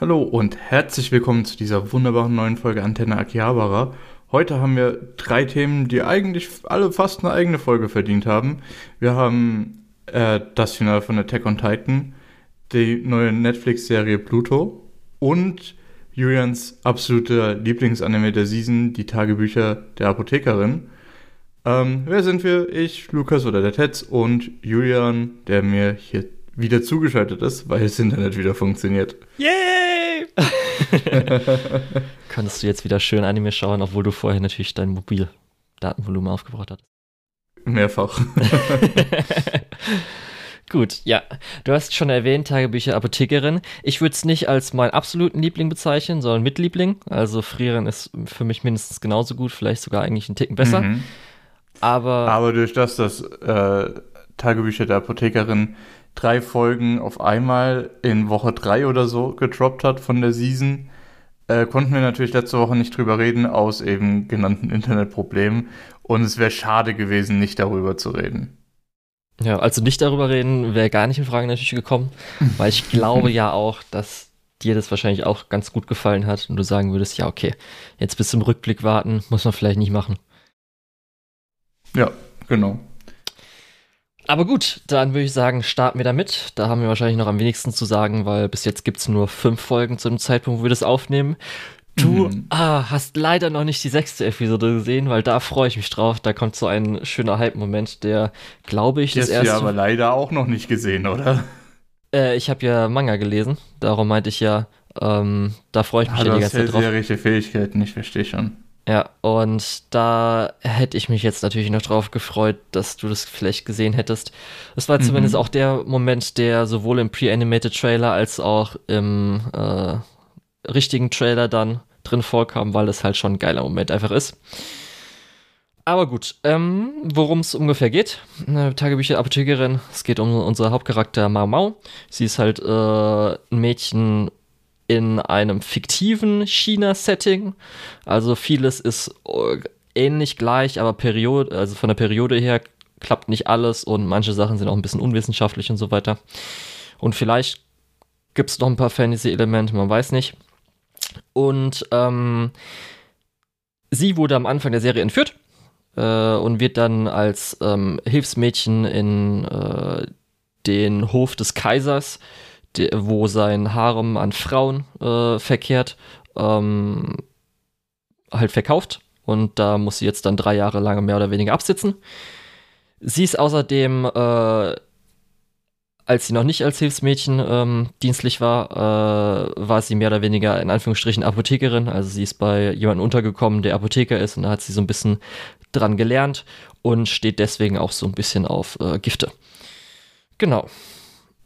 Hallo und herzlich willkommen zu dieser wunderbaren neuen Folge Antenne Akihabara. Heute haben wir drei Themen, die eigentlich alle fast eine eigene Folge verdient haben. Wir haben äh, das Finale von Attack on Titan, die neue Netflix-Serie Pluto und Julians absoluter Lieblingsanime der Season, die Tagebücher der Apothekerin. Ähm, wer sind wir? Ich, Lukas oder der Tetz und Julian, der mir hier wieder zugeschaltet ist, weil das Internet wieder funktioniert. Yay! Konntest du jetzt wieder schön Anime schauen, obwohl du vorher natürlich dein Mobildatenvolumen aufgebraucht hast? Mehrfach. Gut, ja. Du hast schon erwähnt, Tagebücher Apothekerin. Ich würde es nicht als meinen absoluten Liebling bezeichnen, sondern Mitliebling. Also Frieren ist für mich mindestens genauso gut, vielleicht sogar eigentlich einen Ticken besser. Mhm. Aber, Aber durch das, dass äh, Tagebücher der Apothekerin drei Folgen auf einmal in Woche drei oder so gedroppt hat von der Season, äh, konnten wir natürlich letzte Woche nicht drüber reden, aus eben genannten Internetproblemen. Und es wäre schade gewesen, nicht darüber zu reden. Ja, also nicht darüber reden, wäre gar nicht in Frage natürlich gekommen, weil ich glaube ja auch, dass dir das wahrscheinlich auch ganz gut gefallen hat und du sagen würdest, ja, okay, jetzt bis zum Rückblick warten, muss man vielleicht nicht machen. Ja, genau. Aber gut, dann würde ich sagen, starten wir damit. Da haben wir wahrscheinlich noch am wenigsten zu sagen, weil bis jetzt gibt es nur fünf Folgen zu dem Zeitpunkt, wo wir das aufnehmen. Du mhm. ah, hast leider noch nicht die sechste Episode gesehen, weil da freue ich mich drauf. Da kommt so ein schöner Hype-Moment, der, glaube ich, das erste. Hast du aber leider auch noch nicht gesehen, oder? Äh, ich habe ja Manga gelesen, darum meinte ich ja, ähm, da freue ich mich ja, ja die ganze Zeit drauf. Du hast Fähigkeiten, ich verstehe schon. Ja, und da hätte ich mich jetzt natürlich noch drauf gefreut, dass du das vielleicht gesehen hättest. Es war mhm. zumindest auch der Moment, der sowohl im Pre-Animated Trailer als auch im äh, richtigen Trailer dann drin vorkam, weil es halt schon ein geiler Moment einfach ist. Aber gut, ähm, worum es ungefähr geht. Eine Tagebücher Apothekerin. Es geht um unsere Hauptcharakter Mau Mau. Sie ist halt äh, ein Mädchen in einem fiktiven China-Setting. Also vieles ist äh, ähnlich gleich, aber Periode, also von der Periode her klappt nicht alles und manche Sachen sind auch ein bisschen unwissenschaftlich und so weiter. Und vielleicht gibt es noch ein paar Fantasy-Elemente, man weiß nicht. Und ähm, sie wurde am Anfang der Serie entführt äh, und wird dann als ähm, Hilfsmädchen in äh, den Hof des Kaisers de, wo sein Harem an Frauen äh, verkehrt, ähm, halt verkauft. Und da muss sie jetzt dann drei Jahre lang mehr oder weniger absitzen. Sie ist außerdem, äh, als sie noch nicht als Hilfsmädchen ähm, dienstlich war, äh, war sie mehr oder weniger in Anführungsstrichen Apothekerin. Also sie ist bei jemandem untergekommen, der Apotheker ist und da hat sie so ein bisschen dran gelernt und steht deswegen auch so ein bisschen auf äh, Gifte. Genau.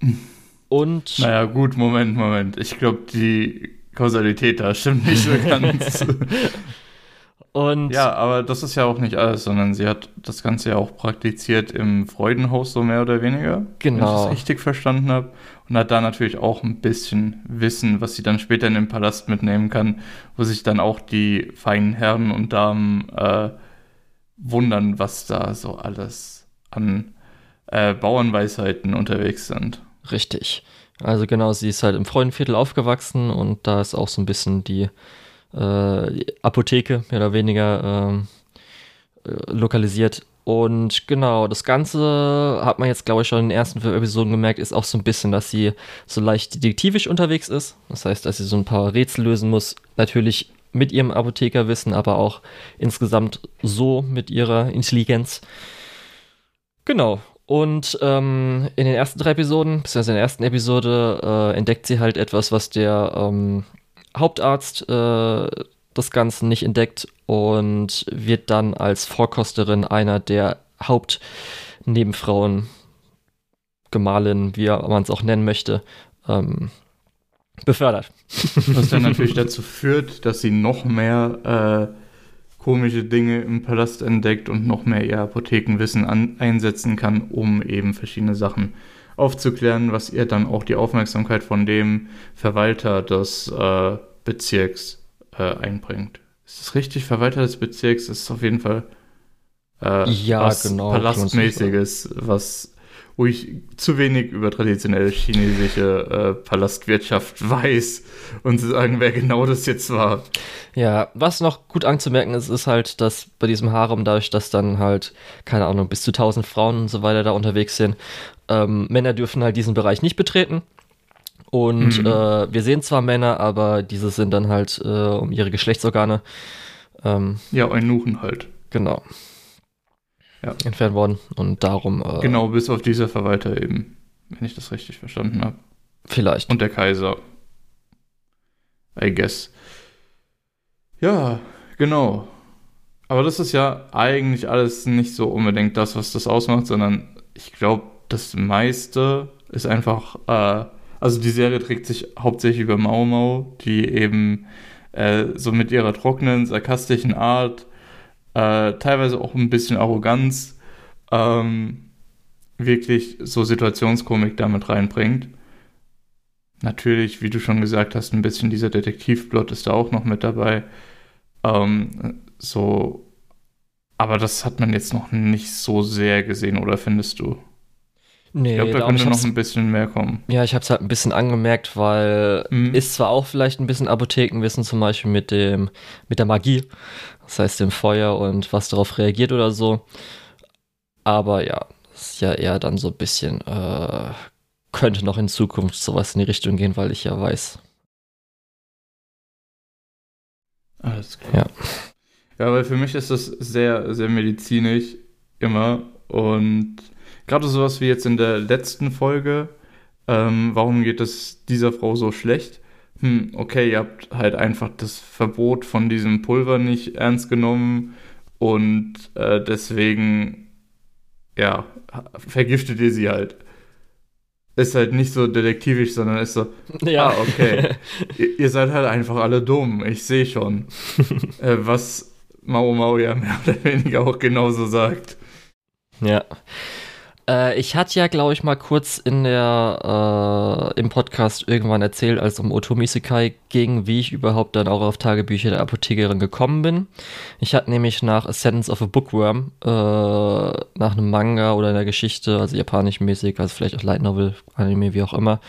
Mhm. Und. Naja, gut, Moment, Moment. Ich glaube, die Kausalität da stimmt nicht so ganz. Und ja, aber das ist ja auch nicht alles, sondern sie hat das Ganze ja auch praktiziert im Freudenhaus, so mehr oder weniger. Genau. Wenn ich das richtig verstanden habe. Und hat da natürlich auch ein bisschen Wissen, was sie dann später in den Palast mitnehmen kann, wo sich dann auch die feinen Herren und Damen äh, wundern, was da so alles an äh, Bauernweisheiten unterwegs sind. Richtig. Also genau, sie ist halt im Freudenviertel aufgewachsen und da ist auch so ein bisschen die, äh, die Apotheke mehr oder weniger äh, lokalisiert. Und genau, das Ganze hat man jetzt, glaube ich, schon in den ersten fünf Episoden gemerkt, ist auch so ein bisschen, dass sie so leicht detektivisch unterwegs ist. Das heißt, dass sie so ein paar Rätsel lösen muss. Natürlich mit ihrem Apothekerwissen, aber auch insgesamt so mit ihrer Intelligenz. Genau. Und ähm, in den ersten drei Episoden, beziehungsweise in der ersten Episode, äh, entdeckt sie halt etwas, was der ähm, Hauptarzt äh, das Ganze nicht entdeckt und wird dann als Vorkosterin einer der Hauptnebenfrauen, Gemahlin, wie man es auch nennen möchte, ähm, befördert. Was dann natürlich dazu führt, dass sie noch mehr äh, komische Dinge im Palast entdeckt und noch mehr ihr Apothekenwissen an, einsetzen kann, um eben verschiedene Sachen aufzuklären, was ihr dann auch die Aufmerksamkeit von dem Verwalter des äh, Bezirks äh, einbringt. Ist das richtig? Verwalter des Bezirks ist auf jeden Fall äh, ja, was genau, Palastmäßiges, was wo ich zu wenig über traditionelle chinesische äh, Palastwirtschaft weiß und zu sagen, wer genau das jetzt war. Ja, was noch gut anzumerken ist, ist halt, dass bei diesem Harem, dadurch, dass dann halt, keine Ahnung, bis zu 1000 Frauen und so weiter da unterwegs sind, ähm, Männer dürfen halt diesen Bereich nicht betreten. Und mhm. äh, wir sehen zwar Männer, aber diese sind dann halt äh, um ihre Geschlechtsorgane. Ähm, ja, Eunuchen halt. Genau. Ja. Entfernt worden. Und darum. Äh, genau, bis auf dieser Verwalter eben. Wenn ich das richtig verstanden habe. Vielleicht. Und der Kaiser. I guess. Ja, genau. Aber das ist ja eigentlich alles nicht so unbedingt das, was das ausmacht, sondern ich glaube, das meiste ist einfach äh, also die Serie trägt sich hauptsächlich über Mau Mau, die eben äh, so mit ihrer trockenen, sarkastischen Art, äh, teilweise auch ein bisschen Arroganz, ähm, wirklich so Situationskomik damit reinbringt. Natürlich, wie du schon gesagt hast, ein bisschen dieser Detektivplot ist da auch noch mit dabei. Ähm, so, aber das hat man jetzt noch nicht so sehr gesehen, oder findest du? Nee, ich glaube, da könnte noch ein bisschen mehr kommen. Ja, ich habe es halt ein bisschen angemerkt, weil mhm. ist zwar auch vielleicht ein bisschen Apothekenwissen, zum Beispiel mit dem, mit der Magie, das heißt dem Feuer und was darauf reagiert oder so. Aber ja, ist ja eher dann so ein bisschen, äh, könnte noch in Zukunft sowas in die Richtung gehen, weil ich ja weiß. Alles klar. Ja. Ja, weil für mich ist das sehr, sehr medizinisch immer und Gerade sowas wie jetzt in der letzten Folge. Ähm, warum geht es dieser Frau so schlecht? Hm, okay, ihr habt halt einfach das Verbot von diesem Pulver nicht ernst genommen und äh, deswegen, ja, vergiftet ihr sie halt. Ist halt nicht so detektivisch, sondern ist so, ja, ah, okay. ihr, ihr, seid halt einfach alle dumm, ich sehe schon. äh, was Mao Mao ja mehr oder weniger auch genauso sagt. Ja. Äh, ich hatte ja, glaube ich, mal kurz in der, äh, im Podcast irgendwann erzählt, als es um Otomi Sekai ging, wie ich überhaupt dann auch auf Tagebücher der Apothekerin gekommen bin. Ich hatte nämlich nach Ascendance of a Bookworm, äh, nach einem Manga oder einer Geschichte, also japanisch mäßig, also vielleicht auch Light Novel, Anime, wie auch immer,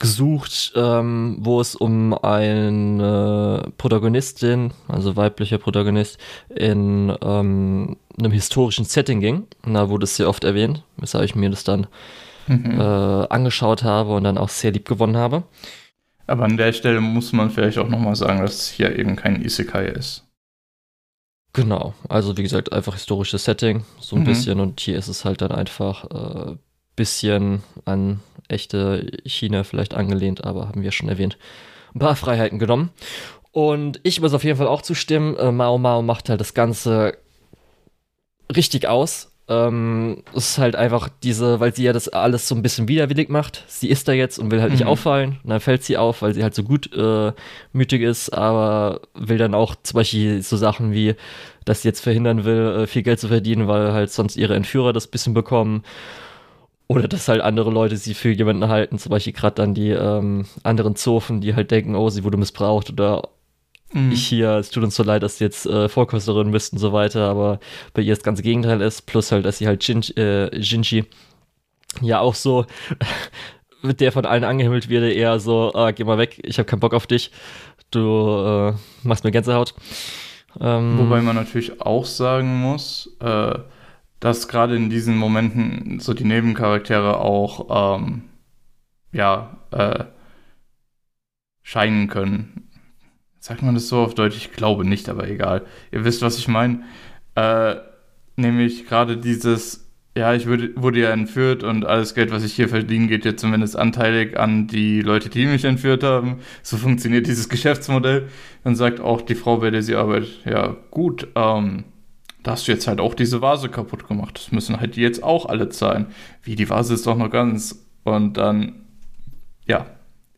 gesucht, ähm, wo es um eine Protagonistin, also weiblicher Protagonist, in ähm, einem historischen Setting ging. Und da wurde es sehr oft erwähnt, weshalb ich mir das dann mhm. äh, angeschaut habe und dann auch sehr lieb gewonnen habe. Aber an der Stelle muss man vielleicht auch nochmal sagen, dass es hier eben kein Isekai ist. Genau, also wie gesagt, einfach historisches Setting, so ein mhm. bisschen. Und hier ist es halt dann einfach äh, bisschen an echte China vielleicht angelehnt, aber haben wir schon erwähnt. Ein paar Freiheiten genommen. Und ich muss auf jeden Fall auch zustimmen. Äh, Mao Mao macht halt das Ganze richtig aus. Ähm, es ist halt einfach diese, weil sie ja das alles so ein bisschen widerwillig macht. Sie ist da jetzt und will halt mhm. nicht auffallen. Und dann fällt sie auf, weil sie halt so gut äh, ist, aber will dann auch zum Beispiel so Sachen wie, dass sie jetzt verhindern will, äh, viel Geld zu verdienen, weil halt sonst ihre Entführer das bisschen bekommen. Oder dass halt andere Leute sie für jemanden halten, zum Beispiel gerade dann die ähm, anderen Zofen, die halt denken, oh, sie wurde missbraucht oder mhm. ich hier, es tut uns so leid, dass sie jetzt äh, Vorkosterin müssten und so weiter, aber bei ihr das ganze Gegenteil ist, plus halt, dass sie halt Jin, äh, Jinji ja auch so mit der von allen angehimmelt wird, eher so, ah, geh mal weg, ich habe keinen Bock auf dich, du äh, machst mir Gänsehaut. Ähm, Wobei man natürlich auch sagen muss, äh, dass gerade in diesen Momenten so die Nebencharaktere auch ähm, ja äh, scheinen können. Sagt man das so auf Deutsch? Ich glaube nicht, aber egal. Ihr wisst, was ich meine. Äh, nämlich gerade dieses, ja, ich würde, wurde ja entführt und alles Geld, was ich hier verdiene, geht ja zumindest anteilig an die Leute, die mich entführt haben. So funktioniert dieses Geschäftsmodell. Dann sagt auch die Frau, bei der sie arbeitet, ja, gut, ähm, da hast du jetzt halt auch diese Vase kaputt gemacht. Das müssen halt die jetzt auch alle zahlen. Wie, die Vase ist doch noch ganz. Und dann, ja,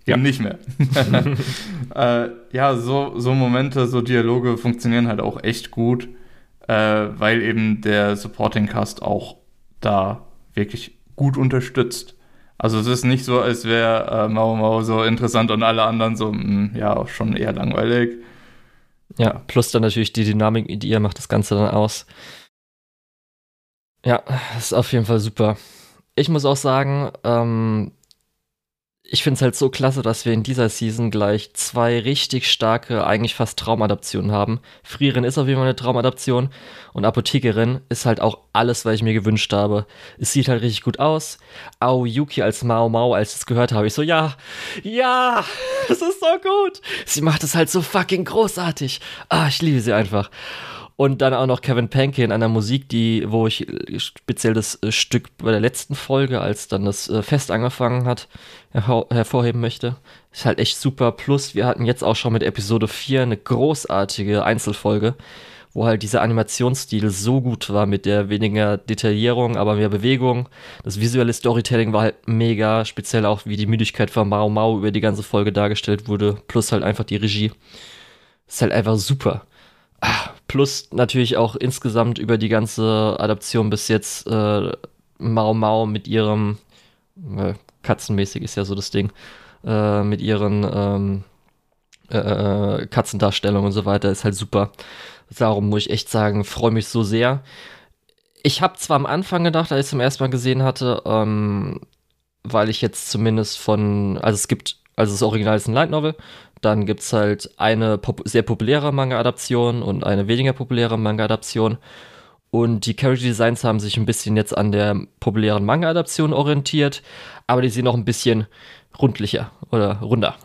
ja. nicht mehr. äh, ja, so, so Momente, so Dialoge funktionieren halt auch echt gut, äh, weil eben der Supporting Cast auch da wirklich gut unterstützt. Also es ist nicht so, als wäre äh, Mau Mau so interessant und alle anderen so, mh, hm, ja, schon eher langweilig. Ja, plus dann natürlich die Dynamik, die ihr macht das Ganze dann aus. Ja, ist auf jeden Fall super. ich muss auch sagen, ähm, ich finde es halt so klasse, dass wir in dieser Season gleich zwei richtig starke, eigentlich fast Traumadaptionen haben. Frierin ist auf jeden Fall eine Traumadaption und Apothekerin ist halt auch alles, was ich mir gewünscht habe. Es sieht halt richtig gut aus. Ao Yuki als Mao Mao, als ich es gehört habe, ich so, ja, ja, es ist so gut. Sie macht es halt so fucking großartig. Ah, ich liebe sie einfach. Und dann auch noch Kevin Panke in einer Musik, die, wo ich speziell das äh, Stück bei der letzten Folge, als dann das äh, Fest angefangen hat, hervor hervorheben möchte. Ist halt echt super. Plus, wir hatten jetzt auch schon mit Episode 4 eine großartige Einzelfolge, wo halt dieser Animationsstil so gut war mit der weniger Detaillierung, aber mehr Bewegung. Das visuelle Storytelling war halt mega, speziell auch wie die Müdigkeit von Mao Mao über die ganze Folge dargestellt wurde, plus halt einfach die Regie. Ist halt einfach super. Plus natürlich auch insgesamt über die ganze Adaption bis jetzt äh, Mau Mau mit ihrem, äh, katzenmäßig ist ja so das Ding, äh, mit ihren ähm, äh, äh, Katzendarstellungen und so weiter ist halt super. Darum muss ich echt sagen, freue mich so sehr. Ich habe zwar am Anfang gedacht, als ich es zum ersten Mal gesehen hatte, ähm, weil ich jetzt zumindest von, also es gibt, also das Original ist ein Light Novel, dann gibt es halt eine pop sehr populäre Manga-Adaption und eine weniger populäre Manga-Adaption. Und die Character Designs haben sich ein bisschen jetzt an der populären Manga-Adaption orientiert, aber die sind noch ein bisschen rundlicher oder runder.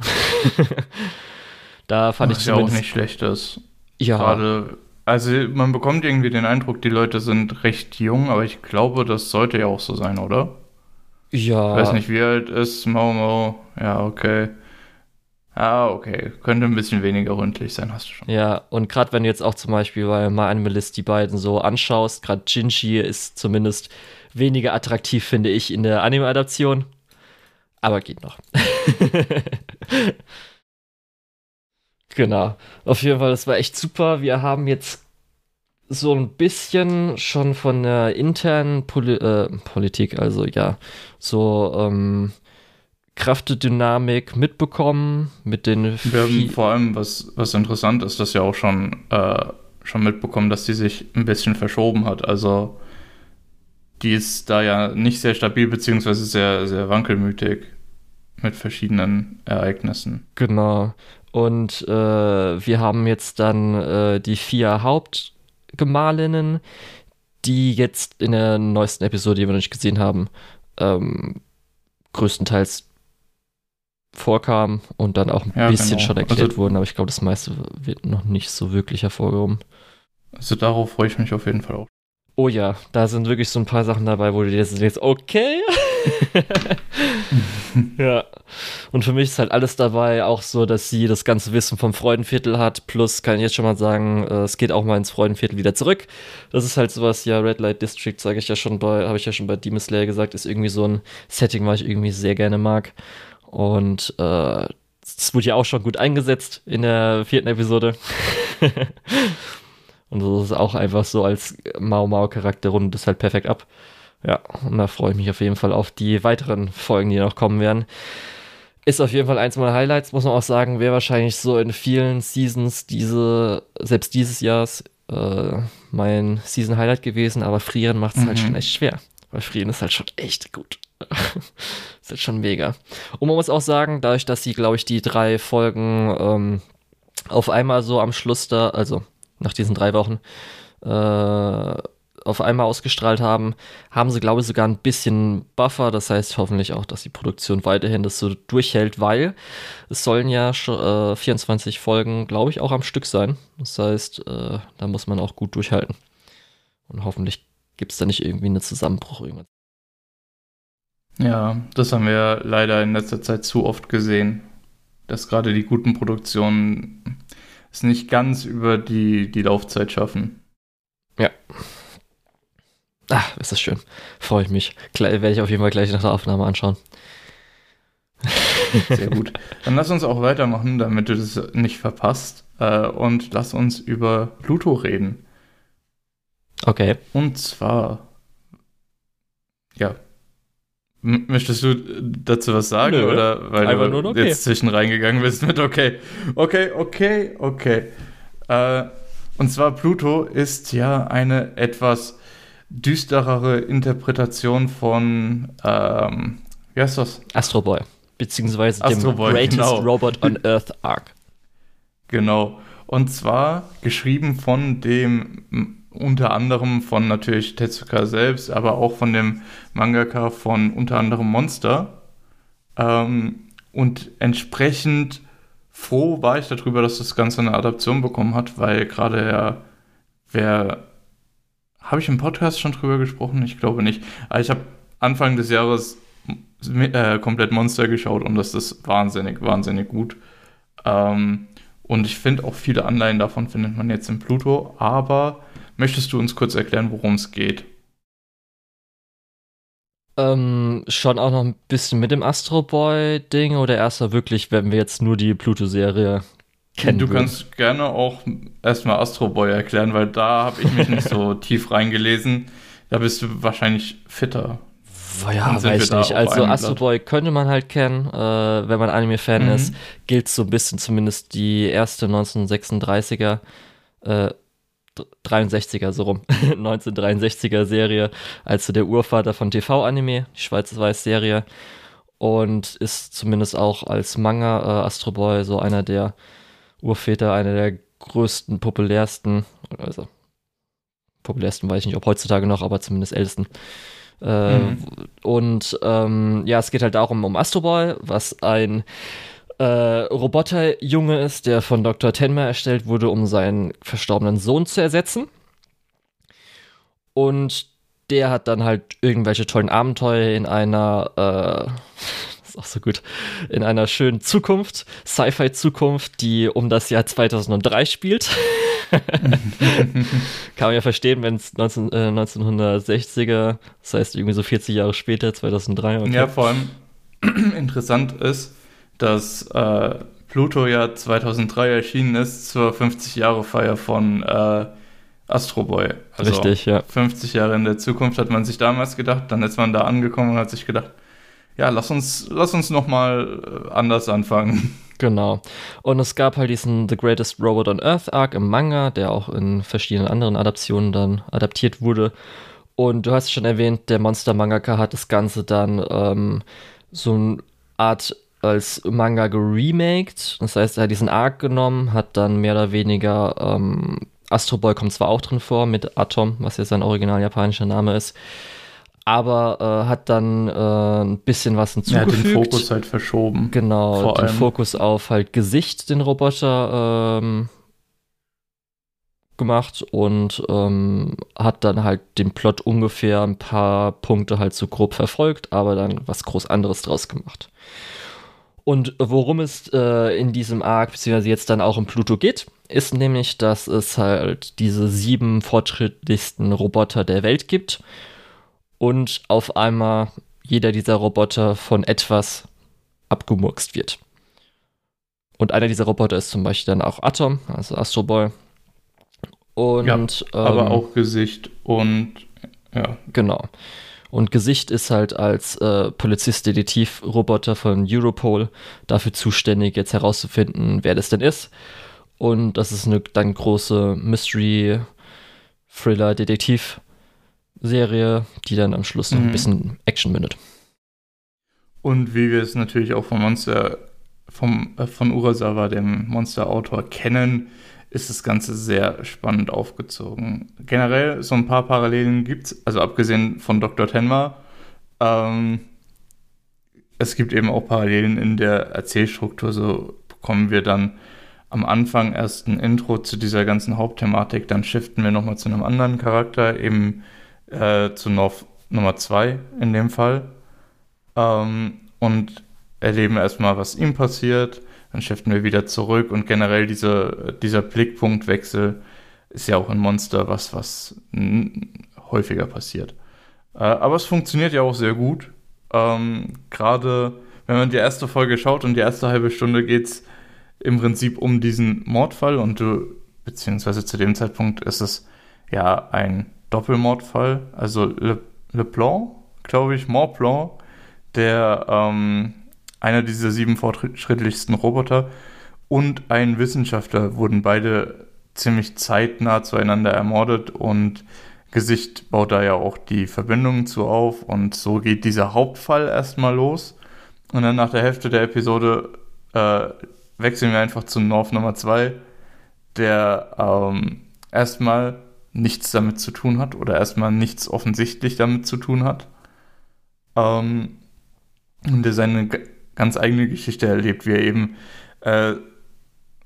da fand Was ich ja auch nicht schlecht ist. Ja. Gerade, also man bekommt irgendwie den Eindruck, die Leute sind recht jung, aber ich glaube, das sollte ja auch so sein, oder? Ja. Ich weiß nicht, wie alt ist Mau Mau? Ja, okay. Ah, okay. Könnte ein bisschen weniger rundlich sein, hast du schon. Ja, und gerade wenn du jetzt auch zum Beispiel bei My Animalist die beiden so anschaust, gerade Jinji ist zumindest weniger attraktiv, finde ich, in der Anime-Adaption. Aber geht noch. genau. Auf jeden Fall, das war echt super. Wir haben jetzt so ein bisschen schon von der internen Poli äh, Politik, also ja, so ähm, Kraftdynamik mitbekommen mit den. Wir haben vor allem, was, was interessant ist, das ja auch schon, äh, schon mitbekommen, dass die sich ein bisschen verschoben hat. Also die ist da ja nicht sehr stabil, beziehungsweise sehr, sehr wankelmütig mit verschiedenen Ereignissen. Genau. Und äh, wir haben jetzt dann äh, die vier Hauptgemahlinnen, die jetzt in der neuesten Episode, die wir noch nicht gesehen haben, ähm, größtenteils vorkam und dann auch ein ja, bisschen genau. schon erklärt also, wurden, aber ich glaube, das meiste wird noch nicht so wirklich hervorgehoben. Also darauf freue ich mich auf jeden Fall auch. Oh ja, da sind wirklich so ein paar Sachen dabei, wo du dir jetzt denkst, okay. ja. Und für mich ist halt alles dabei, auch so, dass sie das ganze Wissen vom Freudenviertel hat. Plus kann ich jetzt schon mal sagen, äh, es geht auch mal ins Freudenviertel wieder zurück. Das ist halt sowas, ja, Red Light District, sage ich ja schon bei, habe ich ja schon bei Demon Slayer gesagt, ist irgendwie so ein Setting, was ich irgendwie sehr gerne mag. Und äh, das wurde ja auch schon gut eingesetzt in der vierten Episode. und so ist es auch einfach so als Mao Mao Charakter rundet es halt perfekt ab. Ja, und da freue ich mich auf jeden Fall auf die weiteren Folgen, die noch kommen werden. Ist auf jeden Fall eins meiner Highlights, muss man auch sagen, wäre wahrscheinlich so in vielen Seasons diese, selbst dieses Jahres, äh, mein Season Highlight gewesen, aber Frieren macht es halt mhm. halt schon echt schwer. Weil Frieren ist halt schon echt gut. ist jetzt schon mega. Und man muss auch sagen, dadurch, dass sie, glaube ich, die drei Folgen ähm, auf einmal so am Schluss da, also nach diesen drei Wochen, äh, auf einmal ausgestrahlt haben, haben sie, glaube ich, sogar ein bisschen Buffer. Das heißt hoffentlich auch, dass die Produktion weiterhin das so durchhält, weil es sollen ja äh, 24 Folgen, glaube ich, auch am Stück sein. Das heißt, äh, da muss man auch gut durchhalten. Und hoffentlich gibt es da nicht irgendwie einen Zusammenbruch irgendwann. Ja, das haben wir leider in letzter Zeit zu oft gesehen, dass gerade die guten Produktionen es nicht ganz über die, die Laufzeit schaffen. Ja. Ach, ist das schön. Freue ich mich. Werde ich auf jeden Fall gleich nach der Aufnahme anschauen. Sehr gut. Dann lass uns auch weitermachen, damit du das nicht verpasst. Äh, und lass uns über Pluto reden. Okay. Und zwar, ja, Möchtest du dazu was sagen? Nö, oder weil du nur okay. jetzt zwischen reingegangen bist mit okay, okay, okay, okay. Äh, und zwar Pluto ist ja eine etwas düsterere Interpretation von, ähm, wie heißt das? Astro Boy. Beziehungsweise Astro dem Boy, Greatest genau. Robot on Earth Arc. Genau. Und zwar geschrieben von dem, unter anderem von natürlich Tetsuka selbst, aber auch von dem Mangaka von unter anderem Monster. Ähm, und entsprechend froh war ich darüber, dass das Ganze eine Adaption bekommen hat, weil gerade ja, wer. Habe ich im Podcast schon drüber gesprochen? Ich glaube nicht. Aber ich habe Anfang des Jahres äh, komplett Monster geschaut und das ist wahnsinnig, wahnsinnig gut. Ähm, und ich finde auch viele Anleihen davon findet man jetzt in Pluto. Aber möchtest du uns kurz erklären, worum es geht? Ähm, schon auch noch ein bisschen mit dem Astro Boy-Ding oder erstmal wirklich, wenn wir jetzt nur die Pluto-Serie kennen? Du würden? kannst gerne auch erstmal Astro Boy erklären, weil da habe ich mich nicht so tief reingelesen. Da bist du wahrscheinlich fitter. Ja, weiß ich nicht. Also Astro Boy könnte man halt kennen, äh, wenn man Anime-Fan mhm. ist. Gilt so ein bisschen zumindest die erste 1936er, äh, 63er, so rum, 1963er Serie, also der Urvater von TV-Anime, die Schwarz-Weiß-Serie. Und ist zumindest auch als Manga äh, Astro Boy so einer der Urväter, einer der größten, populärsten, also populärsten weiß ich nicht, ob heutzutage noch, aber zumindest ältesten. Äh, mhm. Und ähm, ja, es geht halt darum, um Astro Boy, was ein äh, Roboterjunge ist, der von Dr. Tenma erstellt wurde, um seinen verstorbenen Sohn zu ersetzen. Und der hat dann halt irgendwelche tollen Abenteuer in einer, äh, das ist auch so gut, in einer schönen Zukunft, Sci-Fi-Zukunft, die um das Jahr 2003 spielt. Kann man ja verstehen, wenn es äh, 1960er, das heißt irgendwie so 40 Jahre später, 2003. Okay. Ja, vor allem interessant ist, dass äh, Pluto ja 2003 erschienen ist zur 50-Jahre-Feier von äh, Astro Boy. Also Richtig, ja. 50 Jahre in der Zukunft hat man sich damals gedacht, dann ist man da angekommen und hat sich gedacht, ja, lass uns, lass uns nochmal äh, anders anfangen. Genau. Und es gab halt diesen The Greatest Robot on Earth Arc im Manga, der auch in verschiedenen anderen Adaptionen dann adaptiert wurde. Und du hast schon erwähnt, der Monster Mangaka hat das Ganze dann ähm, so eine Art als Manga geremaked. Das heißt, er hat diesen Arc genommen, hat dann mehr oder weniger ähm, Astro Boy kommt zwar auch drin vor mit Atom, was ja sein original japanischer Name ist, aber äh, hat dann äh, ein bisschen was hinzugefügt. Ja, den Fokus halt verschoben. Genau, den allem. Fokus auf halt Gesicht, den Roboter ähm, gemacht und ähm, hat dann halt den Plot ungefähr ein paar Punkte halt so grob verfolgt, aber dann was groß anderes draus gemacht. Und worum es äh, in diesem Arc, beziehungsweise jetzt dann auch im Pluto geht, ist nämlich, dass es halt diese sieben fortschrittlichsten Roboter der Welt gibt und auf einmal jeder dieser Roboter von etwas abgemurkst wird. Und einer dieser Roboter ist zum Beispiel dann auch Atom, also Astro Boy. Und, ja, aber ähm, auch Gesicht und ja. Genau. Und Gesicht ist halt als äh, Polizist-Detektiv-Roboter von Europol dafür zuständig, jetzt herauszufinden, wer das denn ist. Und das ist eine dann große Mystery-Thriller-Detektiv-Serie, die dann am Schluss noch ein mhm. bisschen Action mündet. Und wie wir es natürlich auch vom Monster, vom, äh, von Urasawa, dem Monster-Autor, kennen, ist das Ganze sehr spannend aufgezogen. Generell so ein paar Parallelen gibt es, also abgesehen von Dr. Tenma. Ähm, es gibt eben auch Parallelen in der Erzählstruktur. So bekommen wir dann am Anfang erst ein Intro zu dieser ganzen Hauptthematik, dann shiften wir nochmal zu einem anderen Charakter, eben äh, zu North Nummer 2 in dem Fall. Ähm, und erleben erstmal, was ihm passiert dann shiften wir wieder zurück und generell diese, dieser Blickpunktwechsel ist ja auch in Monster was, was häufiger passiert. Äh, aber es funktioniert ja auch sehr gut. Ähm, Gerade wenn man die erste Folge schaut und die erste halbe Stunde geht es im Prinzip um diesen Mordfall und du, beziehungsweise zu dem Zeitpunkt ist es ja ein Doppelmordfall, also Le, Le Blanc, glaube ich, Mordblanc, der ähm, einer dieser sieben fortschrittlichsten Roboter und ein Wissenschaftler wurden beide ziemlich zeitnah zueinander ermordet und Gesicht baut da ja auch die Verbindungen zu auf und so geht dieser Hauptfall erstmal los. Und dann nach der Hälfte der Episode äh, wechseln wir einfach zu North Nummer 2, der ähm, erstmal nichts damit zu tun hat oder erstmal nichts offensichtlich damit zu tun hat. Ähm, und der seine ganz eigene Geschichte erlebt, wie er eben äh,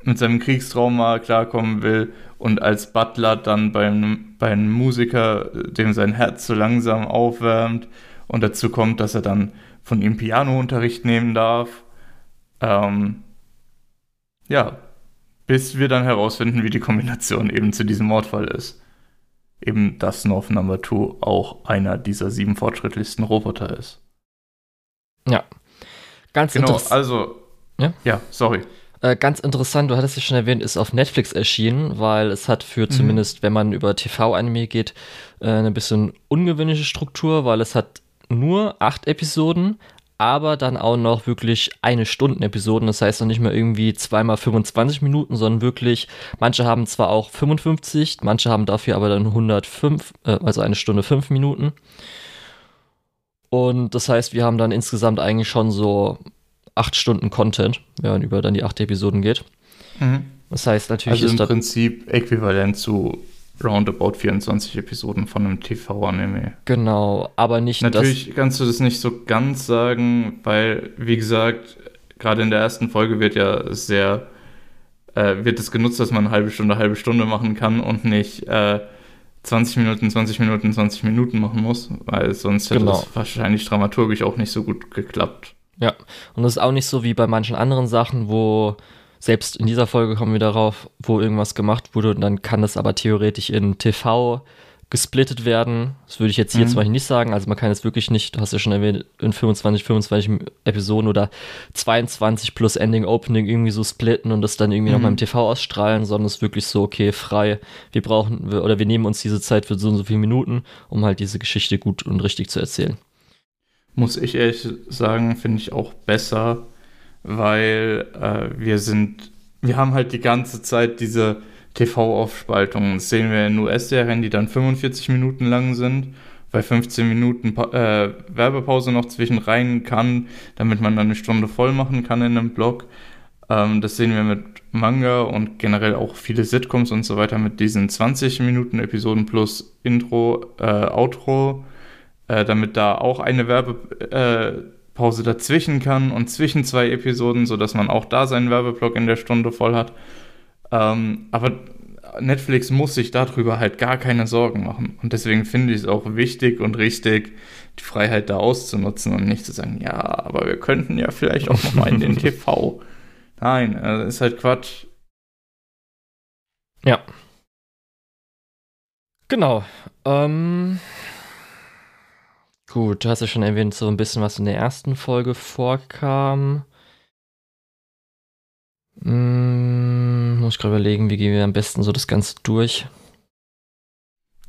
mit seinem Kriegstrauma klarkommen will und als Butler dann beim, beim Musiker, dem sein Herz so langsam aufwärmt und dazu kommt, dass er dann von ihm Pianounterricht nehmen darf. Ähm, ja, bis wir dann herausfinden, wie die Kombination eben zu diesem Mordfall ist. Eben, dass North Number 2 auch einer dieser sieben fortschrittlichsten Roboter ist. Ja. Ganz genau, also. Ja, ja sorry. Äh, ganz interessant, du hattest es schon erwähnt, ist auf Netflix erschienen, weil es hat für mhm. zumindest, wenn man über TV-Anime geht, äh, eine bisschen ungewöhnliche Struktur, weil es hat nur acht Episoden, aber dann auch noch wirklich eine Stunden Episoden. Das heißt noch nicht mal irgendwie zweimal 25 Minuten, sondern wirklich, manche haben zwar auch 55, manche haben dafür aber dann 105, äh, also eine Stunde fünf Minuten. Und das heißt, wir haben dann insgesamt eigentlich schon so acht Stunden Content, wenn man über dann die acht Episoden geht. Mhm. Das heißt natürlich also im Prinzip äquivalent zu roundabout 24 Episoden von einem TV-Anime. Genau, aber nicht Natürlich kannst du das nicht so ganz sagen, weil, wie gesagt, gerade in der ersten Folge wird ja sehr, äh, wird es genutzt, dass man eine halbe Stunde, halbe Stunde machen kann und nicht äh, 20 Minuten, 20 Minuten, 20 Minuten machen muss, weil sonst hätte genau. das wahrscheinlich dramaturgisch auch nicht so gut geklappt. Ja, und das ist auch nicht so wie bei manchen anderen Sachen, wo selbst in dieser Folge kommen wir darauf, wo irgendwas gemacht wurde und dann kann das aber theoretisch in TV gesplittet werden. Das würde ich jetzt hier mhm. zum Beispiel nicht sagen. Also man kann es wirklich nicht, du hast ja schon erwähnt, in 25, 25 Episoden oder 22 plus Ending Opening irgendwie so splitten und das dann irgendwie mhm. nochmal im TV ausstrahlen, sondern es ist wirklich so, okay, frei. Wir brauchen, oder wir nehmen uns diese Zeit für so und so viele Minuten, um halt diese Geschichte gut und richtig zu erzählen muss ich ehrlich sagen, finde ich auch besser, weil äh, wir sind, wir haben halt die ganze Zeit diese TV-Aufspaltung. Das sehen wir in US-Serien, die dann 45 Minuten lang sind, weil 15 Minuten pa äh, Werbepause noch zwischen rein kann, damit man dann eine Stunde voll machen kann in einem Blog. Ähm, das sehen wir mit Manga und generell auch viele Sitcoms und so weiter mit diesen 20 Minuten Episoden plus Intro, äh, Outro äh, damit da auch eine Werbepause äh, dazwischen kann und zwischen zwei Episoden, sodass man auch da seinen Werbeblock in der Stunde voll hat. Ähm, aber Netflix muss sich darüber halt gar keine Sorgen machen. Und deswegen finde ich es auch wichtig und richtig, die Freiheit da auszunutzen und nicht zu sagen, ja, aber wir könnten ja vielleicht auch noch mal in den TV. Nein, das ist halt Quatsch. Ja. Genau. Ähm, Gut, du hast ja schon erwähnt, so ein bisschen, was in der ersten Folge vorkam. Hm, muss ich gerade überlegen, wie gehen wir am besten so das Ganze durch?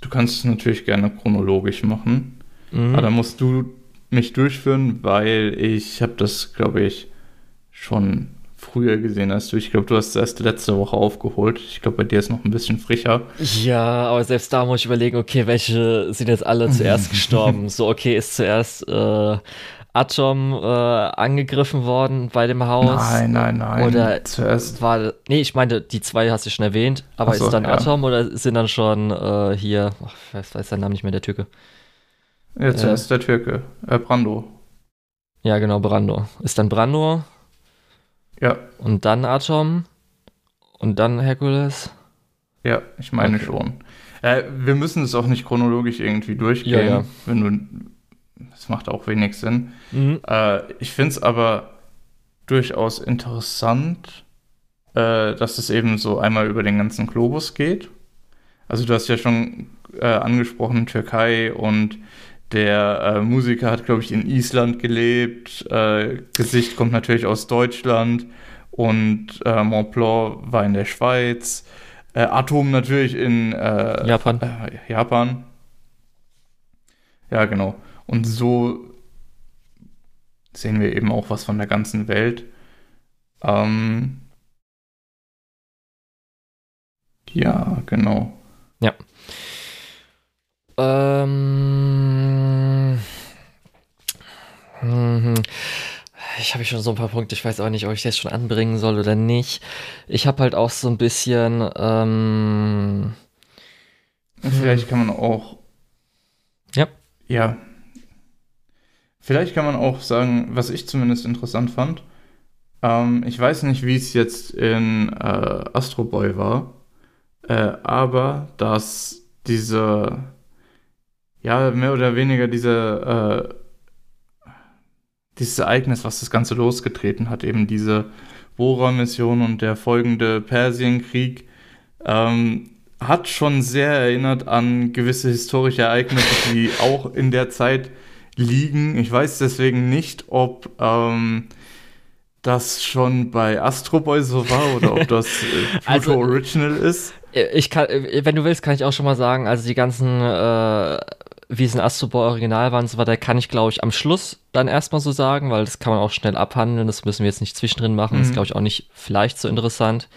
Du kannst es natürlich gerne chronologisch machen. Mhm. Aber da musst du mich durchführen, weil ich habe das, glaube ich, schon früher gesehen hast du. Ich glaube, du hast es erst letzte Woche aufgeholt. Ich glaube, bei dir ist noch ein bisschen frischer. Ja, aber selbst da muss ich überlegen, okay, welche sind jetzt alle zuerst gestorben? So, okay, ist zuerst äh, Atom äh, angegriffen worden bei dem Haus? Nein, nein, nein. Oder zuerst war. Nee, ich meinte, die zwei hast du schon erwähnt, aber so, ist dann ja. Atom oder sind dann schon äh, hier. Ach, ich weiß, weiß der Name nicht mehr, der Türke. Ja, zuerst äh, der Türke. Äh, Brando. Ja, genau, Brando. Ist dann Brando ja. Und dann Atom. Und dann Herkules. Ja, ich meine okay. schon. Äh, wir müssen es auch nicht chronologisch irgendwie durchgehen. Ja, ja. Wenn du, das macht auch wenig Sinn. Mhm. Äh, ich finde es aber durchaus interessant, äh, dass es eben so einmal über den ganzen Globus geht. Also du hast ja schon äh, angesprochen, Türkei und der äh, Musiker hat, glaube ich, in Island gelebt. Äh, Gesicht kommt natürlich aus Deutschland. Und äh, Montblanc war in der Schweiz. Äh, Atom natürlich in äh, Japan. Äh, Japan. Ja, genau. Und so sehen wir eben auch was von der ganzen Welt. Ähm ja, genau. Ja. Ähm. Mhm. Ich habe schon so ein paar Punkte. Ich weiß auch nicht, ob ich das schon anbringen soll oder nicht. Ich habe halt auch so ein bisschen. Ähm, Vielleicht kann man auch. Ja. Ja, Vielleicht kann man auch sagen, was ich zumindest interessant fand. Ähm, ich weiß nicht, wie es jetzt in äh, Astro Boy war, äh, aber dass diese, ja, mehr oder weniger diese, äh, dieses Ereignis, was das Ganze losgetreten hat, eben diese Bora-Mission und der folgende Persienkrieg, ähm, hat schon sehr erinnert an gewisse historische Ereignisse, die auch in der Zeit liegen. Ich weiß deswegen nicht, ob ähm, das schon bei Astro Boy so war oder ob das äh, Pluto also, Original ist. Ich kann, wenn du willst, kann ich auch schon mal sagen, also die ganzen, äh, wie es in Astro Boy Original waren, so weiter, kann ich glaube ich am Schluss dann erstmal so sagen, weil das kann man auch schnell abhandeln, das müssen wir jetzt nicht zwischendrin machen, mhm. ist glaube ich auch nicht vielleicht so interessant.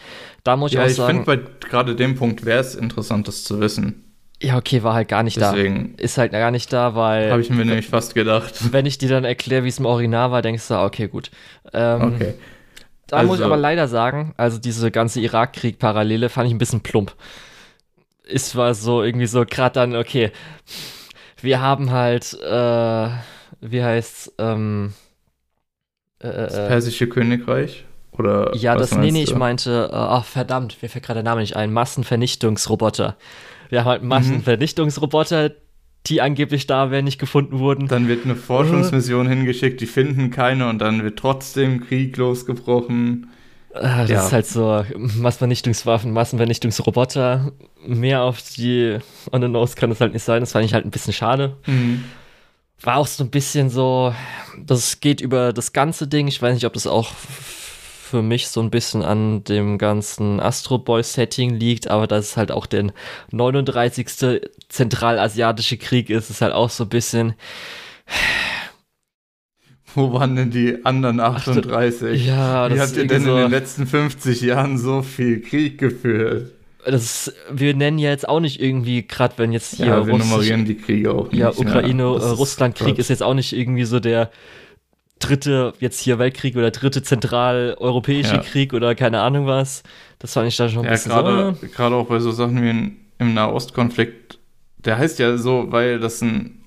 Da muss ich ja, auch sagen. Ich finde bei gerade dem Punkt wäre es interessant, das zu wissen. Ja, okay, war halt gar nicht Deswegen da. Ist halt gar nicht da, weil. Habe ich mir nämlich fast gedacht. Wenn ich dir dann erkläre, wie es im Original war, denkst du, okay, gut. Ähm, okay. Da also, muss ich also aber leider sagen, also diese ganze Irakkrieg-Parallele fand ich ein bisschen plump. Ist war so irgendwie so gerade dann, okay, wir haben halt, äh, wie heißt's, ähm, äh, das äh, Persische Königreich? Oder ja, das, nee, nee, ich meinte, äh, ach verdammt, mir fällt gerade der Name nicht ein, Massenvernichtungsroboter. Wir haben halt mhm. Massenvernichtungsroboter, die angeblich da wären, nicht gefunden wurden. Dann wird eine Forschungsmission hingeschickt, die finden keine und dann wird trotzdem Krieg losgebrochen. Ah, das ja. ist halt so Massenvernichtungswaffen, Massenvernichtungsroboter. Mehr auf die On the Nose kann das halt nicht sein. Das fand ich halt ein bisschen schade. Mhm. War auch so ein bisschen so, das geht über das ganze Ding. Ich weiß nicht, ob das auch für mich so ein bisschen an dem ganzen Astro Boy Setting liegt, aber dass es halt auch der 39. zentralasiatische Krieg ist, ist halt auch so ein bisschen. Wo waren denn die anderen 38? Ja, das Wie habt ihr denn so in den letzten 50 Jahren so viel Krieg geführt? Das ist, wir nennen ja jetzt auch nicht irgendwie, gerade wenn jetzt hier. Ja, wir Russ nummerieren die Kriege auch nicht. Ja, Ukraine-Russland-Krieg äh, ist jetzt auch nicht irgendwie so der dritte, jetzt hier Weltkrieg oder dritte zentraleuropäische ja. Krieg oder keine Ahnung was. Das fand ich da schon ein ja, bisschen gerade, so. Gerade auch bei so Sachen wie in, im Nahostkonflikt, der heißt ja so, weil das ein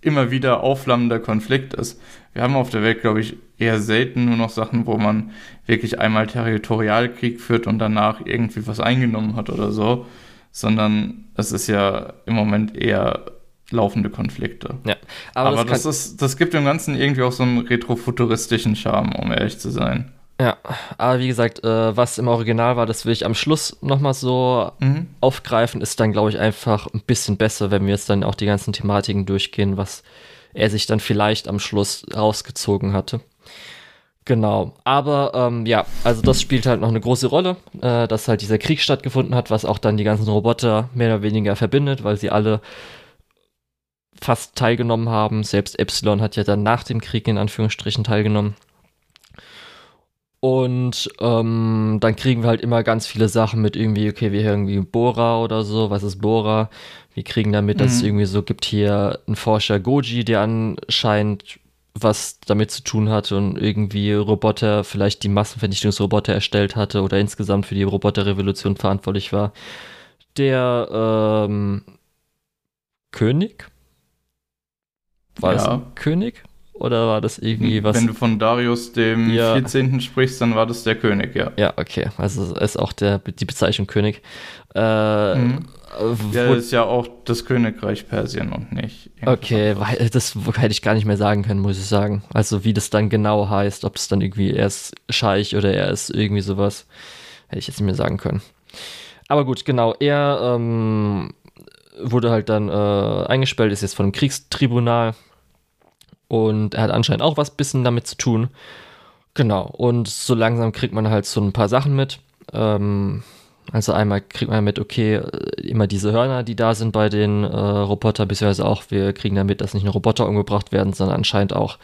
immer wieder aufflammender Konflikt ist. Wir haben auf der Welt, glaube ich, eher selten nur noch Sachen, wo man wirklich einmal Territorialkrieg führt und danach irgendwie was eingenommen hat oder so, sondern es ist ja im Moment eher laufende Konflikte. Ja, aber, aber das, das, ist, das gibt dem Ganzen irgendwie auch so einen retrofuturistischen Charme, um ehrlich zu sein. Ja, aber wie gesagt, äh, was im Original war, das will ich am Schluss nochmal so mhm. aufgreifen, ist dann, glaube ich, einfach ein bisschen besser, wenn wir jetzt dann auch die ganzen Thematiken durchgehen, was er sich dann vielleicht am Schluss rausgezogen hatte. Genau, aber ähm, ja, also das spielt halt noch eine große Rolle, äh, dass halt dieser Krieg stattgefunden hat, was auch dann die ganzen Roboter mehr oder weniger verbindet, weil sie alle fast teilgenommen haben. Selbst Epsilon hat ja dann nach dem Krieg in Anführungsstrichen teilgenommen. Und ähm, dann kriegen wir halt immer ganz viele Sachen mit irgendwie, okay, wir irgendwie Bora oder so, was ist Bora? Wir kriegen damit, mhm. dass es mhm. irgendwie so gibt hier einen Forscher Goji, der anscheinend was damit zu tun hatte und irgendwie Roboter, vielleicht die Massenvernichtungsroboter erstellt hatte oder insgesamt für die Roboterrevolution verantwortlich war. Der ähm, König war ja. das König? Oder war das irgendwie was? Wenn du von Darius dem ja. 14. sprichst, dann war das der König, ja. Ja, okay. Also ist auch der, die Bezeichnung König. Äh, mhm. Ja, das ist ja auch das Königreich Persien und nicht. Okay, weil das hätte ich gar nicht mehr sagen können, muss ich sagen. Also wie das dann genau heißt, ob es dann irgendwie er ist Scheich oder er ist irgendwie sowas, hätte ich jetzt nicht mehr sagen können. Aber gut, genau. Er ähm, wurde halt dann äh, eingesperrt, ist jetzt von einem Kriegstribunal und er hat anscheinend auch was bisschen damit zu tun. Genau, und so langsam kriegt man halt so ein paar Sachen mit. Ähm, also einmal kriegt man mit, okay, immer diese Hörner, die da sind bei den äh, Robotern, beziehungsweise auch, wir kriegen damit, dass nicht nur Roboter umgebracht werden, sondern anscheinend auch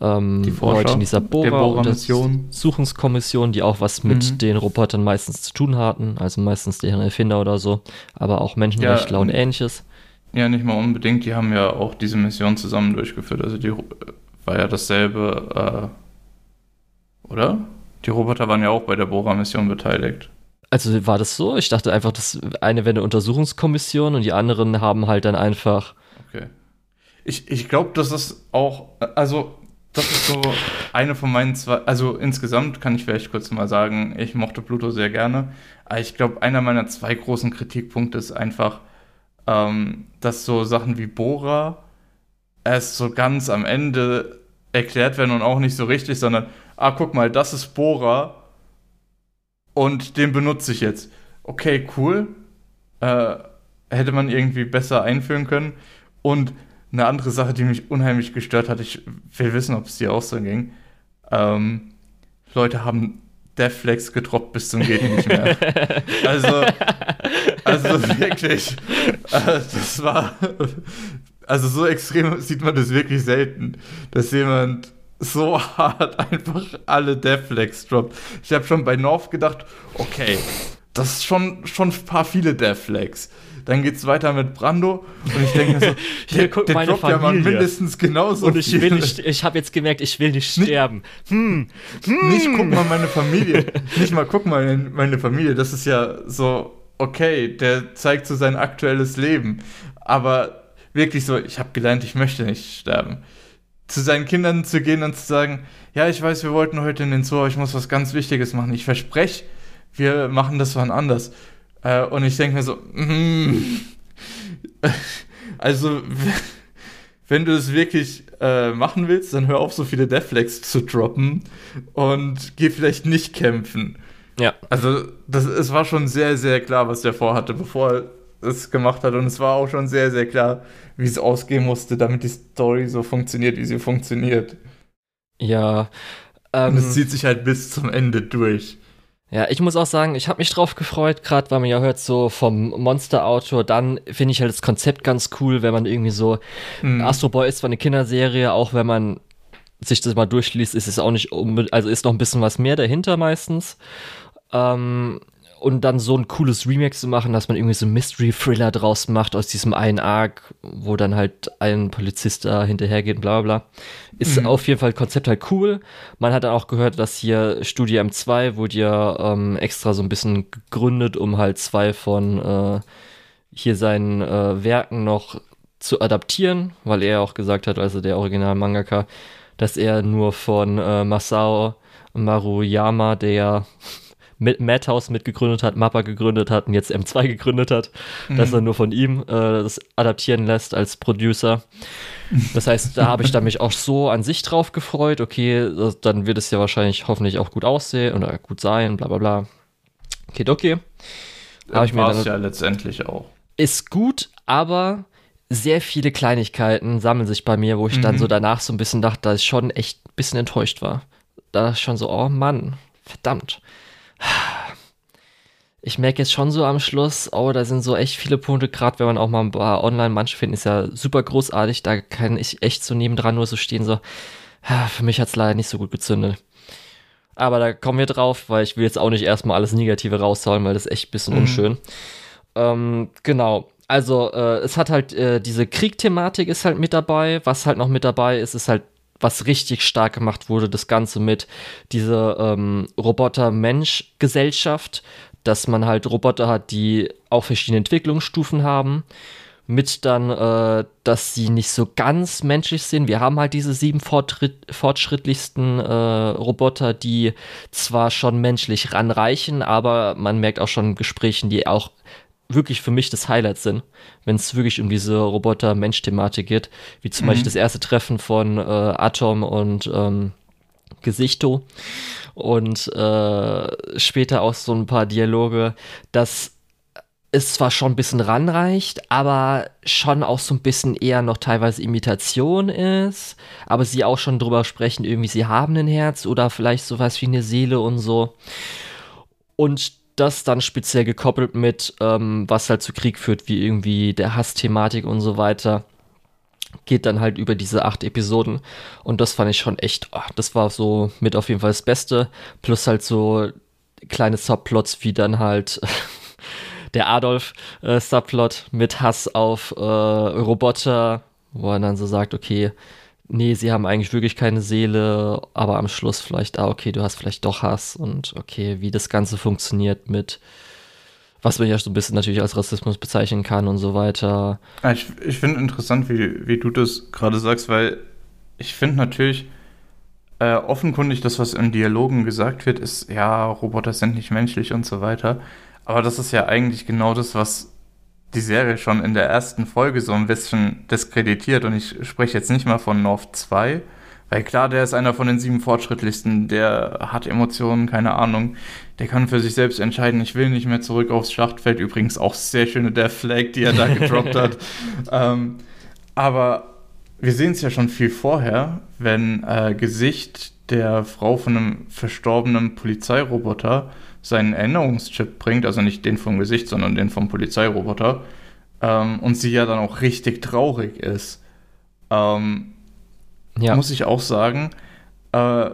ähm, die Forscher, Leute in dieser Bohrer-Suchungskommission, die auch was mit mhm. den Robotern meistens zu tun hatten, also meistens deren Erfinder oder so, aber auch Menschenrechtler ja, und ähnliches. Ja, nicht mal unbedingt, die haben ja auch diese Mission zusammen durchgeführt, also die war ja dasselbe, Oder? Die Roboter waren ja auch bei der Bohrer-Mission beteiligt. Also war das so? Ich dachte einfach, das eine wäre eine Untersuchungskommission und die anderen haben halt dann einfach. Okay. Ich, ich glaube, das ist auch, also das ist so eine von meinen zwei, also insgesamt kann ich vielleicht kurz mal sagen, ich mochte Pluto sehr gerne, aber ich glaube, einer meiner zwei großen Kritikpunkte ist einfach, ähm, dass so Sachen wie Bora erst so ganz am Ende erklärt werden und auch nicht so richtig, sondern, ah, guck mal, das ist Bora und den benutze ich jetzt. Okay, cool. Äh, hätte man irgendwie besser einführen können. Und eine andere Sache, die mich unheimlich gestört hat, ich will wissen, ob es dir auch so ging. Ähm, Leute haben Deathflex gedroppt bis zum geht nicht mehr. also, also wirklich, äh, das war, also so extrem sieht man das wirklich selten, dass jemand so hart einfach alle Deathflags droppt. Ich habe schon bei North gedacht, okay, das ist schon, schon ein paar viele Deathflags. Dann geht's weiter mit Brando und ich denke mir so, hier der, guckt der meine Familie. ja mal mindestens genauso Und ich will nicht, ich habe jetzt gemerkt, ich will nicht sterben. Hm. Hm. Nicht guck mal meine Familie, nicht mal guck mal meine Familie, das ist ja so okay, der zeigt so sein aktuelles Leben, aber wirklich so, ich habe gelernt, ich möchte nicht sterben zu seinen Kindern zu gehen und zu sagen, ja, ich weiß, wir wollten heute in den Zoo, aber ich muss was ganz Wichtiges machen. Ich verspreche, wir machen das wann anders. Äh, und ich denke mir so, mm, also, wenn du es wirklich äh, machen willst, dann hör auf, so viele Deathflags zu droppen und geh vielleicht nicht kämpfen. Ja. Also, das, es war schon sehr, sehr klar, was der vorhatte, bevor er es gemacht hat. Und es war auch schon sehr, sehr klar, wie es ausgehen musste, damit die Story so funktioniert, wie sie funktioniert. Ja. Ähm, Und es ähm, zieht sich halt bis zum Ende durch. Ja, ich muss auch sagen, ich habe mich drauf gefreut, gerade weil man ja hört so vom Monster-Autor, dann finde ich halt das Konzept ganz cool, wenn man irgendwie so, mhm. Astro Boy ist zwar eine Kinderserie, auch wenn man sich das mal durchliest, ist es auch nicht, also ist noch ein bisschen was mehr dahinter meistens. Ähm, und dann so ein cooles Remake zu machen, dass man irgendwie so Mystery-Thriller draus macht aus diesem einen Arc, wo dann halt ein Polizist da hinterhergeht und bla bla bla. Ist mhm. auf jeden Fall Konzept halt cool. Man hat dann auch gehört, dass hier Studio M2 wurde ja ähm, extra so ein bisschen gegründet, um halt zwei von äh, hier seinen äh, Werken noch zu adaptieren, weil er auch gesagt hat, also der Original-Mangaka, dass er nur von äh, Masao Maruyama, der mit Madhouse mitgegründet hat, Mappa gegründet hat und jetzt M2 gegründet hat, mhm. dass er nur von ihm äh, das adaptieren lässt als Producer. Das heißt, da habe ich dann mich auch so an sich drauf gefreut. Okay, das, dann wird es ja wahrscheinlich hoffentlich auch gut aussehen oder gut sein, bla bla bla. Okay, okay. Habe ich mir dann, ja letztendlich auch. Ist gut, aber sehr viele Kleinigkeiten sammeln sich bei mir, wo ich mhm. dann so danach so ein bisschen dachte, dass ich schon echt ein bisschen enttäuscht war. Da schon so, oh Mann, verdammt ich merke jetzt schon so am Schluss, oh, da sind so echt viele Punkte, gerade wenn man auch mal ein paar online, manche finden ist ja super großartig, da kann ich echt so nebendran nur so stehen, so, für mich hat es leider nicht so gut gezündet. Aber da kommen wir drauf, weil ich will jetzt auch nicht erstmal alles Negative raushauen, weil das ist echt ein bisschen mhm. unschön. Ähm, genau. Also, äh, es hat halt äh, diese Kriegthematik ist halt mit dabei. Was halt noch mit dabei ist, ist halt was richtig stark gemacht wurde, das Ganze mit dieser ähm, Roboter-Mensch-Gesellschaft, dass man halt Roboter hat, die auch verschiedene Entwicklungsstufen haben. Mit dann, äh, dass sie nicht so ganz menschlich sind. Wir haben halt diese sieben fortschrittlichsten äh, Roboter, die zwar schon menschlich ranreichen, aber man merkt auch schon in Gesprächen, die auch wirklich für mich das Highlight sind, wenn es wirklich um diese Roboter-Mensch-Thematik geht, wie zum mhm. Beispiel das erste Treffen von äh, Atom und ähm, Gesichto und äh, später auch so ein paar Dialoge, dass es zwar schon ein bisschen ranreicht, aber schon auch so ein bisschen eher noch teilweise Imitation ist, aber sie auch schon drüber sprechen, irgendwie sie haben ein Herz oder vielleicht sowas wie eine Seele und so. Und das dann speziell gekoppelt mit, ähm, was halt zu Krieg führt, wie irgendwie der Hassthematik und so weiter, geht dann halt über diese acht Episoden. Und das fand ich schon echt, oh, das war so mit auf jeden Fall das Beste. Plus halt so kleine Subplots, wie dann halt der Adolf-Subplot äh, mit Hass auf äh, Roboter, wo er dann so sagt, okay, nee, sie haben eigentlich wirklich keine Seele, aber am Schluss vielleicht, ah, okay, du hast vielleicht doch Hass und okay, wie das Ganze funktioniert mit, was man ja so ein bisschen natürlich als Rassismus bezeichnen kann und so weiter. Ich, ich finde interessant, wie, wie du das gerade sagst, weil ich finde natürlich äh, offenkundig, das, was in Dialogen gesagt wird, ist, ja, Roboter sind nicht menschlich und so weiter. Aber das ist ja eigentlich genau das, was die Serie schon in der ersten Folge so ein bisschen diskreditiert. Und ich spreche jetzt nicht mal von North 2, weil klar, der ist einer von den sieben fortschrittlichsten, der hat Emotionen, keine Ahnung. Der kann für sich selbst entscheiden, ich will nicht mehr zurück aufs Schlachtfeld. Übrigens auch sehr schöne Death Flag, die er da gedroppt hat. Ähm, aber wir sehen es ja schon viel vorher, wenn äh, Gesicht der Frau von einem verstorbenen Polizeiroboter seinen Erinnerungschip bringt, also nicht den vom Gesicht, sondern den vom Polizeiroboter, ähm, und sie ja dann auch richtig traurig ist. Ähm, ja. Muss ich auch sagen, äh,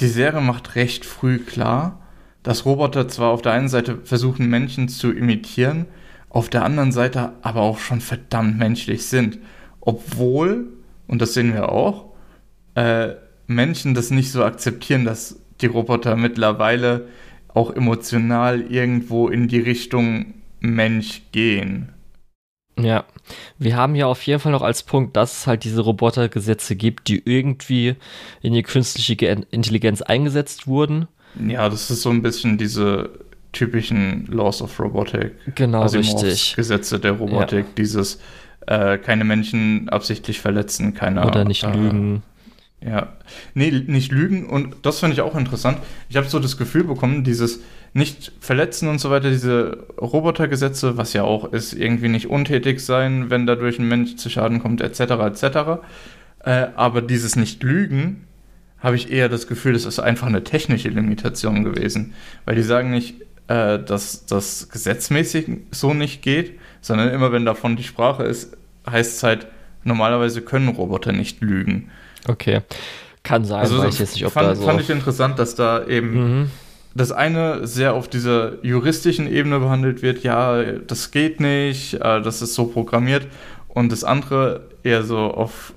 die Serie macht recht früh klar, dass Roboter zwar auf der einen Seite versuchen, Menschen zu imitieren, auf der anderen Seite aber auch schon verdammt menschlich sind. Obwohl, und das sehen wir auch, äh, Menschen das nicht so akzeptieren, dass die Roboter mittlerweile auch emotional irgendwo in die Richtung Mensch gehen. Ja, wir haben ja auf jeden Fall noch als Punkt, dass es halt diese Robotergesetze gibt, die irgendwie in die künstliche Intelligenz eingesetzt wurden. Ja, das ist so ein bisschen diese typischen Laws of Robotic. Genau, Asimovs richtig. Gesetze der Robotik, ja. dieses äh, keine Menschen absichtlich verletzen, keine Oder nicht äh, lügen. Ja, nee, nicht lügen und das finde ich auch interessant. Ich habe so das Gefühl bekommen, dieses nicht verletzen und so weiter, diese Robotergesetze, was ja auch ist, irgendwie nicht untätig sein, wenn dadurch ein Mensch zu Schaden kommt, etc., etc. Äh, aber dieses nicht lügen, habe ich eher das Gefühl, das ist einfach eine technische Limitation gewesen, weil die sagen nicht, äh, dass das gesetzmäßig so nicht geht, sondern immer wenn davon die Sprache ist, heißt es halt, normalerweise können Roboter nicht lügen. Okay. Kann sein, also, weiß ich jetzt nicht, ob fand, da so. Fand ich interessant, dass da eben mhm. das eine sehr auf dieser juristischen Ebene behandelt wird, ja, das geht nicht, äh, das ist so programmiert. Und das andere eher so auf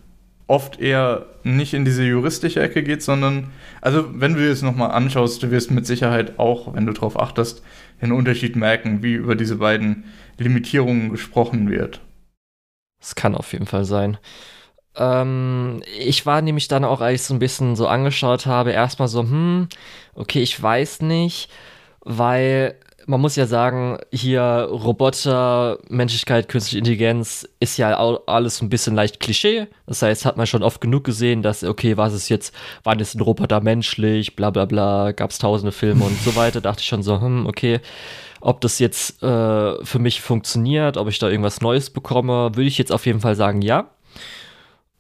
oft eher nicht in diese juristische Ecke geht, sondern, also wenn du dir das nochmal anschaust, du wirst mit Sicherheit auch, wenn du darauf achtest, den Unterschied merken, wie über diese beiden Limitierungen gesprochen wird. Das kann auf jeden Fall sein. Ähm, ich war nämlich dann auch, als ich so ein bisschen so angeschaut habe, erstmal so, hm, okay, ich weiß nicht, weil man muss ja sagen, hier Roboter, Menschlichkeit, künstliche Intelligenz ist ja alles ein bisschen leicht Klischee. Das heißt, hat man schon oft genug gesehen, dass, okay, was ist jetzt, wann ist ein Roboter menschlich, bla bla bla, gab es tausende Filme und so weiter. Dachte ich schon so, hm, okay, ob das jetzt äh, für mich funktioniert, ob ich da irgendwas Neues bekomme, würde ich jetzt auf jeden Fall sagen, ja.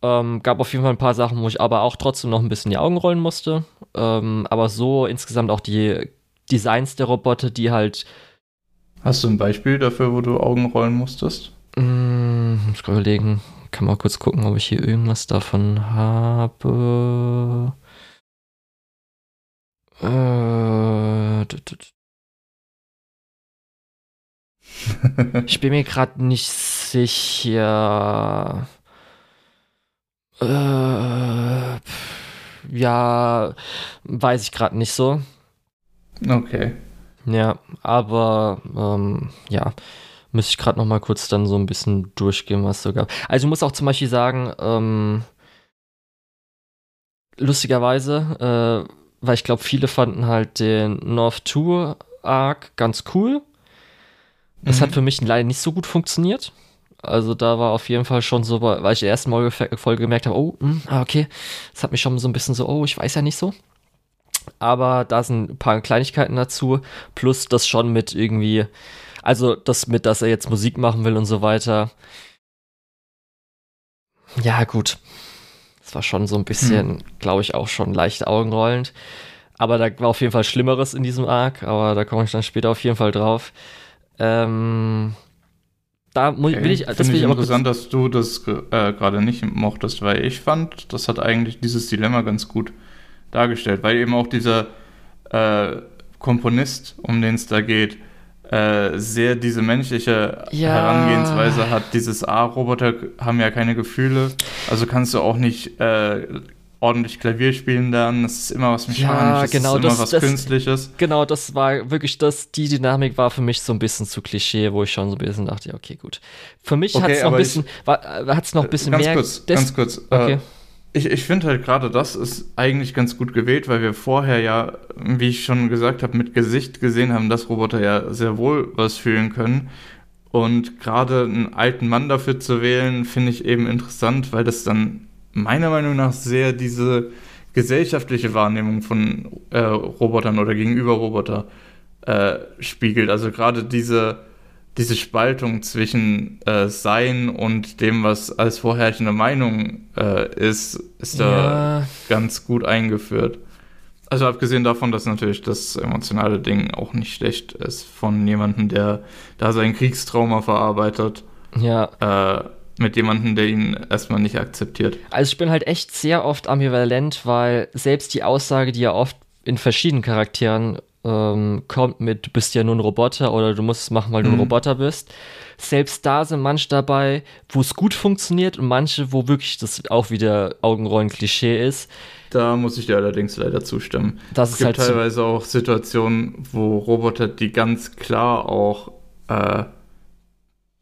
Ähm, gab auf jeden Fall ein paar Sachen, wo ich aber auch trotzdem noch ein bisschen die Augen rollen musste. Ähm, aber so insgesamt auch die Designs der Roboter, die halt. Hast du ein Beispiel dafür, wo du Augen rollen musstest? Mm, muss ich überlegen. Kann mal kurz gucken, ob ich hier irgendwas davon habe. Äh, ich bin mir gerade nicht sicher. Äh, ja, weiß ich gerade nicht so. Okay. Ja, aber ähm, ja, müsste ich gerade noch mal kurz dann so ein bisschen durchgehen, was so gab. Also ich muss auch zum Beispiel sagen, ähm, lustigerweise, äh, weil ich glaube, viele fanden halt den North Tour Arc ganz cool. Es mhm. hat für mich leider nicht so gut funktioniert. Also da war auf jeden Fall schon so, weil ich die erste Folge gemerkt habe, oh, mh, hm, ah, okay, das hat mich schon so ein bisschen so, oh, ich weiß ja nicht so. Aber da sind ein paar Kleinigkeiten dazu, plus das schon mit irgendwie, also das mit, dass er jetzt Musik machen will und so weiter. Ja, gut. Das war schon so ein bisschen, hm. glaube ich, auch schon leicht augenrollend. Aber da war auf jeden Fall Schlimmeres in diesem Arc, aber da komme ich dann später auf jeden Fall drauf. Ähm, da will ich, das Finde ich interessant, dass du das äh, gerade nicht mochtest, weil ich fand, das hat eigentlich dieses Dilemma ganz gut dargestellt, weil eben auch dieser äh, Komponist, um den es da geht, äh, sehr diese menschliche Ja. Herangehensweise hat. Dieses A-Roboter haben ja keine Gefühle, also kannst du auch nicht äh, ordentlich Klavier spielen lernen. Das ist immer was Ja, Mechanisches, genau, das ist immer das- was das- Künstliches. Genau, das war wirklich das, die Dynamik war für mich so ein bisschen zu Klischee, wo ich schon so ein bisschen dachte, ja, okay, gut. Für mich Okay, hat es noch ein bisschen, war, hat's noch ein bisschen ganz mehr. kurz, ganz kurz. Okay. Äh, ich ich finde halt gerade das ist eigentlich ganz gut gewählt, weil wir vorher ja, wie ich schon gesagt habe, mit Gesicht gesehen haben, dass Roboter ja sehr wohl was fühlen können. Und gerade einen alten Mann dafür zu wählen, finde ich eben interessant, weil das dann meiner Meinung nach sehr diese gesellschaftliche Wahrnehmung von äh, Robotern oder gegenüber Roboter äh, spiegelt. Also gerade diese, diese Spaltung zwischen äh, Sein und dem, was als vorherrschende Meinung äh, ist, ist da Ja. ganz gut eingeführt. Also abgesehen davon, dass natürlich das emotionale Ding auch nicht schlecht ist von jemandem, der da sein Kriegstrauma verarbeitet, Ja, äh, mit jemandem, der ihn erstmal nicht akzeptiert. also ich bin halt echt sehr oft ambivalent, weil selbst die Aussage, die ja oft in verschiedenen Charakteren ähm, kommt mit, du bist ja nur ein Roboter oder du musst es machen, weil du ein Mhm. Roboter bist. Selbst da sind manche dabei, wo es gut funktioniert und manche, wo wirklich das auch wieder Augenrollen-Klischee ist. Da muss ich dir allerdings leider zustimmen. Das es ist gibt halt teilweise auch Situationen, wo Roboter, die ganz klar auch äh,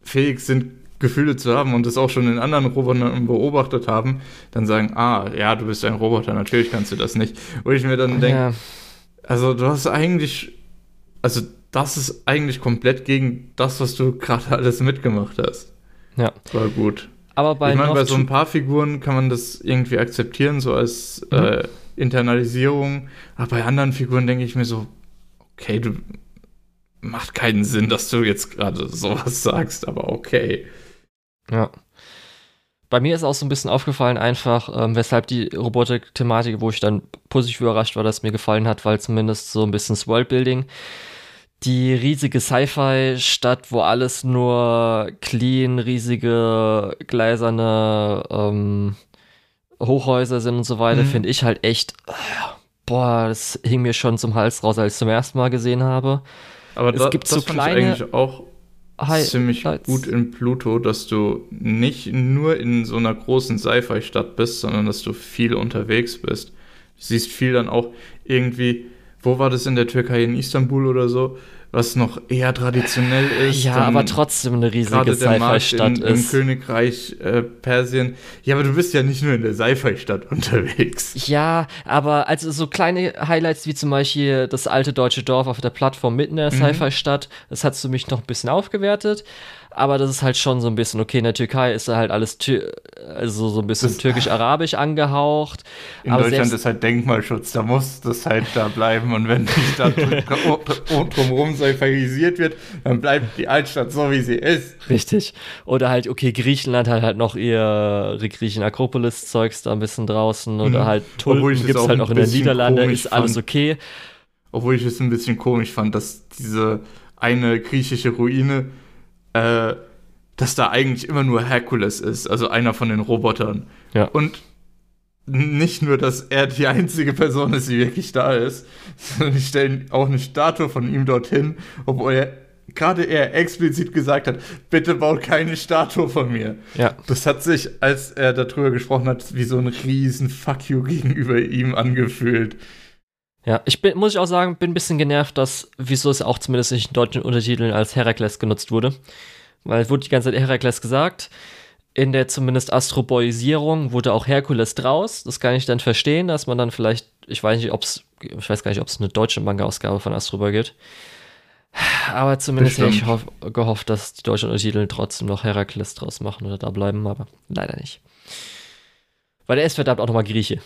fähig sind, Gefühle zu haben und das auch schon in anderen Robotern beobachtet haben, dann sagen, ah, ja, du bist ein Roboter, natürlich kannst du das nicht. Wo ich mir dann denke, Ja. also du hast eigentlich, also das ist eigentlich komplett gegen das, was du gerade alles mitgemacht hast. Ja. War gut. Aber bei ich meine, bei so ein paar Figuren kann man das irgendwie akzeptieren, so als Mhm. äh, Internalisierung. Aber bei anderen Figuren denke ich mir so, okay, du macht keinen Sinn, dass du jetzt gerade sowas sagst, aber okay. Ja. Bei mir ist auch so ein bisschen aufgefallen, einfach, ähm, weshalb die Robotik-Thematik, wo ich dann positiv überrascht war, dass mir gefallen hat, weil zumindest so ein bisschen das Worldbuilding. Die riesige Sci-Fi-Stadt, wo alles nur clean, riesige, gläserne ähm, Hochhäuser sind und so weiter, Mhm. finde ich halt echt, äh, boah, das hing mir schon zum Hals raus, als ich es zum ersten Mal gesehen habe. Aber Es da, gibt das so kleine ich eigentlich auch Hi- ziemlich Highlights. gut in Pluto, dass du nicht nur in so einer großen Sci-Fi-Stadt bist, sondern dass du viel unterwegs bist. Du siehst viel dann auch irgendwie, wo war das in der Türkei, in Istanbul oder so, was noch eher traditionell ist. Ja, aber trotzdem eine riesige Sci-Fi-Stadt in, im ist. Königreich äh, Persien. Ja, aber du bist ja nicht nur in der Sci-Fi-Stadt unterwegs. Ja, aber also so kleine Highlights wie zum Beispiel das alte deutsche Dorf auf der Plattform mitten in der Mhm. Sci-Fi-Stadt, das hat für mich noch ein bisschen aufgewertet. Aber das ist halt schon so ein bisschen, okay, in der Türkei ist da halt alles tür also so ein bisschen türkisch-arabisch angehaucht. In Deutschland ist halt Denkmalschutz, da muss das halt da bleiben. Und wenn nicht da drum- drumherum sci-fiisiert wird, dann bleibt die Altstadt so, wie sie ist. Richtig. Oder halt, okay, Griechenland hat halt noch ihr Griechen-Akropolis-Zeugs da ein bisschen draußen. Oder Mhm. halt Tulpen gibt es halt auch in den Niederlanden, ist alles fand. okay. Obwohl ich es ein bisschen komisch fand, dass diese eine griechische Ruine, äh, dass da eigentlich immer nur Herkules ist, also einer von den Robotern. Ja. Und nicht nur, dass er die einzige Person ist, die wirklich da ist, sondern die stellen auch eine Statue von ihm dorthin, obwohl er gerade er explizit gesagt hat, bitte baut keine Statue von mir. Ja. Das hat sich, als er darüber gesprochen hat, wie so ein riesen Fuck you gegenüber ihm angefühlt. Ja, ich bin, muss ich auch sagen, bin ein bisschen genervt, dass, wieso es auch zumindest nicht in deutschen Untertiteln als Herakles genutzt wurde. Weil es wurde die ganze Zeit Herakles gesagt. In der zumindest Astroboisierung wurde auch Herkules draus. Das kann ich dann verstehen, dass man dann vielleicht, ich weiß nicht, ob es, ich weiß gar nicht, ob es eine deutsche Manga-Ausgabe von Astroboy gibt. Aber zumindest hätte ich hoff, gehofft, dass die deutschen Untertitel trotzdem noch Herakles draus machen oder da bleiben, aber leider nicht. Weil der ist verdammt auch nochmal Grieche.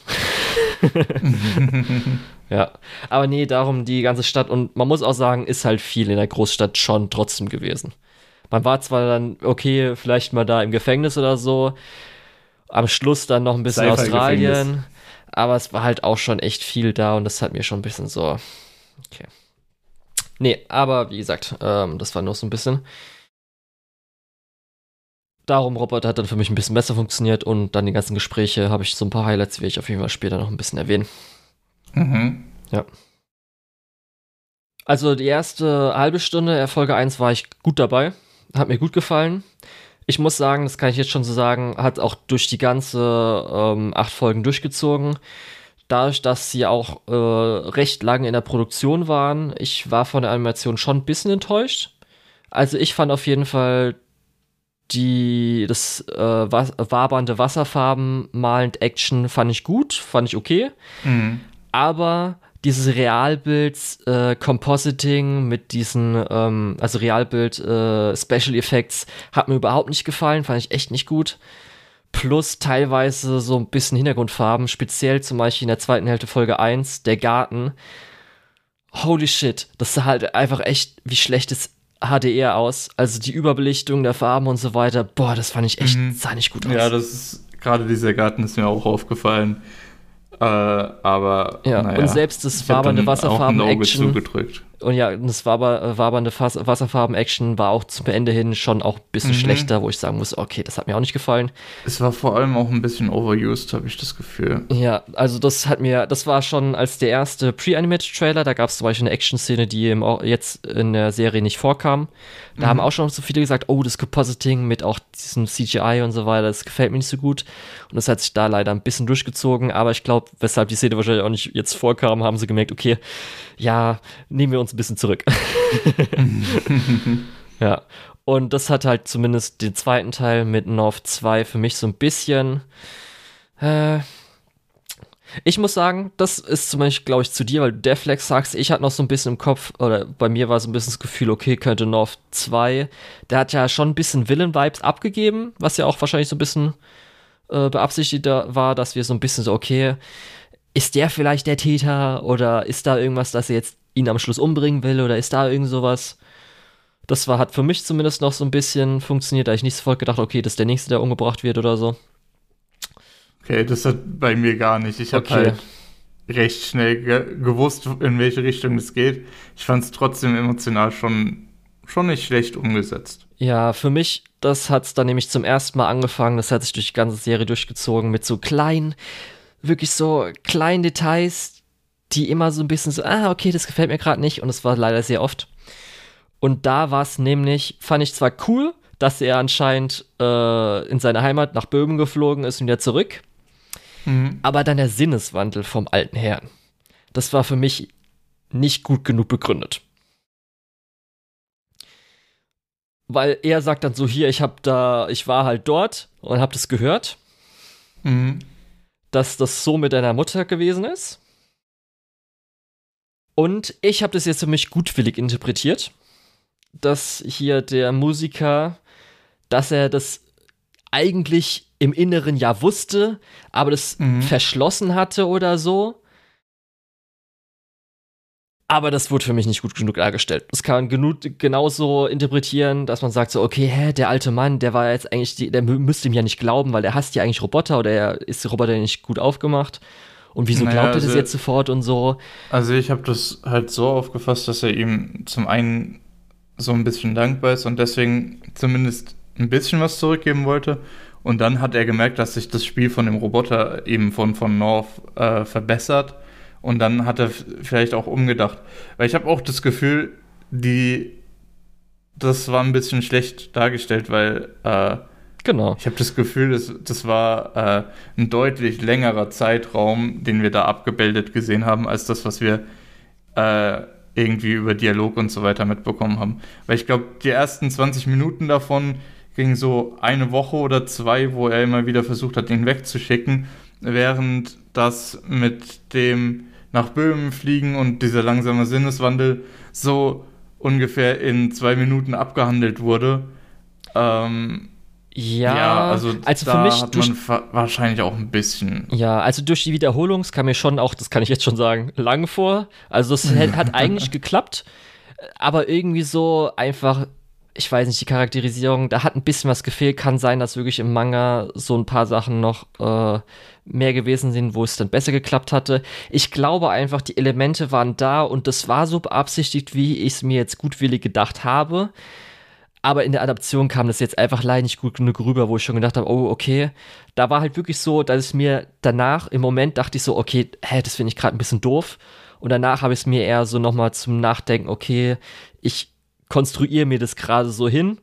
Ja, aber nee, darum die ganze Stadt und man muss auch sagen, ist halt viel in der Großstadt schon trotzdem gewesen. Man war zwar dann, okay, vielleicht mal da im Gefängnis oder so, am Schluss dann noch ein bisschen. Australien, aber es war halt auch schon echt viel da und das hat mir schon ein bisschen so, okay. Nee, aber wie gesagt, ähm, das war nur so ein bisschen. Darum, Robert hat dann für mich ein bisschen besser funktioniert und dann die ganzen Gespräche habe ich so ein paar Highlights, will ich auf jeden Fall später noch ein bisschen erwähnen. Mhm. Also die erste halbe Stunde, Folge 1 war ich gut dabei. Hat mir gut gefallen. Ich muss sagen, das kann ich jetzt schon so sagen, hat auch durch die ganze ähm, acht Folgen durchgezogen. Dadurch, dass sie auch äh, recht lange in der Produktion waren, ich war von der Animation schon ein bisschen enttäuscht. Also ich fand auf jeden Fall die das äh, wabernde Wasserfarben malend Action fand ich gut, fand ich okay. Mhm. Aber dieses Realbild äh, Compositing mit diesen ähm, also Realbild äh, Special Effects hat mir überhaupt nicht gefallen, fand ich echt nicht gut. Plus teilweise so ein bisschen Hintergrundfarben, speziell zum Beispiel in der zweiten Hälfte Folge 1, der Garten. Holy shit, das sah halt einfach echt wie schlechtes HDR aus. Also die Überbelichtung der Farben und so weiter. Boah, das fand ich echt, mhm. sah nicht gut aus. Ja, das ist, gerade dieser Garten ist mir auch aufgefallen. Äh, aber, ja, naja, und selbst das wabernde Wasserfarben-Action. zugedrückt. Und ja, das waber, wabernde Wasserfarben-Action war auch zum Ende hin schon auch ein bisschen mhm. schlechter, wo ich sagen muss, okay, das hat mir auch nicht gefallen. Es war vor allem auch ein bisschen overused, habe ich das Gefühl. Ja, also das hat mir, das war schon als der erste Pre-Animated-Trailer, da gab es zum Beispiel eine Action-Szene, die im, jetzt in der Serie nicht vorkam. Da mhm. haben auch schon so viele gesagt, oh, das Compositing mit auch diesem CGI und so weiter, das gefällt mir nicht so gut. Und das hat sich da leider ein bisschen durchgezogen, aber ich glaube, weshalb die Szene wahrscheinlich auch nicht jetzt vorkam, haben sie gemerkt, okay, ja, nehmen wir uns ein bisschen zurück. ja. Und das hat halt zumindest den zweiten Teil mit North 2 für mich so ein bisschen. Äh, ich muss sagen, das ist zum Beispiel, glaube ich, zu dir, weil du Deflex sagst, ich hatte noch so ein bisschen im Kopf, oder bei mir war so ein bisschen das Gefühl, okay, könnte North 2, der hat ja schon ein bisschen Villain-Vibes abgegeben, was ja auch wahrscheinlich so ein bisschen äh, beabsichtigt war, dass wir so ein bisschen so, okay, ist der vielleicht der Täter oder ist da irgendwas, dass er jetzt ihn am Schluss umbringen will oder ist da irgend sowas? Das war, hat für mich zumindest noch so ein bisschen funktioniert, da ich nicht sofort gedacht, okay, das ist der Nächste, der umgebracht wird oder so. Okay, das hat bei mir gar nicht. Ich habe okay. halt recht schnell ge gewusst, in welche Richtung es geht. Ich fand es trotzdem emotional schon, schon nicht schlecht umgesetzt. Ja, für mich, das hat es dann nämlich zum ersten Mal angefangen, das hat sich durch die ganze Serie durchgezogen mit so kleinen wirklich so kleinen Details, die immer so ein bisschen so, ah, okay, das gefällt mir gerade nicht. Und es war leider sehr oft. Und da war es nämlich, fand ich zwar cool, dass er anscheinend äh, in seine Heimat nach Böhmen geflogen ist und wieder zurück. Mhm. Aber dann der Sinneswandel vom alten Herrn. Das war für mich nicht gut genug begründet. Weil er sagt dann so hier, ich hab da, ich war halt dort und hab das gehört. Mhm dass das so mit deiner Mutter gewesen ist. Und ich habe das jetzt für mich gutwillig interpretiert, dass hier der Musiker, dass er das eigentlich im Inneren ja wusste, aber das mhm. verschlossen hatte oder so. Aber das wurde für mich nicht gut genug dargestellt. Das kann man genug, genauso interpretieren, dass man sagt so, okay, hä, der alte Mann, der war jetzt eigentlich, die, der müsste ihm ja nicht glauben, weil er hasst ja eigentlich Roboter oder er ist Roboter nicht gut aufgemacht. Und wieso naja, glaubt er also, das jetzt sofort und so? Also ich habe das halt so aufgefasst, dass er ihm zum einen so ein bisschen dankbar ist und deswegen zumindest ein bisschen was zurückgeben wollte. Und dann hat er gemerkt, dass sich das Spiel von dem Roboter eben von, von North äh, verbessert und dann hat er vielleicht auch umgedacht. Weil ich habe auch das Gefühl, die das war ein bisschen schlecht dargestellt, weil äh, genau. ich habe das Gefühl, das, das war äh, ein deutlich längerer Zeitraum, den wir da abgebildet gesehen haben, als das, was wir äh, irgendwie über Dialog und so weiter mitbekommen haben. Weil ich glaube, die ersten 20 Minuten davon ging so eine Woche oder zwei, wo er immer wieder versucht hat, ihn wegzuschicken, während das mit dem nach Böhmen fliegen und dieser langsame Sinneswandel so ungefähr in zwei Minuten abgehandelt wurde. Ähm, ja, ja, also, also da für mich hat man wahrscheinlich auch ein bisschen. Ja, also durch die Wiederholung, kam mir schon auch, das kann ich jetzt schon sagen, lang vor. Also es hat eigentlich geklappt, aber irgendwie so einfach ich weiß nicht, die Charakterisierung, da hat ein bisschen was gefehlt. Kann sein, dass wirklich im Manga so ein paar Sachen noch äh, mehr gewesen sind, wo es dann besser geklappt hatte. Ich glaube einfach, die Elemente waren da und das war so beabsichtigt, wie ich es mir jetzt gutwillig gedacht habe. Aber in der Adaption kam das jetzt einfach leider nicht gut genug rüber, wo ich schon gedacht habe, oh, okay. Da war halt wirklich so, dass ich mir danach im Moment dachte ich so, okay, hä, das finde ich gerade ein bisschen doof. Und danach habe ich es mir eher so nochmal zum Nachdenken, okay, ich konstruiere mir das gerade so hin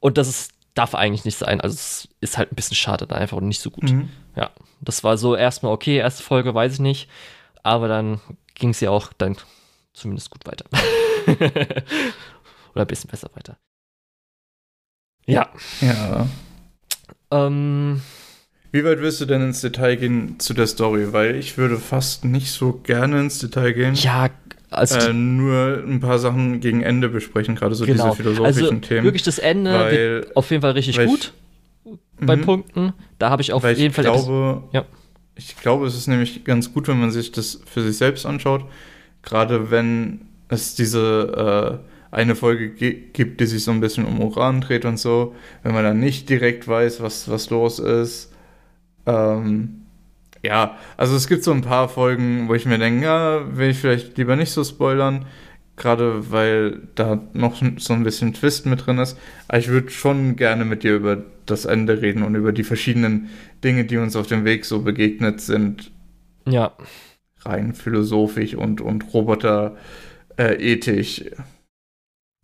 und das ist, darf eigentlich nicht sein. Also es ist halt ein bisschen schade da einfach und nicht so gut. Mhm. Ja, das war so erstmal okay, erste Folge weiß ich nicht, aber dann ging es ja auch dann zumindest gut weiter. Oder ein bisschen besser weiter. Ja. Ja. Ähm, Wie weit wirst du denn ins Detail gehen zu der Story? Weil ich würde fast nicht so gerne ins Detail gehen. Ja, also äh, nur ein paar Sachen gegen Ende besprechen, gerade so genau. diese philosophischen also, Themen. Wirklich das Ende weil, auf jeden Fall richtig gut ich, bei mhm. Punkten. Da habe ich auf jeden ich Fall glaube, ja. ich glaube, es ist nämlich ganz gut, wenn man sich das für sich selbst anschaut. Gerade wenn es diese äh, eine Folge gibt, die sich so ein bisschen um Uran dreht und so, wenn man dann nicht direkt weiß, was, was los ist. Ähm, ja, also es gibt so ein paar Folgen, wo ich mir denke, ja, will ich vielleicht lieber nicht so spoilern, gerade weil da noch so ein bisschen Twist mit drin ist. Aber ich würde schon gerne mit dir über das Ende reden und über die verschiedenen Dinge, die uns auf dem Weg so begegnet sind. Ja. Rein philosophisch und, und Roboter äh.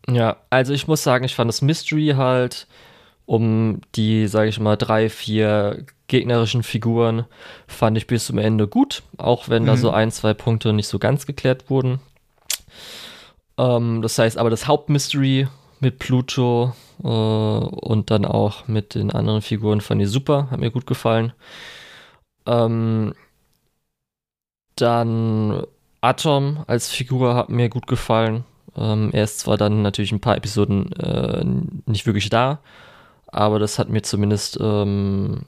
Ja, also ich muss sagen, ich fand das Mystery halt um die, sage ich mal, drei, vier gegnerischen Figuren fand ich bis zum Ende gut, auch wenn mhm. da so ein, zwei Punkte nicht so ganz geklärt wurden. Ähm, das heißt aber, das Hauptmystery mit Pluto äh, und dann auch mit den anderen Figuren fand ich super, hat mir gut gefallen. Ähm, dann Atom als Figur hat mir gut gefallen. Ähm, er ist zwar dann natürlich ein paar Episoden äh, nicht wirklich da, aber das hat mir zumindest ähm,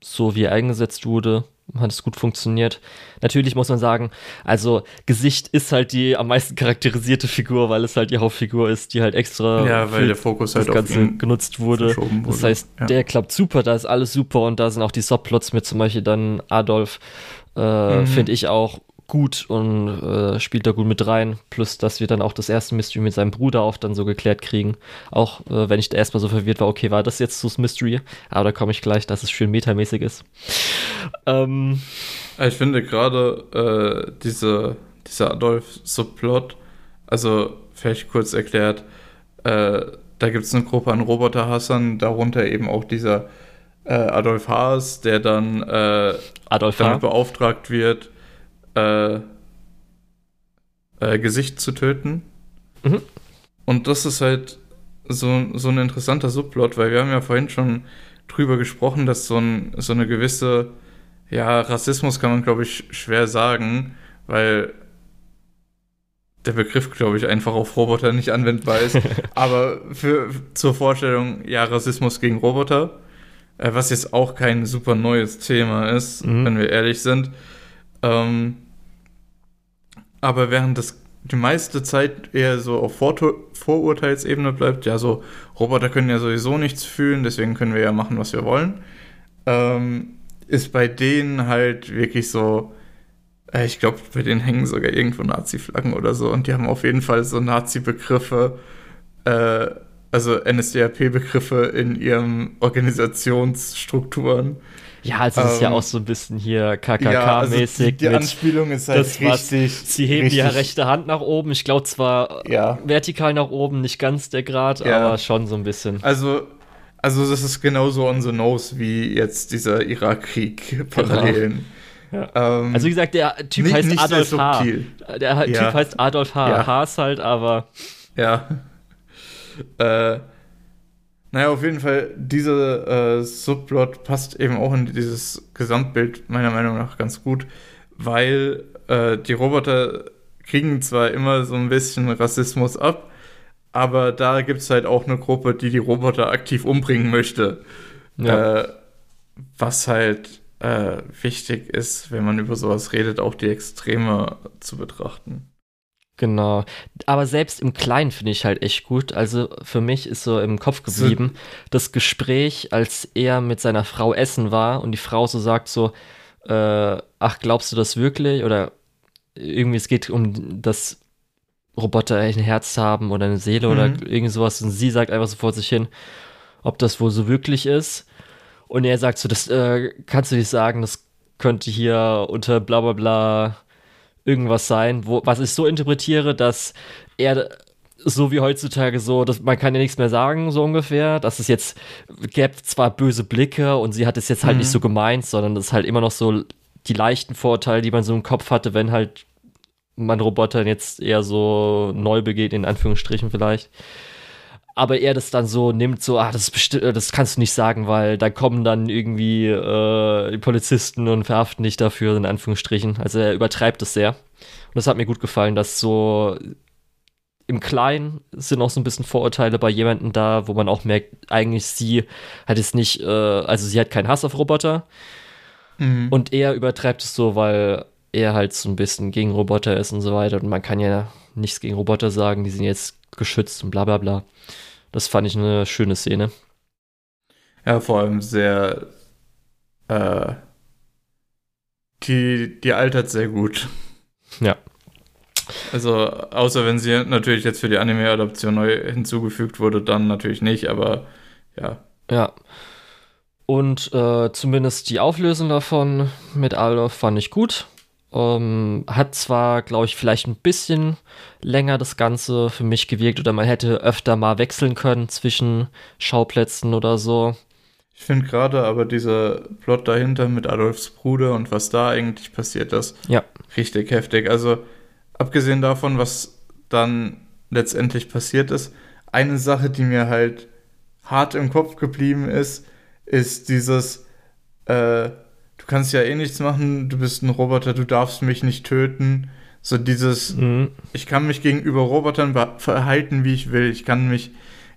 so wie er eingesetzt wurde, hat es gut funktioniert. Natürlich muss man sagen, also Gesicht ist halt die am meisten charakterisierte Figur, weil es halt die Hauptfigur ist, die halt extra ja, weil der Fokus halt das Ganze genutzt wurde. wurde. Das heißt, ja. der klappt super, da ist alles super und da sind auch die Subplots mit zum Beispiel dann Adolf, äh, mhm. finde ich auch gut und äh, spielt da gut mit rein. Plus, dass wir dann auch das erste Mystery mit seinem Bruder auch dann so geklärt kriegen. Auch äh, wenn ich da erstmal so verwirrt war, okay, war das jetzt so das Mystery? Aber da komme ich gleich, dass es schön metamäßig ist. Ähm, ich finde gerade äh, diese, dieser Adolf-Subplot, also vielleicht kurz erklärt, äh, da gibt es eine Gruppe an Roboterhassern, darunter eben auch dieser äh, Adolf Haas, der dann äh, Adolf damit beauftragt wird, äh, äh, Gesicht zu töten. Mhm. Und das ist halt so, so ein interessanter Subplot, weil wir haben ja vorhin schon drüber gesprochen, dass so, ein, so eine gewisse, ja, Rassismus kann man, glaube ich, schwer sagen, weil der Begriff, glaube ich, einfach auf Roboter nicht anwendbar ist. Aber für, zur Vorstellung, ja, Rassismus gegen Roboter, äh, was jetzt auch kein super neues Thema ist, mhm. wenn wir ehrlich sind. Ähm, aber während das die meiste Zeit eher so auf Vor Vorurteilsebene bleibt, ja, so Roboter können ja sowieso nichts fühlen, deswegen können wir ja machen, was wir wollen, ähm, ist bei denen halt wirklich so, äh, ich glaube, bei denen hängen sogar irgendwo Nazi-Flaggen oder so und die haben auf jeden Fall so Nazi-Begriffe, äh, also NSDAP-Begriffe in ihren Organisationsstrukturen. Ja, also es ist ja ähm, auch so ein bisschen hier KKK-mäßig. Ja, also die, die Anspielung ist halt richtig. Was, sie heben richtig, die rechte Hand nach oben. Ich glaube zwar ja. vertikal nach oben, nicht ganz der Grad, ja. aber schon so ein bisschen. Also, also das ist genauso on the nose wie jetzt dieser Irakkrieg parallelen. Genau. Ähm, also wie gesagt, der Typ nicht, heißt nicht Adolf H. Der Typ heißt Adolf H. Ja. Haas halt, aber. Ja. Äh, naja, auf jeden Fall, dieser äh, Subplot passt eben auch in dieses Gesamtbild meiner Meinung nach ganz gut, weil äh, die Roboter kriegen zwar immer so ein bisschen Rassismus ab, aber da gibt es halt auch eine Gruppe, die die Roboter aktiv umbringen möchte. Ja. Äh, was halt äh, wichtig ist, wenn man über sowas redet, auch die Extreme zu betrachten. Genau. Aber selbst im Kleinen finde ich halt echt gut. Also für mich ist so im Kopf geblieben, so. das Gespräch, als er mit seiner Frau essen war und die Frau so sagt so, äh, ach, glaubst du das wirklich? Oder irgendwie, es geht um das Roboter ein Herz haben oder eine Seele mhm. oder irgend sowas. Und sie sagt einfach so vor sich hin, ob das wohl so wirklich ist. Und er sagt so, das äh, kannst du nicht sagen, das könnte hier unter bla bla bla irgendwas sein, wo, was ich so interpretiere, dass er so wie heutzutage so, dass man kann ja nichts mehr sagen, so ungefähr. Dass es jetzt gäbe zwar böse Blicke und sie hat es jetzt halt mhm. nicht so gemeint, sondern das ist halt immer noch so die leichten Vorteile, die man so im Kopf hatte, wenn halt man Robotern jetzt eher so neu begeht, in Anführungsstrichen vielleicht. Aber er das dann so nimmt, so, ah, das, das kannst du nicht sagen, weil da kommen dann irgendwie äh, die Polizisten und verhaften dich dafür, in Anführungsstrichen. Also er übertreibt es sehr. Und das hat mir gut gefallen, dass so im Kleinen sind auch so ein bisschen Vorurteile bei jemandem da, wo man auch merkt, eigentlich sie hat es nicht, äh, also sie hat keinen Hass auf Roboter. Mhm. Und er übertreibt es so, weil er halt so ein bisschen gegen Roboter ist und so weiter. Und man kann ja nichts gegen Roboter sagen, die sind jetzt geschützt und bla bla bla. Das fand ich eine schöne Szene. Ja, vor allem sehr. Äh, die, die altert sehr gut. Ja. Also, außer wenn sie natürlich jetzt für die Anime-Adaption neu hinzugefügt wurde, dann natürlich nicht, aber ja. Ja. Und äh, zumindest die Auflösung davon mit Aldo fand ich gut. Ähm, hat zwar, glaube ich, vielleicht ein bisschen länger das Ganze für mich gewirkt oder man hätte öfter mal wechseln können zwischen Schauplätzen oder so. Ich finde gerade aber dieser Plot dahinter mit Adolfs Bruder und was da eigentlich passiert ist, ja. richtig heftig. Also abgesehen davon, was dann letztendlich passiert ist, eine Sache, die mir halt hart im Kopf geblieben ist, ist dieses, äh, kannst ja eh nichts machen, du bist ein Roboter, du darfst mich nicht töten. So dieses, mhm. ich kann mich gegenüber Robotern verhalten, wie ich will. Ich kann mich,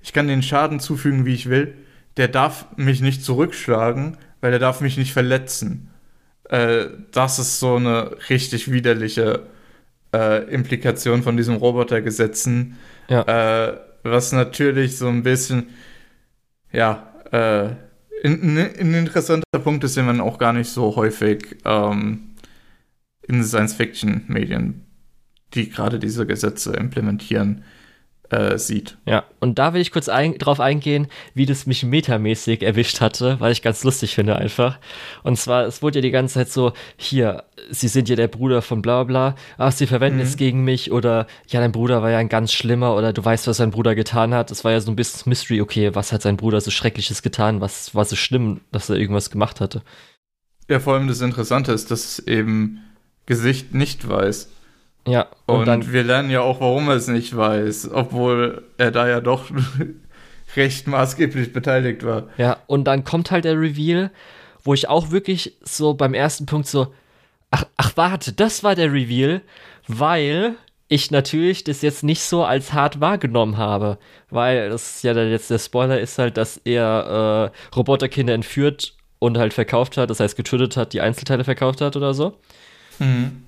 ich kann den Schaden zufügen, wie ich will. Der darf mich nicht zurückschlagen, weil er darf mich nicht verletzen. Äh, das ist so eine richtig widerliche äh, Implikation von diesem Robotergesetzen. Ja. Äh, was natürlich so ein bisschen, ja, äh, ein, ein interessanter Punkt ist, den man auch gar nicht so häufig ähm, in Science-Fiction-Medien, die gerade diese Gesetze implementieren, äh, sieht. Ja, und da will ich kurz ein, drauf eingehen, wie das mich metamäßig erwischt hatte, weil ich ganz lustig finde einfach. Und zwar, es wurde ja die ganze Zeit so, hier, sie sind ja der Bruder von bla bla, ach, sie verwenden mhm. es gegen mich oder ja, dein Bruder war ja ein ganz schlimmer oder du weißt, was sein Bruder getan hat. Es war ja so ein bisschen Mystery, okay, was hat sein Bruder so Schreckliches getan, was war so schlimm, dass er irgendwas gemacht hatte. Ja, vor allem das Interessante ist, dass eben Gesicht nicht weiß. Ja. Und, und dann, wir lernen ja auch, warum er es nicht weiß, obwohl er da ja doch recht maßgeblich beteiligt war. Ja, und dann kommt halt der Reveal, wo ich auch wirklich so beim ersten Punkt so, ach, ach warte, das war der Reveal, weil ich natürlich das jetzt nicht so als hart wahrgenommen habe, weil das ja jetzt der Spoiler ist halt, dass er äh, Roboterkinder entführt und halt verkauft hat, das heißt getötet hat, die Einzelteile verkauft hat oder so. Mhm.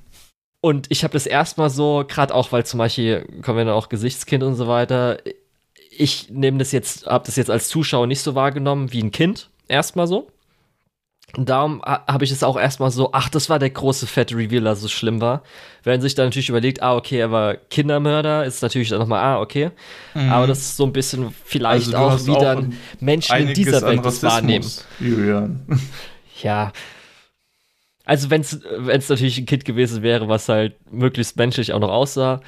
Und ich habe das erstmal so, gerade auch, weil zum Beispiel kommen wir dann auch Gesichtskind und so weiter. Ich nehme das jetzt, habe das jetzt als Zuschauer nicht so wahrgenommen wie ein Kind. Erstmal so. Und darum habe ich es auch erstmal so, ach, das war der große fette Reveal, dass es schlimm war. Wenn sich dann natürlich überlegt, ah, okay, er war Kindermörder, ist natürlich dann nochmal, ah, okay. Mhm. Aber das ist so ein bisschen vielleicht also auch, wie dann Menschen in dieser Welt das wahrnehmen. Julian. Ja, also wenn es natürlich ein Kind gewesen wäre, was halt möglichst menschlich auch noch aussah,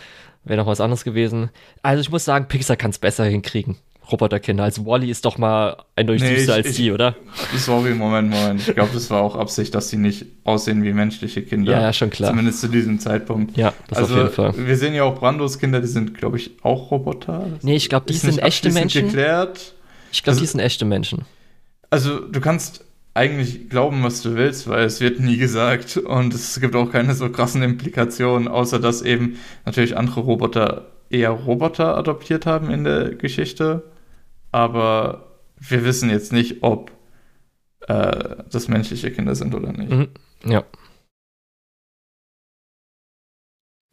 wäre noch was anderes gewesen. Also ich muss sagen, Pixar kann es besser hinkriegen. Roboterkinder. Also Wally ist doch mal eindeutig nee, süßer als ich, die, oder? Sorry, Moment, Moment. Ich glaube, das war auch Absicht, dass sie nicht aussehen wie menschliche Kinder. Ja, ja, schon klar. Zumindest zu diesem Zeitpunkt. Ja, das also, auf jeden Fall. Wir sehen ja auch Brandos Kinder, die sind, glaube ich, auch Roboter. Das nee, ich glaube, die sind echte Menschen. Geklärt. Ich glaube, also, die sind echte Menschen. Also, du kannst eigentlich glauben, was du willst, weil es wird nie gesagt und es gibt auch keine so krassen Implikationen, außer dass eben natürlich andere Roboter eher Roboter adoptiert haben in der Geschichte. Aber wir wissen jetzt nicht, ob äh, das menschliche Kinder sind oder nicht. Mhm. Ja.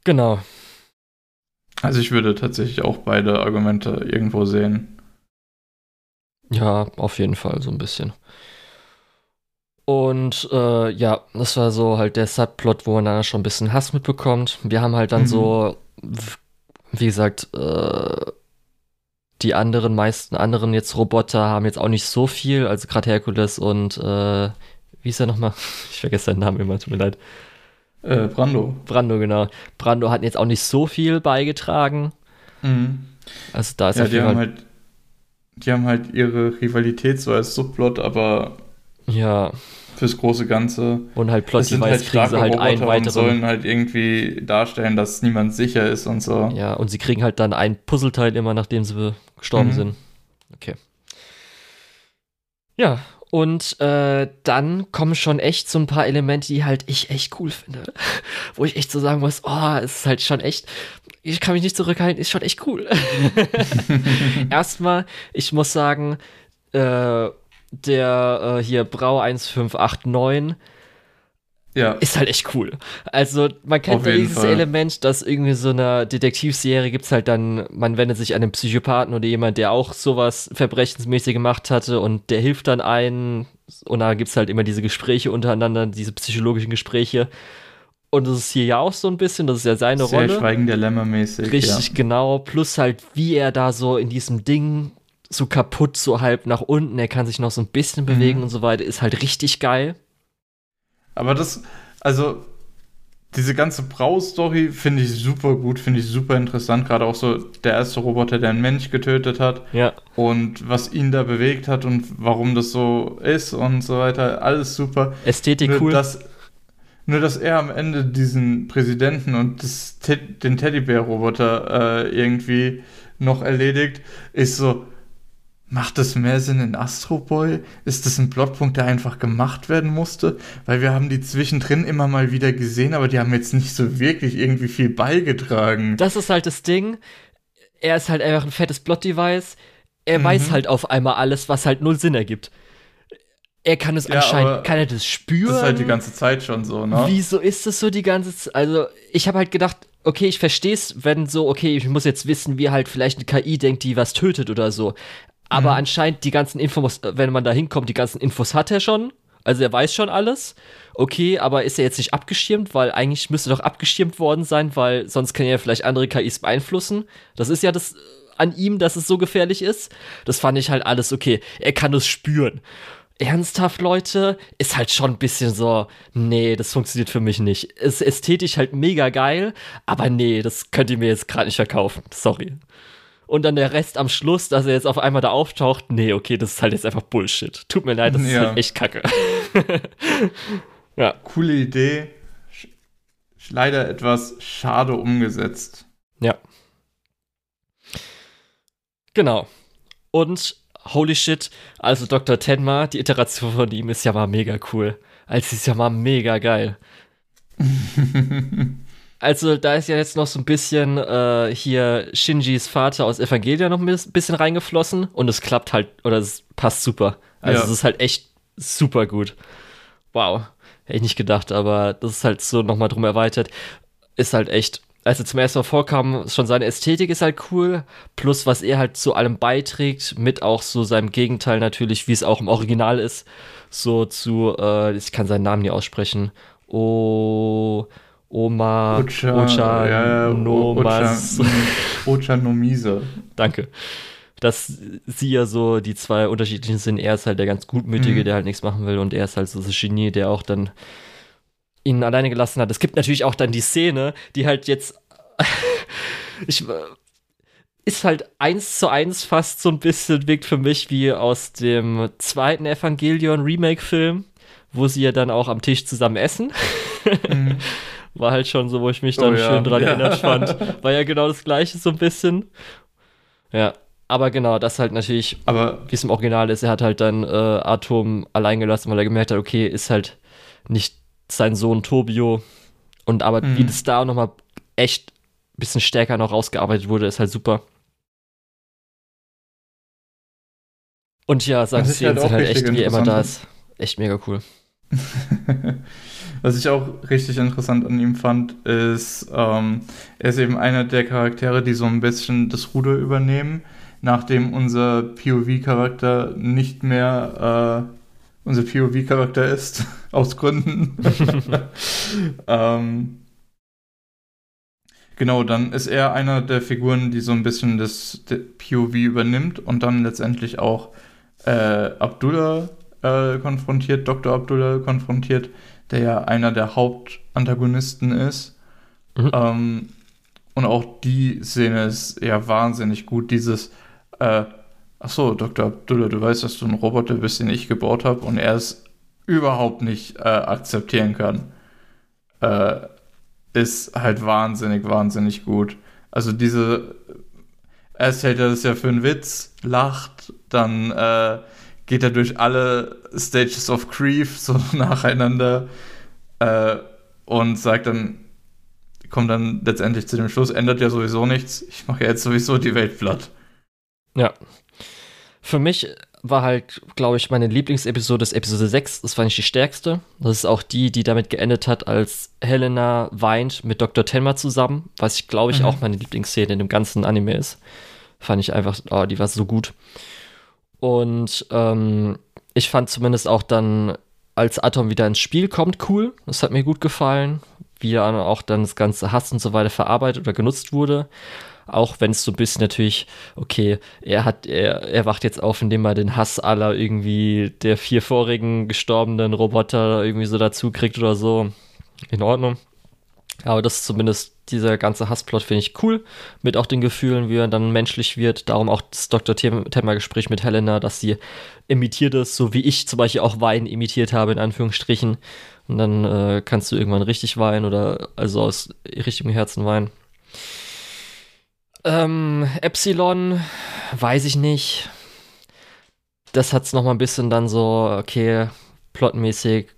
Genau. Also ich würde tatsächlich auch beide Argumente irgendwo sehen. Ja, auf jeden Fall so ein bisschen. Und äh, ja, das war so halt der Subplot, wo man dann schon ein bisschen Hass mitbekommt. Wir haben halt dann mhm. so, wie gesagt, äh, die anderen, meisten anderen jetzt Roboter haben jetzt auch nicht so viel. Also gerade Herkules und äh, wie ist er nochmal? Ich vergesse seinen Namen immer, tut mir leid. Äh, Brando. Brando, genau. Brando hat jetzt auch nicht so viel beigetragen. Mhm. Also da ist ja, die haben halt, die haben halt ihre Rivalität so als Subplot, aber ja, fürs große Ganze. und halt sind halt kriegen sie halt Roboter einen und weiteren. sollen halt irgendwie darstellen, dass niemand sicher ist und so. Ja, und sie kriegen halt dann ein Puzzleteil immer, nachdem sie gestorben Mhm. sind. Okay. Ja, und äh, dann kommen schon echt so ein paar Elemente, die halt ich echt cool finde. Wo ich echt so sagen muss, oh, es ist halt schon echt, ich kann mich nicht zurückhalten, ist schon echt cool. Erstmal, ich muss sagen, äh, der äh, hier Brau 1589 Ja, ist halt echt cool. Also man kennt ja dieses Fall. Element, dass irgendwie so einer Detektivserie gibt's halt dann, man wendet sich an einen Psychopathen oder jemand, der auch sowas verbrechensmäßig gemacht hatte und der hilft dann einen und da gibt's halt immer diese Gespräche untereinander, diese psychologischen Gespräche. Und das ist hier ja auch so ein bisschen, das ist ja seine sehr Rolle. Schweigen der Lämmer mäßig. Richtig, genau. Plus halt, wie er da so in diesem Ding so kaputt, so halb nach unten, er kann sich noch so ein bisschen bewegen Mhm. und so weiter, ist halt richtig geil. Aber das, also, diese ganze Brau-Story finde ich super gut, finde ich super interessant. Gerade auch so der erste Roboter, der einen Mensch getötet hat Ja. und was ihn da bewegt hat und warum das so ist und so weiter. Alles super. Ästhetik nur, cool. dass, nur, dass er am Ende diesen Präsidenten und das, den Teddybär-Roboter äh, irgendwie noch erledigt, ist so. Macht das mehr Sinn in Astro Boy? Ist das ein Plotpunkt, der einfach gemacht werden musste? Weil wir haben die zwischendrin immer mal wieder gesehen, aber die haben jetzt nicht so wirklich irgendwie viel beigetragen. Das ist halt das Ding. Er ist halt einfach ein fettes Plot-Device. Er Mhm. weiß halt auf einmal alles, was halt null Sinn ergibt. Er kann es Ja, anscheinend, kann er das spüren? das ist halt die ganze Zeit schon so, ne? Wieso ist das so die ganze Zeit? Also, ich habe halt gedacht, okay, ich verstehe es, wenn so, okay, ich muss jetzt wissen, wie halt vielleicht eine KI denkt, die was tötet oder so. Aber Mhm. anscheinend die ganzen Infos, wenn man da hinkommt, die ganzen Infos hat er schon. Also er weiß schon alles. Okay, aber ist er jetzt nicht abgeschirmt? Weil eigentlich müsste doch abgeschirmt worden sein, weil sonst kann er ja vielleicht andere KIs beeinflussen. Das ist ja das äh, an ihm, dass es so gefährlich ist. Das fand ich halt alles okay. Er kann es spüren. Ernsthaft, Leute, ist halt schon ein bisschen so, nee, das funktioniert für mich nicht. Ist ästhetisch halt mega geil, aber nee, das könnt ihr mir jetzt gerade nicht verkaufen. Sorry. Und dann der Rest am Schluss, dass er jetzt auf einmal da auftaucht, nee, okay, das ist halt jetzt einfach Bullshit. Tut mir leid, das ist Ja. halt echt kacke. ja, Coole Idee. Leider etwas schade umgesetzt. ja. Genau. Und holy shit, also Dr. Tenma, die Iteration von ihm ist ja mal mega cool. Also sie ist ja mal mega geil. Also da ist ja jetzt noch so ein bisschen äh, hier Shinjis Vater aus Evangelia noch ein bisschen reingeflossen und es klappt halt, oder es passt super. Also Ja. es ist halt echt super gut. Wow. Hätte ich nicht gedacht, aber das ist halt so nochmal drum erweitert. Ist halt echt, als er zum ersten Mal vorkam, schon seine Ästhetik ist halt cool. Plus, was er halt zu allem beiträgt, mit auch so seinem Gegenteil natürlich, wie es auch im Original ist. So zu, äh, ich kann seinen Namen nie aussprechen. Oh, Oma, Ocha, Ocha, ja, Nomas. Ocha, Ocha Nomise. Danke. Dass sie ja so die zwei unterschiedlichen sind. Er ist halt der ganz Gutmütige, Mhm. der halt nichts machen will, und er ist halt so das Genie, der auch dann ihn alleine gelassen hat. Es gibt natürlich auch dann die Szene, die halt jetzt. ich. Ist halt eins zu eins fast so ein bisschen, wirkt für mich wie aus dem zweiten Evangelion Remake-Film, wo sie ja dann auch am Tisch zusammen essen. Mhm. War halt schon so, wo ich mich dann Oh ja, schön dran ja. erinnert fand. War ja genau das gleiche so ein bisschen. Ja, aber genau, das halt natürlich, Aber wie es im Original ist, er hat halt dann äh, Atom allein gelassen, weil er gemerkt hat, okay, ist halt nicht sein Sohn Tobio. Und aber Mhm. wie das da nochmal echt ein bisschen stärker noch rausgearbeitet wurde, ist halt super. Und ja, ich halt sind halt echt, wie er immer da ist. Echt mega cool. Was ich auch richtig interessant an ihm fand, ist, ähm, er ist eben einer der Charaktere, die so ein bisschen das Ruder übernehmen, nachdem unser POV-Charakter nicht mehr äh, unser POV-Charakter ist, aus Gründen. ähm, genau, dann ist er einer der Figuren, die so ein bisschen das POV übernimmt und dann letztendlich auch äh, Abdullah äh, konfrontiert, Dr. Abdullah konfrontiert, der ja einer der Hauptantagonisten ist. Mhm. Ähm, und auch die Szene ist ja wahnsinnig gut. Dieses, äh, achso, Dr. Abdullah, du weißt, dass du ein Roboter bist, den ich gebaut habe und er es überhaupt nicht äh, akzeptieren kann. Äh, ist halt wahnsinnig, wahnsinnig gut. Also diese, erst hält er das ja für einen Witz, lacht, dann äh, geht er durch alle Stages of Grief so nacheinander äh, und sagt dann, kommt dann letztendlich zu dem Schluss, ändert ja sowieso nichts, ich mache ja jetzt sowieso die Welt platt. Ja. Für mich war halt, glaube ich, meine Lieblingsepisode das Episode 6. Das fand ich die stärkste. Das ist auch die, die damit geendet hat, als Helena weint mit Dr. Tenma zusammen, was ich, glaube ich, mhm. auch meine Lieblingsszene in dem ganzen Anime ist. Fand ich einfach, oh, die war so gut. Und ähm, ich fand zumindest auch dann, als Atom wieder ins Spiel kommt, cool. Das hat mir gut gefallen. Wie auch dann das ganze Hass und so weiter verarbeitet oder genutzt wurde. Auch wenn es so ein bisschen natürlich, okay, er hat, er, er wacht jetzt auf, indem er den Hass aller irgendwie der vier vorigen gestorbenen Roboter irgendwie so dazu kriegt oder so. In Ordnung. Aber das ist zumindest dieser ganze Hassplot finde ich cool. Mit auch den Gefühlen, wie er dann menschlich wird. Darum auch das Dr. Temmer-Gespräch mit Helena, dass sie imitiert ist, so wie ich zum Beispiel auch Wein imitiert habe, in Anführungsstrichen. Und dann äh, kannst du irgendwann richtig weinen oder also aus richtigem Herzen weinen. Ähm, Epsilon, weiß ich nicht. Das hat es nochmal ein bisschen dann so, okay, plotmäßig.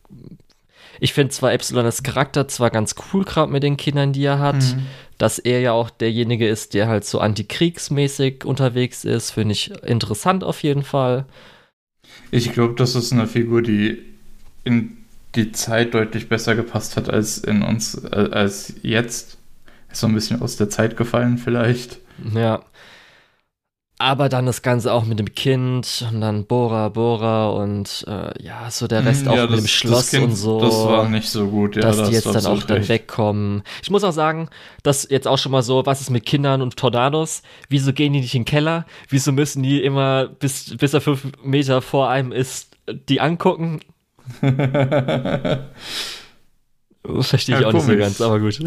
Ich finde zwar Epsilon als Charakter zwar ganz cool, gerade mit den Kindern, die er hat. Mhm. Dass er ja auch derjenige ist, der halt so antikriegsmäßig unterwegs ist, finde ich interessant auf jeden Fall. Ich glaube, das ist eine Figur, die in die Zeit deutlich besser gepasst hat als in uns, äh, als jetzt. Ist so ein bisschen aus der Zeit gefallen, vielleicht. Ja. Aber dann das Ganze auch mit dem Kind und dann Bora Bora und äh, ja, so der Rest hm, ja, auch das, mit dem Schloss kind, und so. Das war nicht so gut, ja. Dass das die jetzt dann auch recht. dann wegkommen. Ich muss auch sagen, dass jetzt auch schon mal so, was ist mit Kindern und Tornados? Wieso gehen die nicht in den Keller? Wieso müssen die immer, bis, bis er fünf Meter vor einem ist, die angucken? Verstehe ich ja, auch komisch. nicht so ganz, aber gut.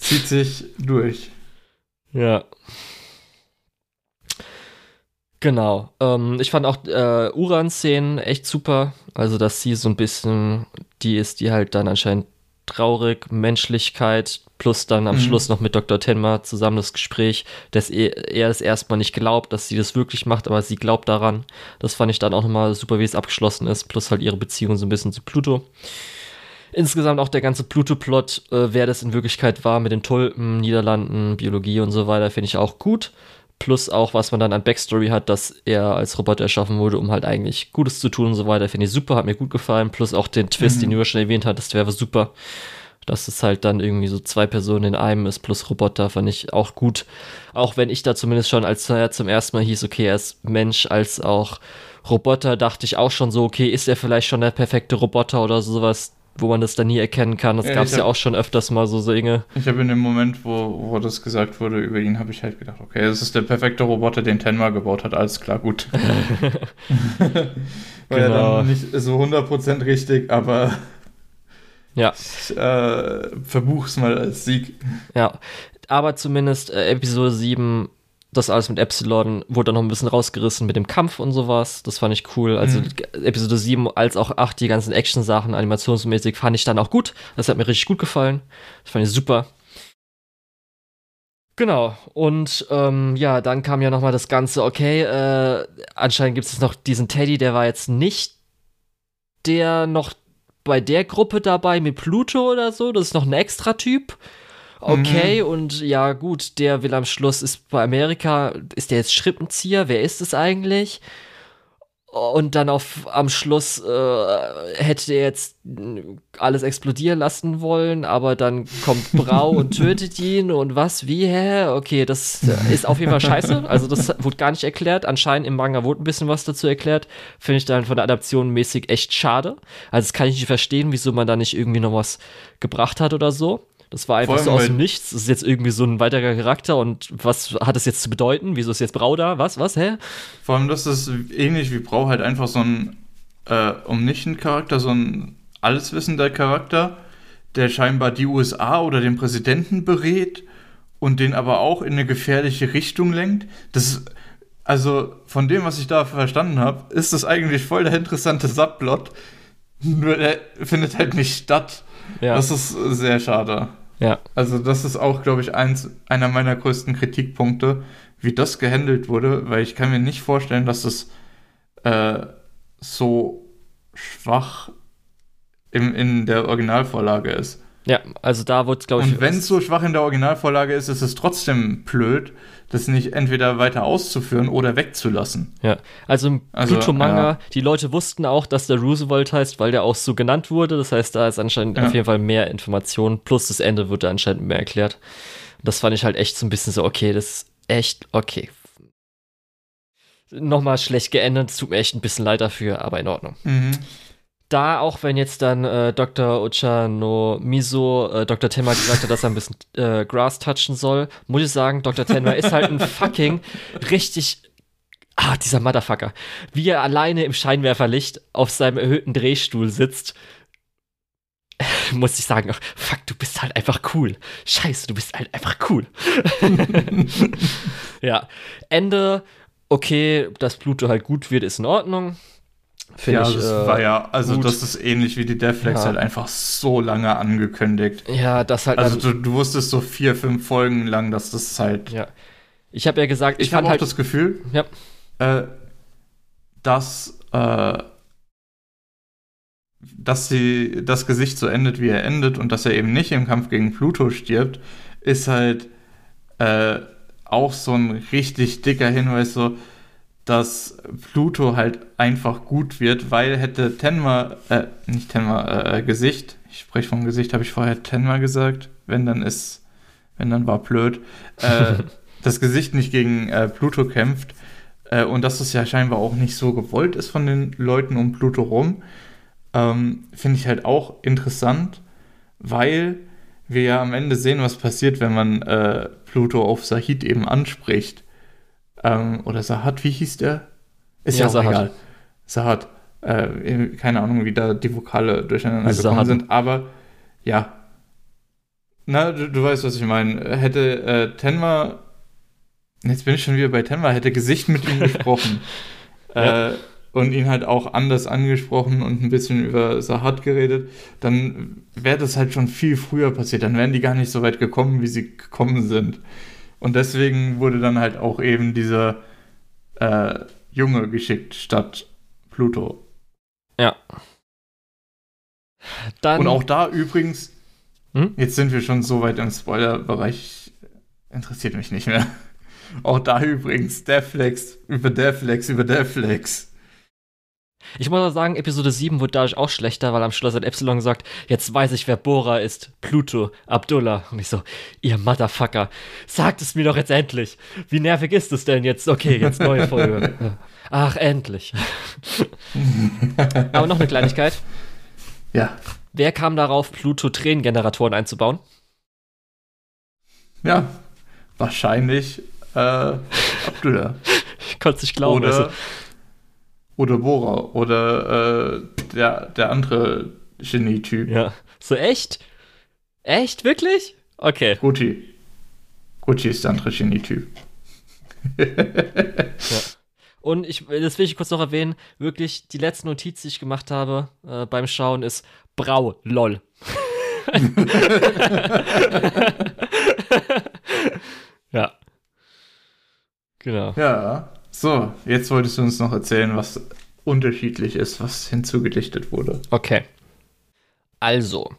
Zieht sich durch. Ja. Genau. Ähm, ich fand auch äh, Uran-Szenen echt super. Also, dass sie so ein bisschen die ist, die halt dann anscheinend traurig, Menschlichkeit, plus dann am mhm. Schluss noch mit Dr. Tenma zusammen das Gespräch, dass er, er es erstmal nicht glaubt, dass sie das wirklich macht, aber sie glaubt daran. Das fand ich dann auch nochmal super, wie es abgeschlossen ist, plus halt ihre Beziehung so ein bisschen zu Pluto. Insgesamt auch der ganze Pluto-Plot, äh, wer das in Wirklichkeit war mit den Tulpen, Niederlanden, Biologie und so weiter, finde ich auch gut. Plus auch, was man dann an Backstory hat, dass er als Roboter erschaffen wurde, um halt eigentlich Gutes zu tun und so weiter, finde ich super, hat mir gut gefallen. Plus auch den Twist, mhm. den du ja schon erwähnt hattest, wäre super dass es halt dann irgendwie so zwei Personen in einem ist plus Roboter, fand ich auch gut. Auch wenn ich da zumindest schon, als er zum ersten Mal hieß, okay, er ist Mensch als auch Roboter, dachte ich auch schon so, okay, ist er vielleicht schon der perfekte Roboter oder sowas, wo man das dann nie erkennen kann. Das ja, gab es ja auch schon öfters mal so Dinge. Ich habe in dem Moment, wo, wo das gesagt wurde über ihn, habe ich halt gedacht, okay, das ist der perfekte Roboter, den Tenma gebaut hat, alles klar, gut. War genau. ja dann nicht so 100% richtig, aber ja. Ich äh, verbuch's mal als Sieg. Ja, aber zumindest äh, Episode 7, das alles mit Epsilon, wurde dann noch ein bisschen rausgerissen mit dem Kampf und sowas. Das fand ich cool. Also mhm. Episode 7 als auch 8, die ganzen Action-Sachen, animationsmäßig, fand ich dann auch gut. Das hat mir richtig gut gefallen. Das fand ich super. Genau, und ähm, ja, dann kam ja nochmal das Ganze, okay, äh, anscheinend gibt es noch diesen Teddy, der war jetzt nicht der noch bei der Gruppe dabei mit Pluto oder so. Das ist noch ein Extra-Typ. Okay, mhm. und ja, gut, der will am Schluss, ist bei Amerika, ist der jetzt Schrippenzieher? Wer ist es eigentlich? Und dann auf, am Schluss äh, hätte er jetzt alles explodieren lassen wollen, aber dann kommt Brau und tötet ihn und was, wie, hä? Okay, das ist auf jeden Fall scheiße. Also das wurde gar nicht erklärt. Anscheinend im Manga wurde ein bisschen was dazu erklärt. Finde ich dann von der Adaption mäßig echt schade. Also das kann ich nicht verstehen, wieso man da nicht irgendwie noch was gebracht hat oder so. Das war einfach so aus dem Nichts. Das ist jetzt irgendwie so ein weiterer Charakter und was hat das jetzt zu bedeuten? Wieso ist jetzt Brau da? Was? Was? Hä? Vor allem, das ist ähnlich wie Brau halt einfach so ein äh, Omniscient-Charakter, so ein alleswissender Charakter, der scheinbar die USA oder den Präsidenten berät und den aber auch in eine gefährliche Richtung lenkt. Das ist, also von dem, was ich da verstanden habe, ist das eigentlich voll der interessante Subplot. Nur der findet halt nicht statt. Ja. Das ist sehr schade. Ja. Also das ist auch, glaube ich, eins, einer meiner größten Kritikpunkte, wie das gehandelt wurde, weil ich kann mir nicht vorstellen, dass das äh, so schwach im, in der Originalvorlage ist. Ja, also da wird es, glaube ich. Und wenn es so schwach in der Originalvorlage ist, ist es trotzdem blöd, das nicht entweder weiter auszuführen oder wegzulassen. Ja, also im also, Pluto-Manga, ja. die Leute wussten auch, dass der Roosevelt heißt, weil der auch so genannt wurde. Das heißt, da ist anscheinend ja. auf jeden Fall mehr Information, plus das Ende wird da anscheinend mehr erklärt. Das fand ich halt echt so ein bisschen so, okay, das ist echt okay. Nochmal schlecht geendet, es tut mir echt ein bisschen leid dafür, aber in Ordnung. Mhm da, auch wenn jetzt dann äh, Dr. Ocha no Miso äh, Dr. Tenma gesagt hat, dass er ein bisschen äh, Grass touchen soll, muss ich sagen, Dr. Tenma ist halt ein fucking richtig. Ah, dieser Motherfucker. Wie er alleine im Scheinwerferlicht auf seinem erhöhten Drehstuhl sitzt, muss ich sagen, fuck, du bist halt einfach cool. Scheiße, du bist halt einfach cool. ja. Ende, okay, dass Pluto halt gut wird, ist in Ordnung. Finde ja, ich, das äh, war ja, also gut. das ist ähnlich wie die Deathlex ja. halt einfach so lange angekündigt. Ja, das halt. Also du, du, wusstest so vier, fünf Folgen lang, dass das halt. Ja. Ich habe ja gesagt, ich, ich habe auch halt, das Gefühl, ja. äh, dass, äh, dass sie, das Gesicht so endet, wie er endet und dass er eben nicht im Kampf gegen Pluto stirbt, ist halt äh, auch so ein richtig dicker Hinweis, so, dass Pluto halt einfach gut wird, weil hätte Tenma, äh, nicht Tenma, äh, Gesicht, ich spreche vom Gesicht, habe ich vorher Tenma gesagt, wenn dann ist, wenn dann war blöd, äh, das Gesicht nicht gegen äh, Pluto kämpft äh, und dass das ja scheinbar auch nicht so gewollt ist von den Leuten um Pluto rum, ähm, finde ich halt auch interessant, weil wir ja am Ende sehen, was passiert, wenn man äh, Pluto auf Sahid eben anspricht. Ähm, oder Sahat, wie hieß der? Ist ja, ja auch Sahat. egal. Sahat. Äh, keine Ahnung, wie da die Vokale durcheinander Sahat. gekommen sind, aber ja. Na, du, du weißt, was ich meine. Hätte äh, Tenma, jetzt bin ich schon wieder bei Tenma, hätte Gesicht mit ihm gesprochen. ja. äh, und ihn halt auch anders angesprochen und ein bisschen über Sahat geredet, dann wäre das halt schon viel früher passiert. Dann wären die gar nicht so weit gekommen, wie sie gekommen sind. Und deswegen wurde dann halt auch eben dieser äh, Junge geschickt statt Pluto. Ja. Dann, Und auch da übrigens, hm? jetzt sind wir schon so weit im Spoiler-Bereich, interessiert mich nicht mehr. Auch da übrigens, Deflex über Deflex über Deflex. Ich muss auch sagen, Episode 7 wird dadurch auch schlechter, weil am Schluss hat Epsilon gesagt, jetzt weiß ich, wer Bora ist. Pluto, Abdullah. Und ich so, ihr Motherfucker, sagt es mir doch jetzt endlich. Wie nervig ist es denn jetzt? Okay, jetzt neue Folge. Ach, endlich. Aber noch eine Kleinigkeit. Ja. Wer kam darauf, Pluto-Tränengeneratoren einzubauen? Ja, wahrscheinlich äh, Abdullah. ich konnte es nicht glauben. Oder, also, oder Bora oder äh, der, der andere Genie-Typ. Ja. So echt? Echt? Wirklich? Okay. Gucci. Gucci ist der andere Genie-Typ. ja. Und ich, das will ich kurz noch erwähnen, wirklich die letzte Notiz, die ich gemacht habe äh, beim Schauen, ist Brau, lol. ja. Genau. Ja. So, jetzt wolltest du uns noch erzählen, was unterschiedlich ist, was hinzugedichtet wurde. Okay. Also,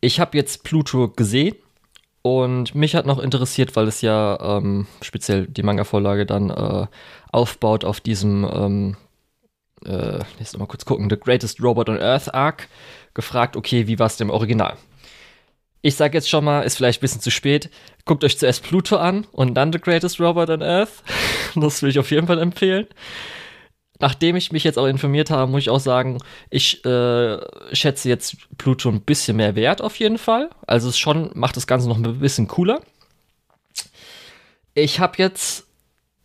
ich habe jetzt Pluto gesehen und mich hat noch interessiert, weil es ja ähm, speziell die Manga-Vorlage dann äh, aufbaut auf diesem, ähm, äh, jetzt mal kurz gucken, The Greatest Robot on Earth Arc, gefragt, okay, wie war es denn im Original? Ich sage jetzt schon mal, ist vielleicht ein bisschen zu spät. Guckt euch zuerst Pluto an und dann The Greatest Robot on Earth. Das will ich auf jeden Fall empfehlen. Nachdem ich mich jetzt auch informiert habe, muss ich auch sagen, ich äh, schätze jetzt Pluto ein bisschen mehr wert auf jeden Fall. Also es schon macht das Ganze noch ein bisschen cooler. Ich habe jetzt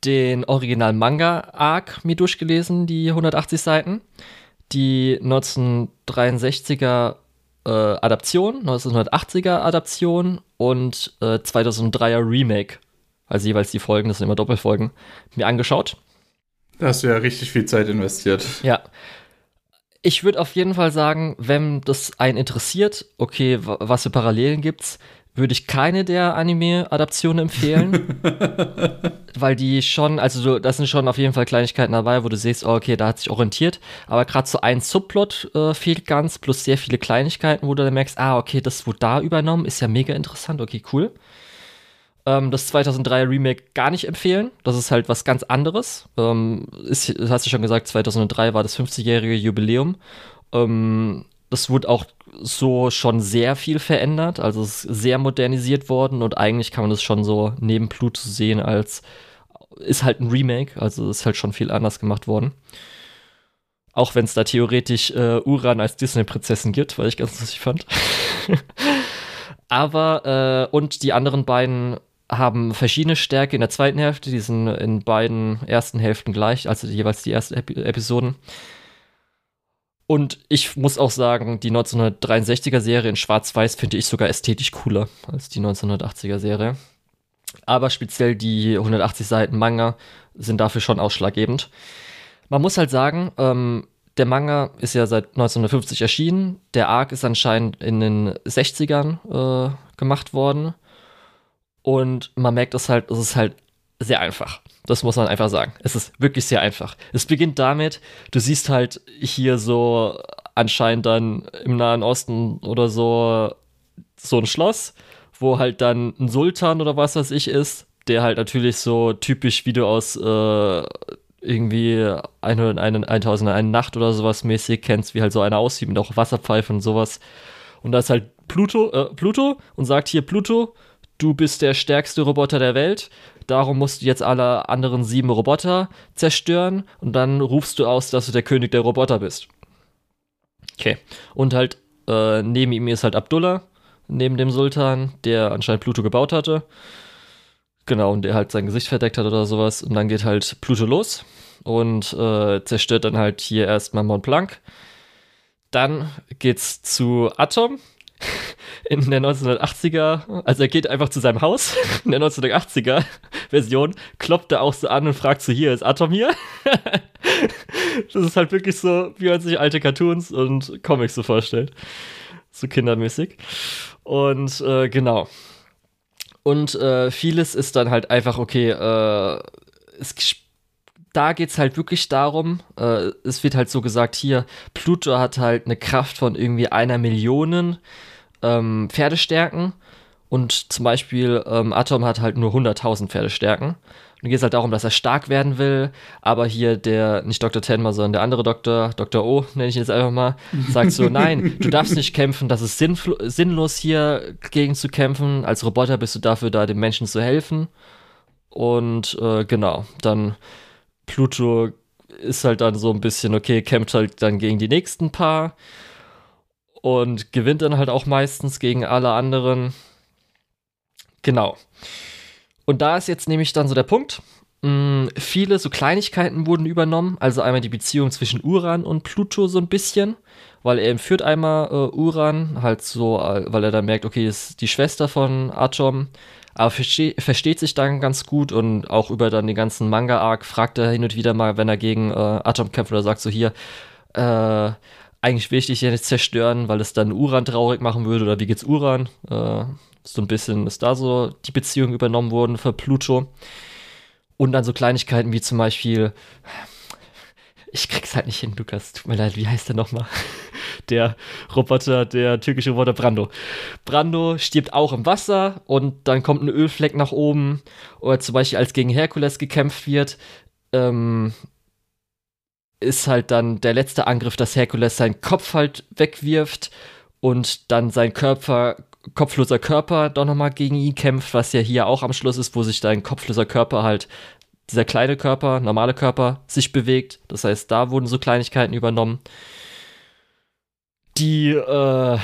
den Original Manga Arc mir durchgelesen, die 180 Seiten. die 1963er äh, Adaption, 1980er Adaption und äh, 2003er Remake, also jeweils die Folgen, das sind immer Doppelfolgen, mir angeschaut. Da hast du ja richtig viel Zeit investiert. Ja. Ich würde auf jeden Fall sagen, wenn das einen interessiert, okay, was für Parallelen gibt's, würde ich keine der Anime-Adaptionen empfehlen. weil die schon, also du, das sind schon auf jeden Fall Kleinigkeiten dabei, wo du siehst, oh, okay, da hat sich orientiert. Aber gerade so ein Subplot äh, fehlt ganz, plus sehr viele Kleinigkeiten, wo du dann merkst, ah, okay, das wurde da übernommen, ist ja mega interessant, okay, cool. Ähm, das 2003 Remake gar nicht empfehlen. Das ist halt was ganz anderes. Ähm, ist, hast du schon gesagt, 2003 war das 50-jährige Jubiläum. Ähm, das wurde auch so schon sehr viel verändert. Also es ist sehr modernisiert worden und eigentlich kann man das schon so neben Pluto sehen als ist halt ein Remake, also ist halt schon viel anders gemacht worden. Auch wenn es da theoretisch äh, Uran als Disney-Prinzessin gibt, weil ich ganz lustig fand. Aber, äh, und die anderen beiden haben verschiedene Stärke in der zweiten Hälfte, die sind in beiden ersten Hälften gleich, also jeweils die ersten Epi Episoden. Und ich muss auch sagen, die 1963er Serie in Schwarz-Weiß finde ich sogar ästhetisch cooler als die 1980er Serie. Aber speziell die 180 Seiten Manga sind dafür schon ausschlaggebend. Man muss halt sagen, ähm, der Manga ist ja seit 1950 erschienen. Der Arc ist anscheinend in den 60ern äh, gemacht worden. Und man merkt es halt, es ist halt sehr einfach. Das muss man einfach sagen. Es ist wirklich sehr einfach. Es beginnt damit, du siehst halt hier so anscheinend dann im Nahen Osten oder so so ein Schloss, wo halt dann ein Sultan oder was weiß ich ist, der halt natürlich so typisch wie du aus äh, irgendwie 1001 Nacht oder sowas mäßig kennst, wie halt so einer aussieht mit auch Wasserpfeife und sowas. Und da ist halt Pluto, äh, Pluto und sagt hier Pluto, du bist der stärkste Roboter der Welt, darum musst du jetzt alle anderen sieben Roboter zerstören und dann rufst du aus, dass du der König der Roboter bist. Okay. Und halt, äh, neben ihm ist halt Abdullah, neben dem Sultan, der anscheinend Pluto gebaut hatte. Genau, und der halt sein Gesicht verdeckt hat oder sowas. Und dann geht halt Pluto los und äh, zerstört dann halt hier erstmal Mont Blanc. Dann geht's zu Atom, in der 1980er, also er geht einfach zu seinem Haus in der 1980er Version, klopft er auch so an und fragt so, hier ist Atom hier? das ist halt wirklich so, wie man sich alte Cartoons und Comics so vorstellt. So kindermäßig. Und äh, genau. Und äh, vieles ist dann halt einfach, okay, äh, es da geht es halt wirklich darum, äh, es wird halt so gesagt, hier, Pluto hat halt eine Kraft von irgendwie einer Million ähm, Pferdestärken und zum Beispiel ähm, Atom hat halt nur 100.000 Pferdestärken. Und geht es halt darum, dass er stark werden will, aber hier der, nicht Dr. Tenma, sondern der andere Doktor, Dr. O, nenne ich ihn jetzt einfach mal, sagt so, nein, du darfst nicht kämpfen, das ist sinnlos hier gegen zu kämpfen. Als Roboter bist du dafür da, den Menschen zu helfen. Und äh, genau, dann Pluto ist halt dann so ein bisschen, okay, kämpft halt dann gegen die nächsten paar und gewinnt dann halt auch meistens gegen alle anderen. Genau. Und da ist jetzt nämlich dann so der Punkt. Mh, mm, viele so Kleinigkeiten wurden übernommen, also einmal die Beziehung zwischen Uran und Pluto so ein bisschen, weil er entführt einmal äh, Uran, halt so, äh, weil er dann merkt, okay, ist die Schwester von Atom, aber verste versteht sich dann ganz gut und auch über dann den ganzen Manga-Arc fragt er hin und wieder mal, wenn er gegen äh, Atom kämpft oder sagt so hier, äh, eigentlich will ich dich ja nicht zerstören, weil es dann Uran traurig machen würde oder wie geht's Uran? Äh, so ein bisschen ist da so die Beziehung übernommen worden für Pluto. Und dann so Kleinigkeiten wie zum Beispiel, ich krieg's halt nicht hin, Lukas, tut mir leid, wie heißt der nochmal? Der Roboter, der türkische Roboter Brando. Brando stirbt auch im Wasser und dann kommt ein Ölfleck nach oben. Oder zum Beispiel, als gegen Herkules gekämpft wird, ähm, ist halt dann der letzte Angriff, dass Herkules seinen Kopf halt wegwirft und dann sein Körper, kopfloser Körper doch nochmal gegen ihn kämpft, was ja hier auch am Schluss ist, wo sich dein kopfloser Körper halt, dieser kleine Körper, normale Körper, sich bewegt. Das heißt, da wurden so Kleinigkeiten übernommen. Die, äh,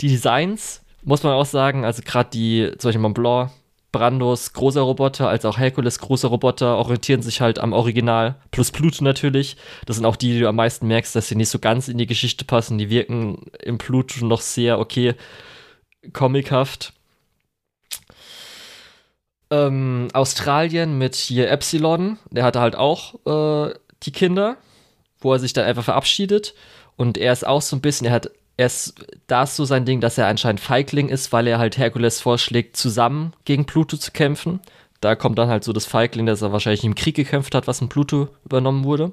die Designs, muss man auch sagen, also gerade die, zum Beispiel Mont Blanc, Brandos großer Roboter als auch Herkules großer Roboter orientieren sich halt am Original, plus Pluto natürlich. Das sind auch die, die du am meisten merkst, dass sie nicht so ganz in die Geschichte passen. Die wirken im Pluto noch sehr, okay, comichaft. Ähm, Australien mit hier Epsilon, der hatte halt auch äh, die Kinder, wo er sich dann einfach verabschiedet. Und er ist auch so ein bisschen, er hat er ist, da ist so sein Ding, dass er anscheinend Feigling ist, weil er halt Herkules vorschlägt, zusammen gegen Pluto zu kämpfen. Da kommt dann halt so das Feigling, dass er wahrscheinlich im Krieg gekämpft hat, was in Pluto übernommen wurde.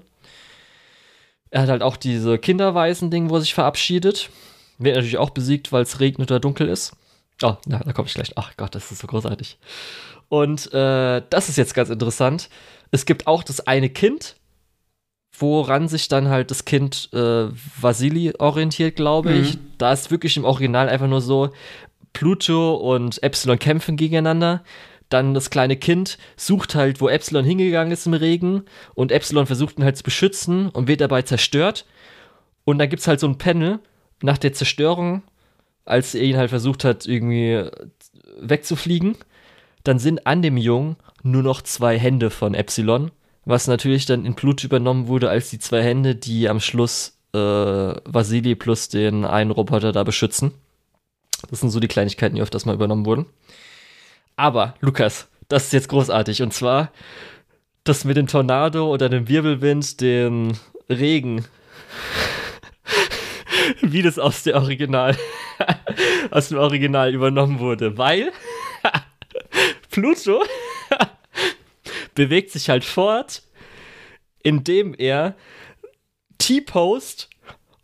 Er hat halt auch diese Kinderweisen-Ding, wo er sich verabschiedet. Wird natürlich auch besiegt, weil es regnet oder dunkel ist. Oh, na, da komme ich gleich. Ach Gott, das ist so großartig. Und äh, das ist jetzt ganz interessant. Es gibt auch das eine Kind, woran sich dann halt das Kind äh, Vasili orientiert, glaube ich. Mhm. Da ist wirklich im Original einfach nur so, Pluto und Epsilon kämpfen gegeneinander. Dann das kleine Kind sucht halt, wo Epsilon hingegangen ist im Regen und Epsilon versucht ihn halt zu beschützen und wird dabei zerstört. Und dann gibt es halt so ein Panel nach der Zerstörung, als er ihn halt versucht hat, irgendwie wegzufliegen. Dann sind an dem Jungen nur noch zwei Hände von Epsilon was natürlich dann in Blut übernommen wurde als die zwei Hände, die am Schluss äh, Vasili plus den einen Roboter da beschützen. Das sind so die Kleinigkeiten, die öfters mal übernommen wurden. Aber, Lukas, das ist jetzt großartig. Und zwar das mit dem Tornado oder dem Wirbelwind, dem Regen. Wie das aus der Original, aus dem Original übernommen wurde. Weil Pluto bewegt sich halt fort, indem er T-Post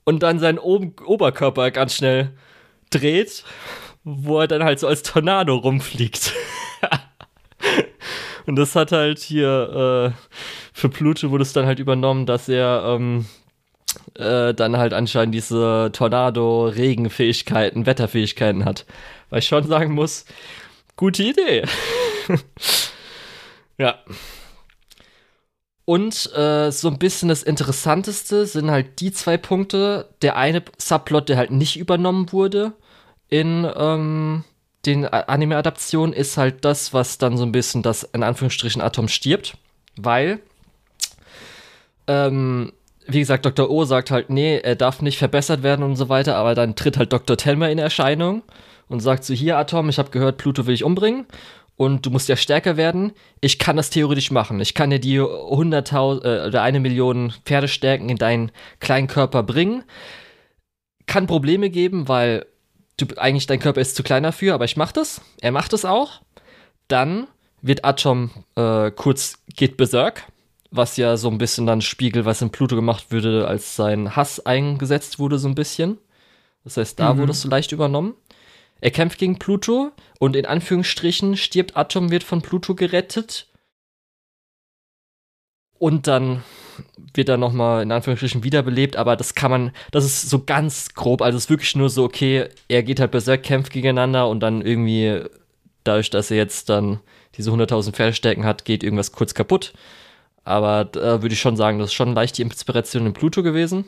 und dann seinen o Oberkörper ganz schnell dreht, wo er dann halt so als Tornado rumfliegt. und das hat halt hier äh, für Pluto wurde es dann halt übernommen, dass er ähm, äh, dann halt anscheinend diese Tornado-Regenfähigkeiten, Wetterfähigkeiten hat. Weil ich schon sagen muss, gute Idee. Ja. Und äh, so ein bisschen das Interessanteste sind halt die zwei Punkte. Der eine Subplot, der halt nicht übernommen wurde in ähm, den Anime-Adaptionen, ist halt das, was dann so ein bisschen das in Anführungsstrichen Atom stirbt. Weil, ähm, wie gesagt, Dr. O sagt halt, nee, er darf nicht verbessert werden und so weiter, aber dann tritt halt Dr. Telmer in Erscheinung und sagt so, hier Atom, ich habe gehört, Pluto will ich umbringen und du musst ja stärker werden. Ich kann das theoretisch machen. Ich kann dir die 100.000 äh, oder eine Million Pferdestärken in deinen kleinen Körper bringen. Kann Probleme geben, weil du eigentlich dein Körper ist zu klein dafür, aber ich mach das. Er macht es auch. Dann wird Atom äh, kurz geht berserk, was ja so ein bisschen dann spiegelt, was in Pluto gemacht würde, als sein Hass eingesetzt wurde, so ein bisschen. Das heißt, da mhm. wurde es so leicht übernommen. Er kämpft gegen Pluto und in Anführungsstrichen stirbt Atom, wird von Pluto gerettet. Und dann wird er nochmal in Anführungsstrichen wiederbelebt, aber das kann man, das ist so ganz grob, also es ist wirklich nur so, okay, er geht halt berserk, kämpft gegeneinander und dann irgendwie, dadurch, dass er jetzt dann diese 100.000 Pferdestärken hat, geht irgendwas kurz kaputt. Aber da würde ich schon sagen, das ist schon leicht die Inspiration in Pluto gewesen.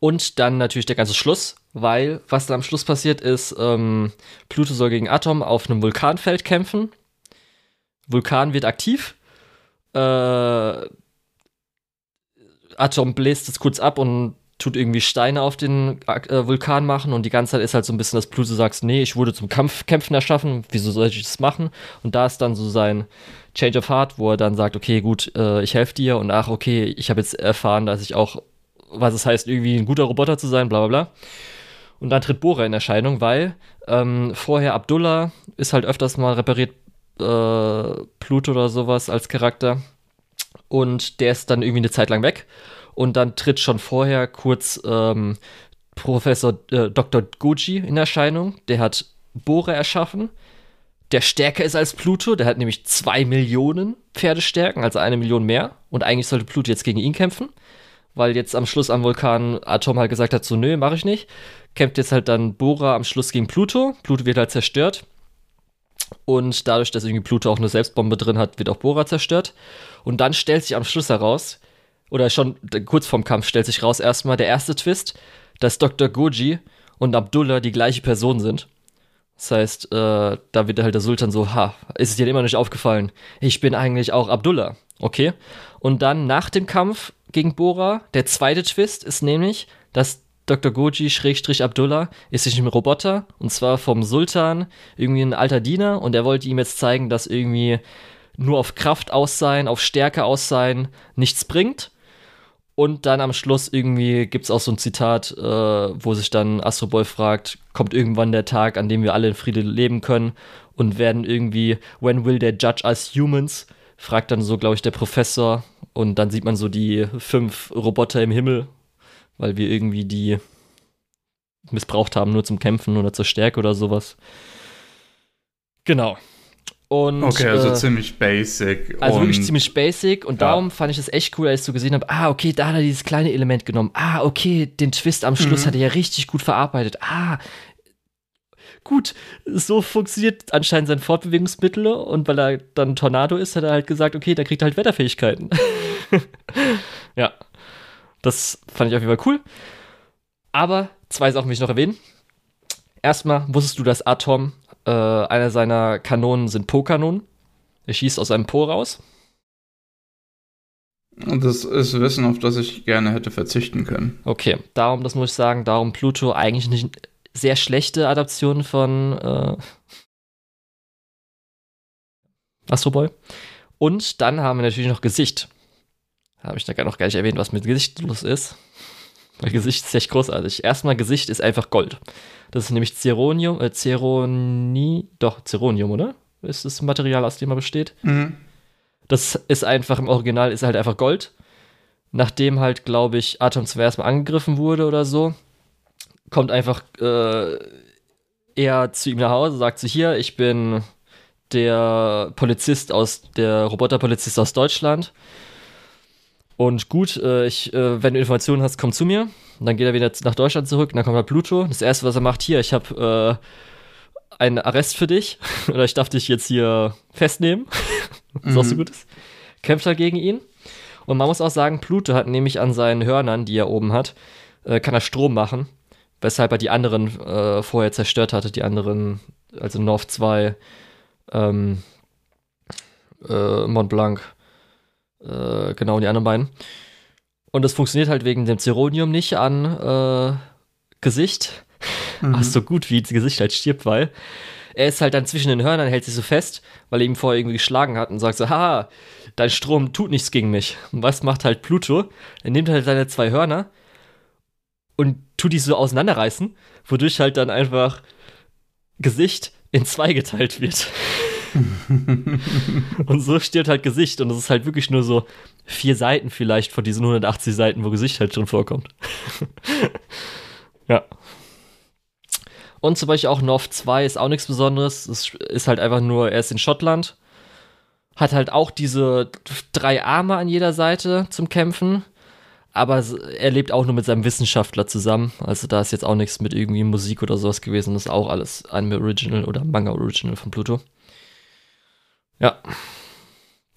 Und dann natürlich der ganze Schluss, weil was dann am Schluss passiert ist, ähm, Pluto soll gegen Atom auf einem Vulkanfeld kämpfen. Vulkan wird aktiv. Äh, Atom bläst es kurz ab und tut irgendwie Steine auf den äh, Vulkan machen und die ganze Zeit ist halt so ein bisschen, dass Pluto sagt, nee, ich wurde zum Kampf Kämpfen erschaffen, wieso soll ich das machen? Und da ist dann so sein Change of Heart, wo er dann sagt, okay, gut, äh, ich helfe dir und ach, okay, ich habe jetzt erfahren, dass ich auch was es heißt, irgendwie ein guter Roboter zu sein, bla bla bla. Und dann tritt Bora in Erscheinung, weil ähm, vorher Abdullah ist halt öfters mal repariert äh, Pluto oder sowas als Charakter. Und der ist dann irgendwie eine Zeit lang weg. Und dann tritt schon vorher kurz ähm, Professor äh, Dr. Goji in Erscheinung. Der hat Bora erschaffen, der stärker ist als Pluto. Der hat nämlich zwei Millionen Pferdestärken, also eine Million mehr. Und eigentlich sollte Pluto jetzt gegen ihn kämpfen weil jetzt am Schluss am Vulkan Atom halt gesagt hat, so nö, mach ich nicht. Kämpft jetzt halt dann Bora am Schluss gegen Pluto. Pluto wird halt zerstört. Und dadurch, dass irgendwie Pluto auch eine Selbstbombe drin hat, wird auch Bora zerstört. Und dann stellt sich am Schluss heraus, oder schon kurz vorm Kampf stellt sich raus erstmal der erste Twist, dass Dr. Goji und Abdullah die gleiche Person sind. Das heißt, äh, da wird halt der Sultan so, ha, ist es dir immer nicht aufgefallen? Ich bin eigentlich auch Abdullah. Okay. Und dann nach dem Kampf gegen Bora, der zweite Twist ist nämlich, dass Dr. Goji Schrägstrich Abdullah ist sich ein Roboter und zwar vom Sultan, irgendwie ein alter Diener und er wollte ihm jetzt zeigen, dass irgendwie nur auf Kraft aus sein, auf Stärke aus sein nichts bringt. Und dann am Schluss irgendwie gibt es auch so ein Zitat, äh, wo sich dann Astro Boy fragt, kommt irgendwann der Tag, an dem wir alle in Friede leben können und werden irgendwie, when will they judge us humans? Fragt dann so, glaube ich, der Professor. Und dann sieht man so die fünf Roboter im Himmel weil wir irgendwie die missbraucht haben, nur zum Kämpfen oder zur Stärke oder sowas. Genau. Und, okay, also äh, ziemlich basic. Also wirklich ziemlich basic und ja. darum fand ich es echt cool, als ich so gesehen habe, ah, okay, da hat er dieses kleine Element genommen. Ah, okay, den Twist am Schluss mhm. hat er ja richtig gut verarbeitet. Ah, gut, so funktioniert anscheinend sein Fortbewegungsmittel und weil er dann Tornado ist, hat er halt gesagt, okay, da kriegt er halt Wetterfähigkeiten. ja. Das fand ich auf jeden Fall cool. Aber zwei Sachen will ich noch erwähnen. Erstmal wusstest du, dass Atom, äh, einer seiner Kanonen sind Po-Kanonen. Er schießt aus einem Po raus. Das ist Wissen, auf das ich gerne hätte verzichten können. Okay, darum, das muss ich sagen, darum Pluto eigentlich nicht sehr schlechte Adaption von äh, Astro Boy. Und dann haben wir natürlich noch Gesicht. Habe ich da gar noch gar nicht erwähnt, was mit Gesicht los ist. Weil Gesicht ist echt großartig. Erstmal Gesicht ist einfach Gold. Das ist nämlich Zeronium, äh, Zeroni, doch, Zeronium, oder? Ist das Material, aus dem er besteht? Mhm. Das ist einfach im Original, ist halt einfach Gold. Nachdem halt, glaube ich, Atom zuerst mal angegriffen wurde oder so, kommt einfach äh, er zu ihm nach Hause, sagt so: Hier, ich bin der Polizist aus, der Roboterpolizist aus Deutschland. Und gut, äh, ich, äh, wenn du Informationen hast, komm zu mir. Und dann geht er wieder nach Deutschland zurück. Und dann kommt halt Pluto. Das erste, was er macht, hier, ich habe äh, einen Arrest für dich. Oder ich darf dich jetzt hier festnehmen. was mhm. auch so gut ist. Kämpft halt gegen ihn. Und man muss auch sagen, Pluto hat nämlich an seinen Hörnern, die er oben hat, äh, kann er Strom machen. Weshalb er die anderen äh, vorher zerstört hatte. Die anderen, also North 2, ähm, äh, Mont Blanc äh, genau, die anderen beiden. Und das funktioniert halt wegen dem Zeronium nicht an äh, Gesicht. Mhm. Ach, so gut, wie das Gesicht halt stirbt, weil er ist halt dann zwischen den Hörnern, hält sich so fest, weil er ihm vorher irgendwie geschlagen hat und sagt so, haha, dein Strom tut nichts gegen mich. Und was macht halt Pluto? Er nimmt halt seine zwei Hörner und tut die so auseinanderreißen, wodurch halt dann einfach Gesicht in zwei geteilt wird. und so stirbt halt Gesicht und es ist halt wirklich nur so vier Seiten vielleicht von diesen 180 Seiten, wo Gesicht halt drin vorkommt. ja. Und zum Beispiel auch North 2 ist auch nichts Besonderes. Es ist halt einfach nur, er ist in Schottland. Hat halt auch diese drei Arme an jeder Seite zum Kämpfen. Aber er lebt auch nur mit seinem Wissenschaftler zusammen. Also da ist jetzt auch nichts mit irgendwie Musik oder sowas gewesen. Das ist auch alles Anime Original oder Manga Original von Pluto. Ja.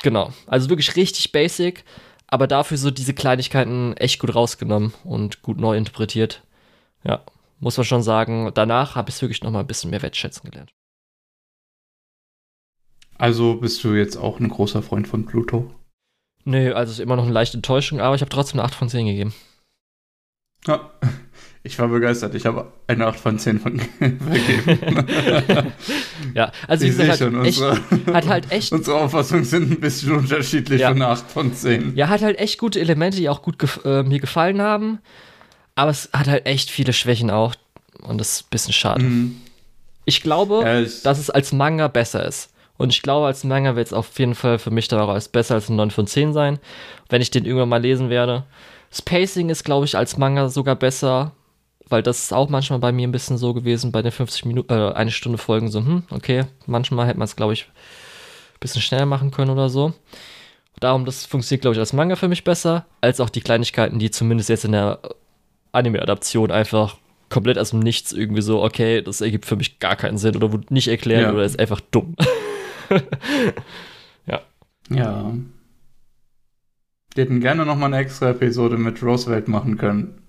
Genau. Also wirklich richtig basic, aber dafür so diese Kleinigkeiten echt gut rausgenommen und gut neu interpretiert. Ja, muss man schon sagen. Danach habe ich es wirklich noch mal ein bisschen mehr wertschätzen gelernt. Also bist du jetzt auch ein großer Freund von Pluto? Nee, also ist immer noch eine leichte Enttäuschung, aber ich habe trotzdem eine 8 von 10 gegeben. Ja, ich war begeistert. Ich habe eine 8 von 10 von vergeben. ja, also ich sehe schon, echt, unsere, hat halt echt. Unsere Auffassungen sind ein bisschen unterschiedlich ja. von 8 von 10. Ja, hat halt echt gute Elemente, die auch gut gef äh, mir gefallen haben. Aber es hat halt echt viele Schwächen auch. Und das ist ein bisschen schade. Mhm. Ich glaube, ja, ich dass es als Manga besser ist. Und ich glaube, als Manga wird es auf jeden Fall für mich dann auch als besser als ein 9 von 10 sein, wenn ich den irgendwann mal lesen werde. Spacing ist, glaube ich, als Manga sogar besser weil das ist auch manchmal bei mir ein bisschen so gewesen, bei den 50 Minuten, äh, eine Stunde Folgen so, hm, okay, manchmal hätte man es, glaube ich, ein bisschen schneller machen können oder so. Darum, das funktioniert, glaube ich, als Manga für mich besser, als auch die Kleinigkeiten, die zumindest jetzt in der Anime-Adaption einfach komplett aus dem Nichts irgendwie so, okay, das ergibt für mich gar keinen Sinn oder wurde nicht erklärt ja. oder ist einfach dumm. ja. Ja. Wir hätten gerne noch mal eine extra Episode mit Roosevelt machen können.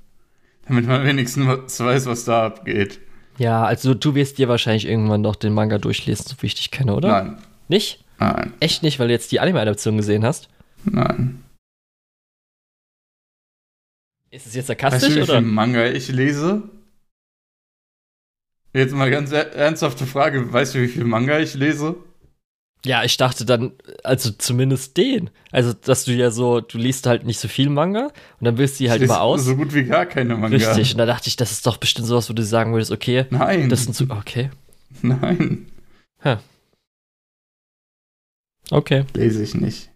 Damit man wenigstens weiß, was da abgeht. Ja, also du wirst dir wahrscheinlich irgendwann noch den Manga durchlesen, so wie ich dich kenne, oder? Nein. Nicht? Nein. Echt nicht, weil du jetzt die Anime-Adaption gesehen hast? Nein. Ist es jetzt Weißt sarkastisch, du, wie oder? viel Manga ich lese? Jetzt mal ganz er- ernsthafte Frage. Weißt du, wie viel Manga ich lese? Ja, ich dachte dann, also zumindest den. Also, dass du ja so, du liest halt nicht so viel Manga und dann willst du die halt immer aus. so gut wie gar keine Manga. Richtig. Und da dachte ich, das ist doch bestimmt sowas, wo du sagen würdest, okay, Nein. das sind so, okay, Nein. okay. Lese ich nicht.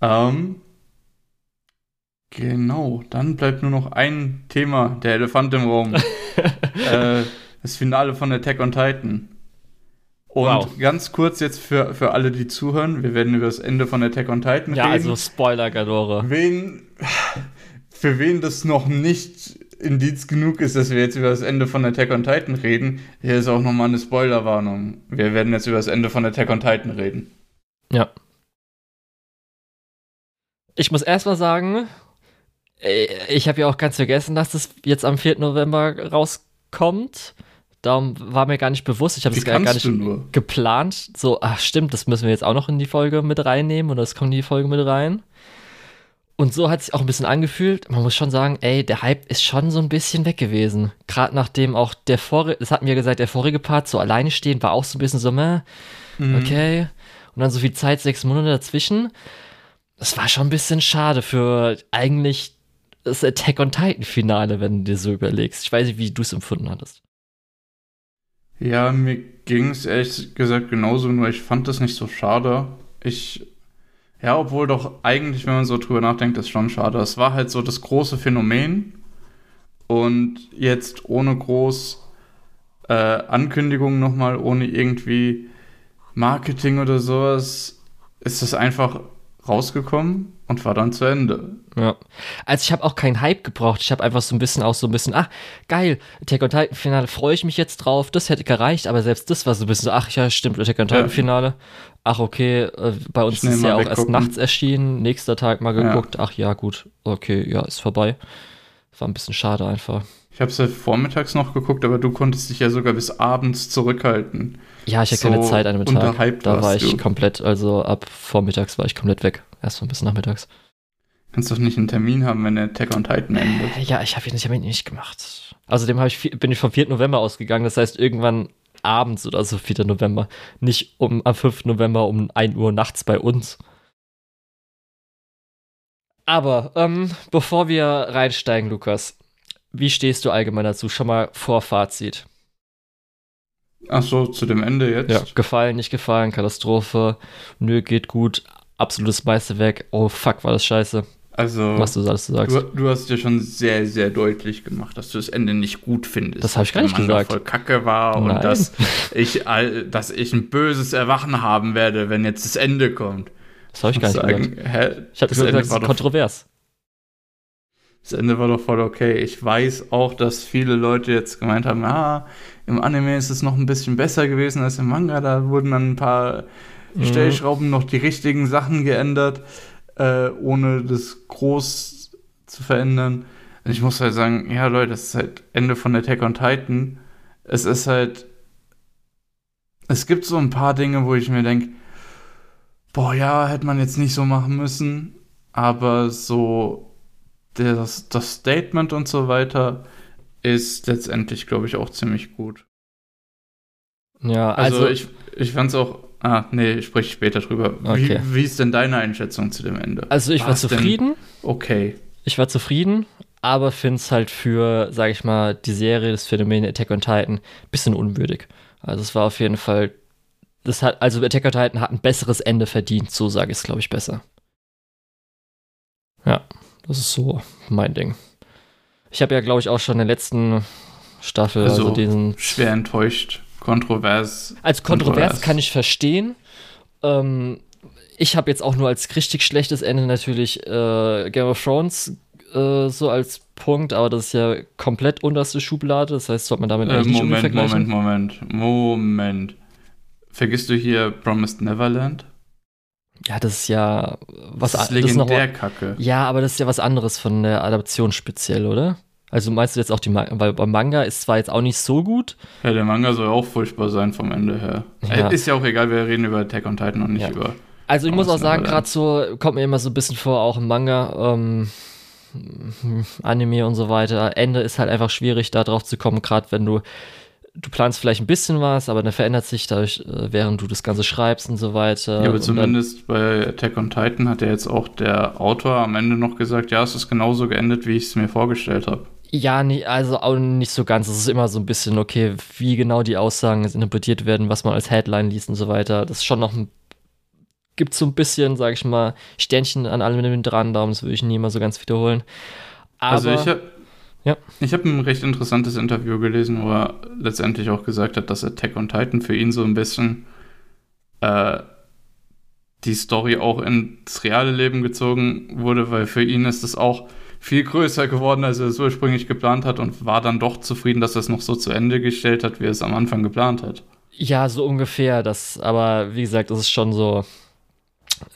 Ähm. Genau, dann bleibt nur noch ein Thema, der Elefant im Raum. äh, das Finale von Attack on Titan. Und Wow. ganz kurz jetzt für, für alle, die zuhören, wir werden über das Ende von Attack on Titan Ja, reden. also Spoiler Galore. wen, für wen das noch nicht Indiz genug ist, dass wir jetzt über das Ende von Attack on Titan reden, hier ist auch nochmal eine Spoilerwarnung. Wir werden jetzt über das Ende von Attack on Titan reden. Ja. Ich muss erstmal sagen, äh, ich habe ja auch ganz vergessen, dass das jetzt am 4. November rauskommt. Darum war mir gar nicht bewusst. Ich habe es gar, gar nicht geplant. So, ach stimmt, das müssen wir jetzt auch noch in die Folge mit reinnehmen oder das kommt in die Folge mit rein. Und so hat es sich auch ein bisschen angefühlt. Man muss schon sagen, ey, der Hype ist schon so ein bisschen weg gewesen. Gerade nachdem auch der vorige, das hatten wir gesagt, der vorige Part so alleine stehen, war auch so ein bisschen so, meh, Mhm. okay. Und dann so viel Zeit, sechs Monate dazwischen. Das war schon ein bisschen schade für eigentlich das Attack on Titan Finale, wenn du dir so überlegst. Ich weiß nicht, wie du es empfunden hattest. Ja, mir ging es ehrlich gesagt genauso, nur ich fand das nicht so schade. Ich, ja, obwohl doch eigentlich, wenn man so drüber nachdenkt, ist schon schade. Es war halt so das große Phänomen und jetzt ohne groß äh, Ankündigung nochmal, ohne irgendwie Marketing oder sowas, ist es einfach rausgekommen und war dann zu Ende. Ja. Also ich habe auch keinen Hype gebraucht. Ich habe einfach so ein bisschen auch so ein bisschen, ach, geil, Attack on Titan Finale, freue ich mich jetzt drauf. Das hätte gereicht, aber selbst das war so ein bisschen so, ach ja, stimmt, Attack on Titan Ja. Finale. Ach, okay, äh, bei uns ist ja auch erst nachts erschienen, nächster Tag mal Ja. geguckt. Ach ja, gut, okay, ja, ist vorbei. War ein bisschen schade einfach. Ich habe es ja vormittags noch geguckt, aber du konntest dich ja sogar bis abends zurückhalten. Ja, ich hatte keine So Zeit an dem Tag. Da war ich du. komplett, also ab vormittags war ich komplett weg. Erst mal bis nachmittags. Kannst doch nicht einen Termin haben, wenn der Attack on Titan endet. Äh, Ja, ich habe ihn nicht, hab ihn nicht gemacht. Außerdem hab ich, bin ich vom 4. November ausgegangen, das heißt irgendwann abends oder so, 4. November. Nicht um, am 5. November um 1 Uhr nachts bei uns. Aber, ähm, bevor wir reinsteigen, Lukas, wie stehst du allgemein dazu? Schon mal vor Fazit. Ach so, zu dem Ende jetzt? Ja, gefallen, nicht gefallen, Katastrophe, nö, geht gut, absolutes Meisterwerk, oh fuck, war das scheiße. Also, Was du alles sagst. du, du hast ja schon sehr, sehr deutlich gemacht, dass du das Ende nicht gut findest. Das hab ich gar nicht gesagt. voll kacke war Nein. und dass ich, all- dass ich ein böses Erwachen haben werde, wenn jetzt das Ende kommt. Das habe ich gar nicht gesagt. Sagen, hä? Ich habe das, gesagt, war ist doch, kontrovers. das Ende war doch voll okay. Ich weiß auch, dass viele Leute jetzt gemeint haben, ah, im Anime ist es noch ein bisschen besser gewesen als im Manga. Da wurden dann ein paar Mhm. Stellschrauben noch die richtigen Sachen geändert, äh, ohne das groß zu verändern. Und ich muss halt sagen, ja Leute, das ist halt Ende von Attack on Titan. Es ist halt, es gibt so ein paar Dinge, wo ich mir denke, boah ja, hätte man jetzt nicht so machen müssen, aber so das, das Statement und so weiter ist letztendlich, glaube ich, auch ziemlich gut. Ja, Also, also, ich, ich fand es auch. Ah, nee, ich spreche später drüber. Okay. Wie, wie ist denn deine Einschätzung zu dem Ende? also ich war War's denn zufrieden. Okay. Ich war zufrieden, aber finde es halt für, sag ich mal, die Serie, das Phänomen Attack on Titan, ein bisschen unwürdig. Also es war auf jeden Fall, das hat, also Attack on Titan hat ein besseres Ende verdient, so sage ich es, glaube ich, besser. Ja, das ist so mein Ding. Ich habe ja, glaube ich, auch schon in der letzten Staffel, also, Also, diesen Schwer enttäuscht. Kontrovers. Als kontrovers Kontrovers. kann ich verstehen. Ähm, ich habe jetzt auch nur als richtig schlechtes Ende natürlich äh, Game of Thrones äh, so als Punkt, aber das ist ja komplett unterste Schublade. Das heißt, sollte man damit Äh, eigentlich nicht Moment, unbedingt vergleichen. Moment, Moment, Moment. Vergisst du hier Promised Neverland? Ja, das ist ja was das ist a- das ist legendär mal- kacke. Ja, aber das ist ja was anderes von der Adaption speziell, oder? Also meinst du jetzt auch die Manga, weil beim Manga ist zwar jetzt auch nicht so gut. Ja, der Manga soll auch furchtbar sein vom Ende her. Ja. Ist ja auch egal, wir reden über Attack on Titan und nicht ja. über. Also ich muss auch sagen, gerade so kommt mir immer so ein bisschen vor, auch im Manga, ähm, Anime und so weiter. Ende ist halt einfach schwierig, da drauf zu kommen, gerade wenn du du planst vielleicht ein bisschen was, aber dann verändert sich dadurch, äh, während du das Ganze schreibst und so weiter. Ja, aber zumindest bei Attack on Titan hat ja jetzt auch der Autor am Ende noch gesagt, ja, es ist genauso geendet, wie ich es mir vorgestellt habe. Ja, nie, also auch nicht so ganz. Es ist immer so ein bisschen, okay, wie genau die Aussagen interpretiert werden, was man als Headline liest und so weiter. Das ist schon noch ein, gibt so ein bisschen, sag ich mal, Sternchen an allem dran, darum das würde ich nie mal so ganz wiederholen. Also Aber, also ich habe ja. Ich habe ein recht interessantes Interview gelesen, wo er letztendlich auch gesagt hat, dass Attack on Titan für ihn so ein bisschen äh, die Story auch ins reale Leben gezogen wurde, weil für ihn ist es auch viel größer geworden, als er es ursprünglich geplant hat und war dann doch zufrieden, dass er es noch so zu Ende gestellt hat, wie er es am Anfang geplant hat. Ja, so ungefähr. Das, aber wie gesagt, das ist schon so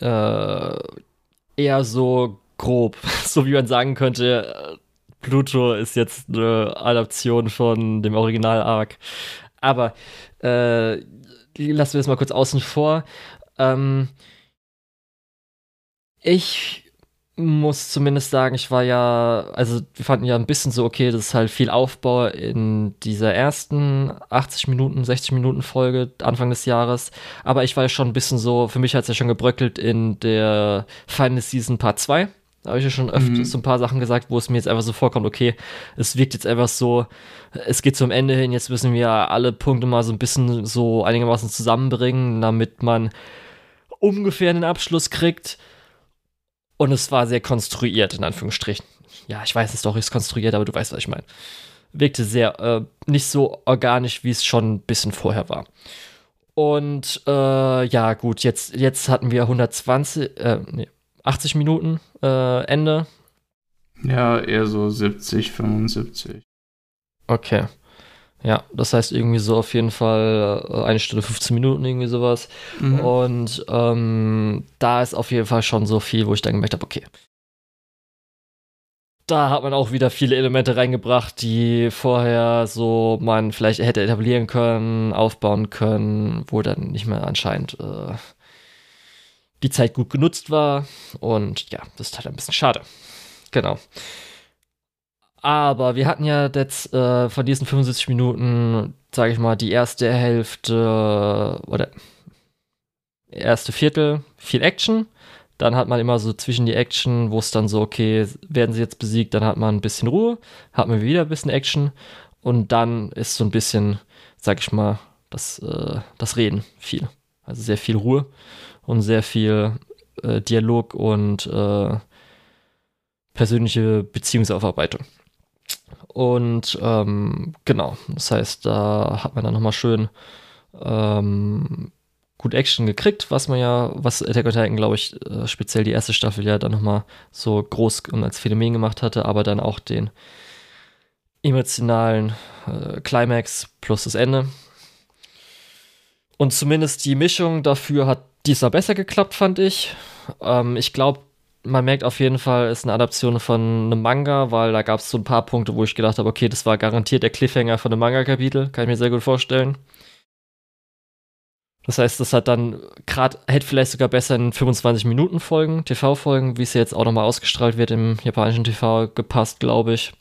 äh, eher so grob, so wie man sagen könnte, Pluto ist jetzt eine Adaption von dem Original-Arc. Aber äh, lassen wir das mal kurz außen vor. Ähm, ich muss zumindest sagen, ich war ja, also wir fanden ja ein bisschen so, okay, das ist halt viel Aufbau in dieser ersten 80 Minuten, 60 Minuten Folge Anfang des Jahres. Aber ich war ja schon ein bisschen so, für mich hat es ja schon gebröckelt in der Final Season Part 2. Da habe ich ja schon öfters mhm. so ein paar Sachen gesagt, wo es mir jetzt einfach so vorkommt, okay, es wirkt jetzt einfach so, es geht zum Ende hin, jetzt müssen wir alle Punkte mal so ein bisschen so einigermaßen zusammenbringen, damit man ungefähr einen Abschluss kriegt. Und es war sehr konstruiert, in Anführungsstrichen. Ja, ich weiß, die Story ist konstruiert, aber du weißt, was ich meine. Wirkte sehr, äh, nicht so organisch, wie es schon ein bisschen vorher war. Und äh, ja, gut, jetzt, jetzt hatten wir 120, äh, nee, 80 Minuten äh, Ende. Ja, eher so 70, 75. Okay. Ja, das heißt irgendwie so auf jeden Fall äh, eine Stunde 15 Minuten, irgendwie sowas. Mhm. Und ähm, da ist auf jeden Fall schon so viel, wo ich dann gemerkt habe, okay. Da hat man auch wieder viele Elemente reingebracht, die vorher so man vielleicht hätte etablieren können, aufbauen können, wo dann nicht mehr anscheinend äh, die Zeit gut genutzt war. Und ja, das ist halt ein bisschen schade. Genau. Aber wir hatten ja jetzt äh, von diesen 75 Minuten, sage ich mal, die erste Hälfte oder erste Viertel viel Action. Dann hat man immer so zwischen die Action, wo es dann so, okay, werden sie jetzt besiegt, dann hat man ein bisschen Ruhe, hat man wieder ein bisschen Action und dann ist so ein bisschen, sag ich mal, das, äh, das Reden viel. Also sehr viel Ruhe und sehr viel äh, Dialog und äh, persönliche Beziehungsaufarbeitung. Und ähm, genau, das heißt, da hat man dann nochmal schön ähm, gut Action gekriegt, was man ja, was Attack on Titan, glaube ich, äh, speziell die erste Staffel ja dann nochmal so groß und als Phänomen gemacht hatte, aber dann auch den emotionalen äh, Climax plus das Ende. Und zumindest die Mischung dafür hat diesmal besser geklappt, fand ich. Ähm, ich glaube, man merkt auf jeden Fall, es ist eine Adaption von einem Manga, weil da gab es so ein paar Punkte, wo ich gedacht habe, okay, das war garantiert der Cliffhanger von einem Manga-Kapitel. Kann ich mir sehr gut vorstellen. Das heißt, das hat dann gerade, hätte vielleicht sogar besser in 25-Minuten-Folgen, TV-Folgen, wie es jetzt auch nochmal ausgestrahlt wird im japanischen TV, gepasst, glaube ich.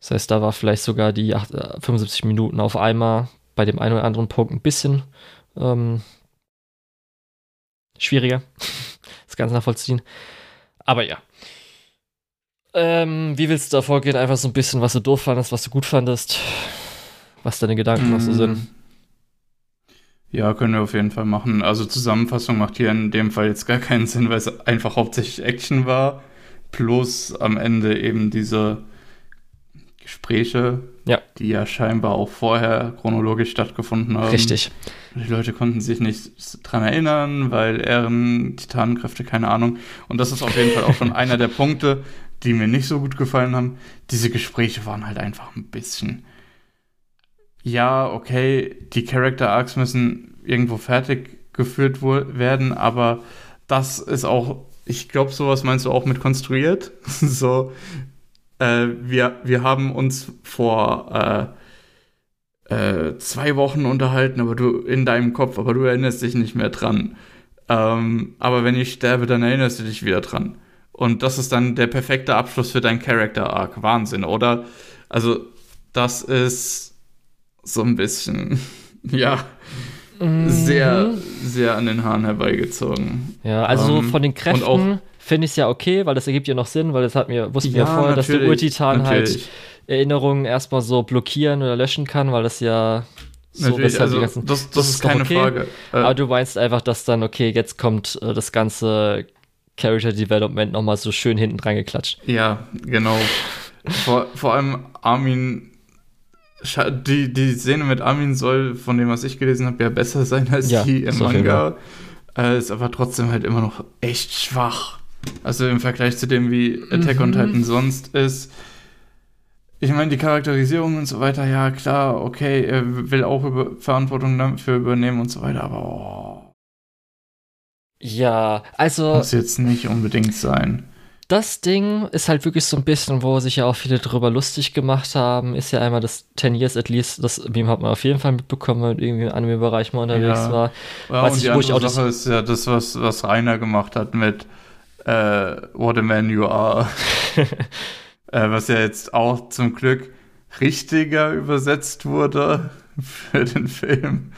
Das heißt, da war vielleicht sogar die 75 äh, Minuten auf einmal bei dem einen oder anderen Punkt ein bisschen ähm, schwieriger, das Ganze nachvollziehen. Aber ja. Ähm, wie willst du da vorgehen? Einfach so ein bisschen, was du doof fandest, was du gut fandest, was deine Gedanken noch so sind. Ja, können wir auf jeden Fall machen. Also Zusammenfassung macht hier in dem Fall jetzt gar keinen Sinn, weil es einfach hauptsächlich Action war. Plus am Ende eben diese Gespräche, ja. die ja scheinbar auch vorher chronologisch stattgefunden haben. Richtig. Die Leute konnten sich nicht dran erinnern, weil Ehren, Titanenkräfte, keine Ahnung. Und das ist auf jeden Fall auch schon einer der Punkte, die mir nicht so gut gefallen haben. Diese Gespräche waren halt einfach ein bisschen. Ja, okay, die Character Arcs müssen irgendwo fertig geführt werden, aber das ist auch, ich glaube, sowas meinst du auch mit konstruiert. so, äh, wir, wir haben uns vor äh, äh, zwei Wochen unterhalten, aber du in deinem Kopf, aber du erinnerst dich nicht mehr dran. Ähm, aber wenn ich sterbe, dann erinnerst du dich wieder dran. Und das ist dann der perfekte Abschluss für dein Character Arc. Wahnsinn, oder? Also, das ist so ein bisschen, ja, mhm. sehr, sehr an den Haaren herbeigezogen. Ja, also ähm, von den Kräften finde ich es ja okay, weil das ergibt ja noch Sinn, weil das hat mir, wussten ja, wir vorher, dass der Urtitan halt Erinnerungen erstmal so blockieren oder löschen kann, weil das ja so Natürlich, also ganzen, das, das, das, ist keine okay, Frage. Äh, aber du meinst einfach, dass dann, okay, jetzt kommt äh, das ganze Character Development nochmal so schön hinten dran geklatscht. Ja, genau. vor, vor allem Armin, die, die Szene mit Armin soll, von dem, was ich gelesen habe, ja besser sein als ja, die im Manga. Äh, ist aber trotzdem halt immer noch echt schwach. Also im Vergleich zu dem, wie Attack mhm. on Titan sonst ist ich meine, die Charakterisierung und so weiter, ja klar, okay, er will auch über Verantwortung dafür übernehmen und so weiter, aber oh. Ja, also. Muss jetzt nicht unbedingt sein. Das Ding ist halt wirklich so ein bisschen, wo sich ja auch viele drüber lustig gemacht haben, ist ja einmal das 10 Years at least, das Meme hat man auf jeden Fall mitbekommen, wenn irgendwie im Anime-Bereich mal unterwegs ja. war. Ja, und ich, die andere Sache ist ja das, was, was Rainer gemacht hat mit äh, What a Man You Are. äh, was ja jetzt auch zum Glück richtiger übersetzt wurde für den Film.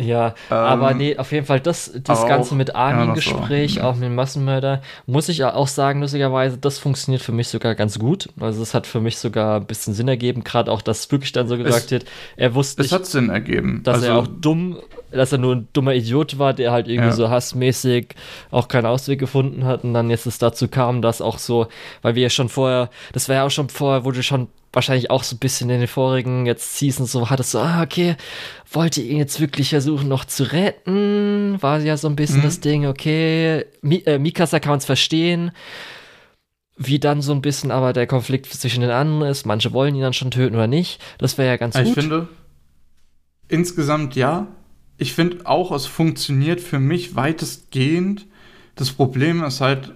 Ja, ähm, aber nee, auf jeden Fall das, das Ganze auch, mit Armin-Gespräch, ja, auch mit dem Massenmörder, muss ich auch sagen, lustigerweise, das funktioniert für mich sogar ganz gut. Also es hat für mich sogar ein bisschen Sinn ergeben, gerade auch, dass wirklich dann so gesagt es, wird, er wusste nicht, es hat Sinn ergeben. dass also, er auch dumm, dass er nur ein dummer Idiot war, der halt irgendwie ja. so hassmäßig auch keinen Ausweg gefunden hat und dann jetzt es dazu kam, dass auch so, weil wir ja schon vorher, das war ja auch schon vorher, wurde schon wahrscheinlich auch so ein bisschen in den vorigen jetzt Seasons so hattest so, ah, okay, wollte ihn jetzt wirklich versuchen noch zu retten? War ja so ein bisschen mhm. das Ding, okay, Mi äh, Mikasa kann uns verstehen. Wie dann so ein bisschen aber der Konflikt zwischen den anderen ist. Manche wollen ihn dann schon töten oder nicht. Das wäre ja ganz ich gut. Ich finde, insgesamt ja. Ich finde auch, es funktioniert für mich weitestgehend. Das Problem ist halt,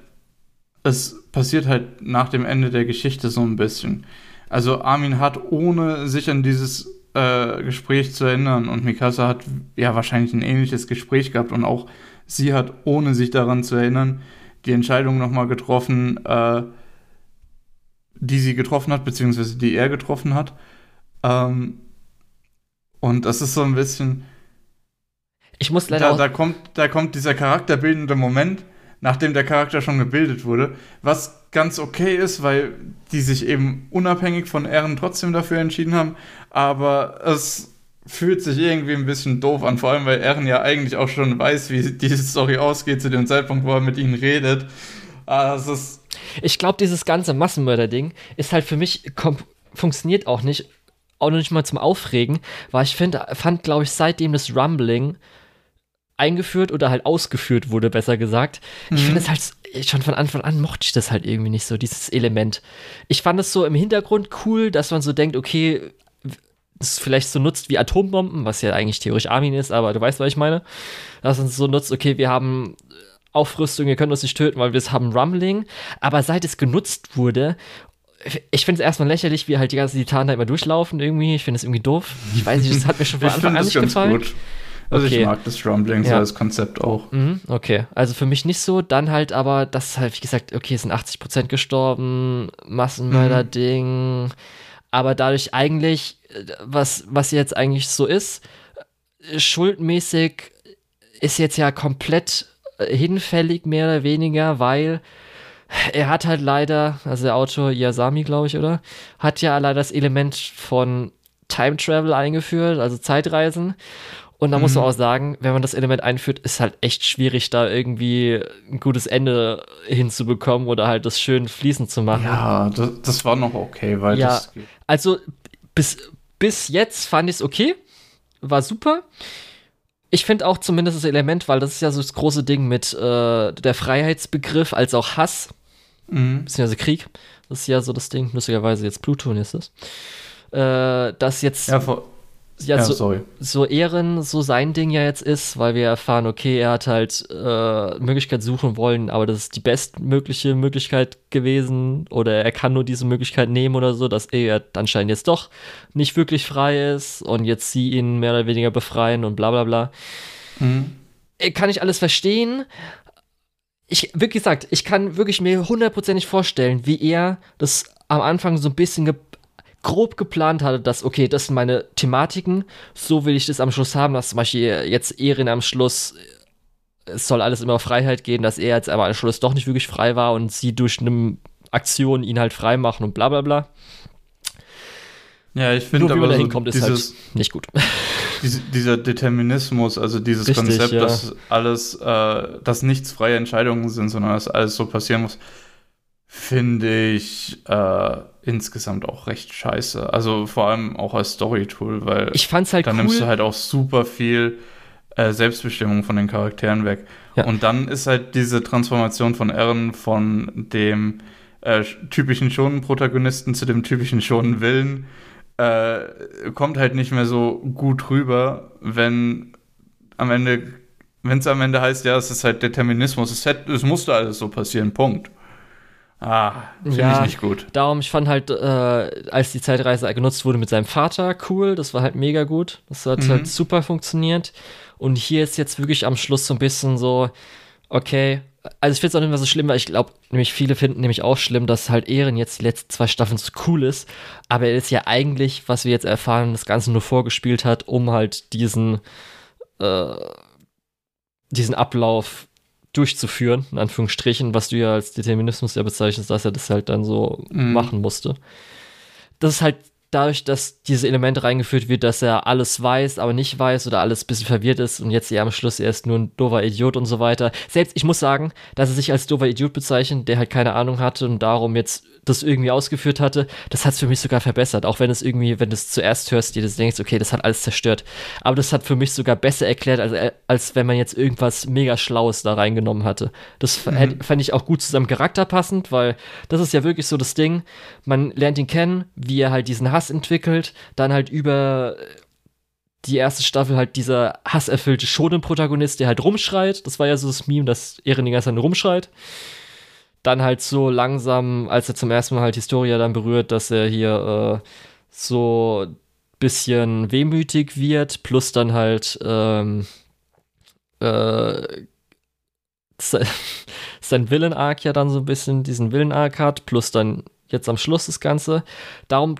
es passiert halt nach dem Ende der Geschichte so ein bisschen. Also Armin hat, ohne sich an dieses äh, Gespräch zu erinnern, und Mikasa hat ja wahrscheinlich ein ähnliches Gespräch gehabt und auch sie hat, ohne sich daran zu erinnern, die Entscheidung nochmal getroffen, äh, die sie getroffen hat, beziehungsweise die er getroffen hat. Ähm, und das ist so ein bisschen. Ich muss leider. Da, da, kommt, da kommt dieser charakterbildende Moment, nachdem der Charakter schon gebildet wurde, was ganz okay ist, weil die sich eben unabhängig von Ehren trotzdem dafür entschieden haben, aber es fühlt sich irgendwie ein bisschen doof an, vor allem weil Ehren ja eigentlich auch schon weiß, wie diese Story ausgeht zu dem Zeitpunkt, wo er mit ihnen redet. Also ich glaube, dieses ganze Massenmörder-Ding ist halt für mich funktioniert auch nicht, auch noch nicht mal zum Aufregen, weil ich find, fand, glaube ich, seitdem das Rumbling eingeführt oder halt ausgeführt wurde, besser gesagt. Mhm. Ich finde es halt schon von Anfang an mochte ich das halt irgendwie nicht so, dieses Element. Ich fand es so im Hintergrund cool, dass man so denkt, okay, es vielleicht so nutzt wie Atombomben, was ja eigentlich theoretisch Armin ist, aber du weißt, was ich meine. Dass man es so nutzt, okay, wir haben Aufrüstung, wir können uns nicht töten, weil wir es haben Rumbling. Aber seit es genutzt wurde ich finde es erstmal lächerlich, wie halt die ganzen Titanen da immer durchlaufen irgendwie. Ich finde es irgendwie doof. Ich weiß nicht, das hat mir schon von Anfang an nicht gefallen. Gut. Also okay. ich mag das Rumbling ja. als Konzept auch. Mhm, okay, also für mich nicht so. Dann halt aber, das ist halt, wie gesagt, okay, es sind 80% gestorben, Massenmörder-Ding. Mhm. Aber dadurch eigentlich, was, was jetzt eigentlich so ist, schuldmäßig ist jetzt ja komplett hinfällig, mehr oder weniger, weil er hat halt leider, also der Autor Yasami, glaube ich, oder? Hat ja leider das Element von Time Travel eingeführt, also Zeitreisen. Und da mhm. muss man auch sagen, wenn man das Element einführt, ist halt echt schwierig, da irgendwie ein gutes Ende hinzubekommen oder halt das schön fließend zu machen. Ja, das, das war noch okay, weil ja, das. Also bis, bis jetzt fand ich es okay. War super. Ich finde auch zumindest das Element, weil das ist ja so das große Ding mit äh, der Freiheitsbegriff als auch Hass, mhm. beziehungsweise Krieg. Das ist ja so das Ding, lustigerweise jetzt Pluton ist es. Äh, das jetzt. Ja, vor, ja, ja, so, so Ehren so sein Ding ja jetzt ist, weil wir erfahren, okay, er hat halt äh, Möglichkeit suchen wollen, aber das ist die bestmögliche Möglichkeit gewesen oder er kann nur diese Möglichkeit nehmen oder so, dass er anscheinend jetzt doch nicht wirklich frei ist und jetzt sie ihn mehr oder weniger befreien und bla bla bla. Mhm. Äh, kann ich alles verstehen. Ich, wie gesagt, ich kann wirklich mir hundertprozentig vorstellen, wie er das am Anfang so ein bisschen ge grob geplant hatte, dass, okay, das sind meine Thematiken, so will ich das am Schluss haben, dass zum Beispiel jetzt Erin am Schluss, es soll alles immer Freiheit gehen, dass er jetzt aber am Schluss doch nicht wirklich frei war und sie durch eine Aktion ihn halt frei machen und bla bla bla. Ja, ich finde aber so hinkommt, ist halt nicht gut. Diese, dieser Determinismus, also dieses Richtig, Konzept, ja. dass alles, äh, dass nichts freie Entscheidungen sind, sondern dass alles so passieren muss, finde ich äh, insgesamt auch recht scheiße. Also vor allem auch als Story-Tool, weil ich fand's halt dann cool. nimmst du halt auch super viel äh, Selbstbestimmung von den Charakteren weg. Ja. Und dann ist halt diese Transformation von Eren von dem äh, typischen Shonen-Protagonisten zu dem typischen Shonen-Willen äh, kommt halt nicht mehr so gut rüber, wenn am Ende, wenn es am Ende heißt, ja, es ist halt Determinismus, es, hätte, es musste alles so passieren, Punkt. Ah, finde ja, ich nicht gut. Darum, ich fand halt, äh, als die Zeitreise genutzt wurde mit seinem Vater, cool. Das war halt mega gut. Das hat mhm. halt super funktioniert. Und hier ist jetzt wirklich am Schluss so ein bisschen so, okay, also ich finde es auch nicht mehr so schlimm, weil ich glaube, nämlich viele finden nämlich auch schlimm, dass halt Ehren jetzt die letzten zwei Staffeln so cool ist. Aber er ist ja eigentlich, was wir jetzt erfahren, das Ganze nur vorgespielt hat, um halt diesen, äh, diesen Ablauf durchzuführen, in Anführungsstrichen, was du ja als Determinismus ja bezeichnest, dass er das halt dann so mhm. machen musste. Das ist halt dadurch, dass dieses Element reingeführt wird, dass er alles weiß, aber nicht weiß oder alles ein bisschen verwirrt ist und jetzt eher am Schluss er ist nur ein dover Idiot und so weiter. Selbst, ich muss sagen, dass er sich als dover Idiot bezeichnet, der halt keine Ahnung hatte und darum jetzt das irgendwie ausgeführt hatte, das hat es für mich sogar verbessert. Auch wenn es irgendwie, wenn du es zuerst hörst, dir das denkst, okay, das hat alles zerstört. Aber das hat für mich sogar besser erklärt, als, als wenn man jetzt irgendwas mega Schlaues da reingenommen hatte. Das mhm. fand ich auch gut zu seinem Charakter passend, weil das ist ja wirklich so das Ding. Man lernt ihn kennen, wie er halt diesen Hass entwickelt, dann halt über die erste Staffel halt dieser hasserfüllte Shonen-Protagonist, der halt rumschreit. Das war ja so das Meme, dass ganze Zeit rumschreit dann halt so langsam, als er zum ersten Mal halt Historia dann berührt, dass er hier äh, so bisschen wehmütig wird, plus dann halt ähm, äh, sein Willen-Arc ja dann so ein bisschen diesen Willen-Arc hat, plus dann jetzt am Schluss das Ganze. Darum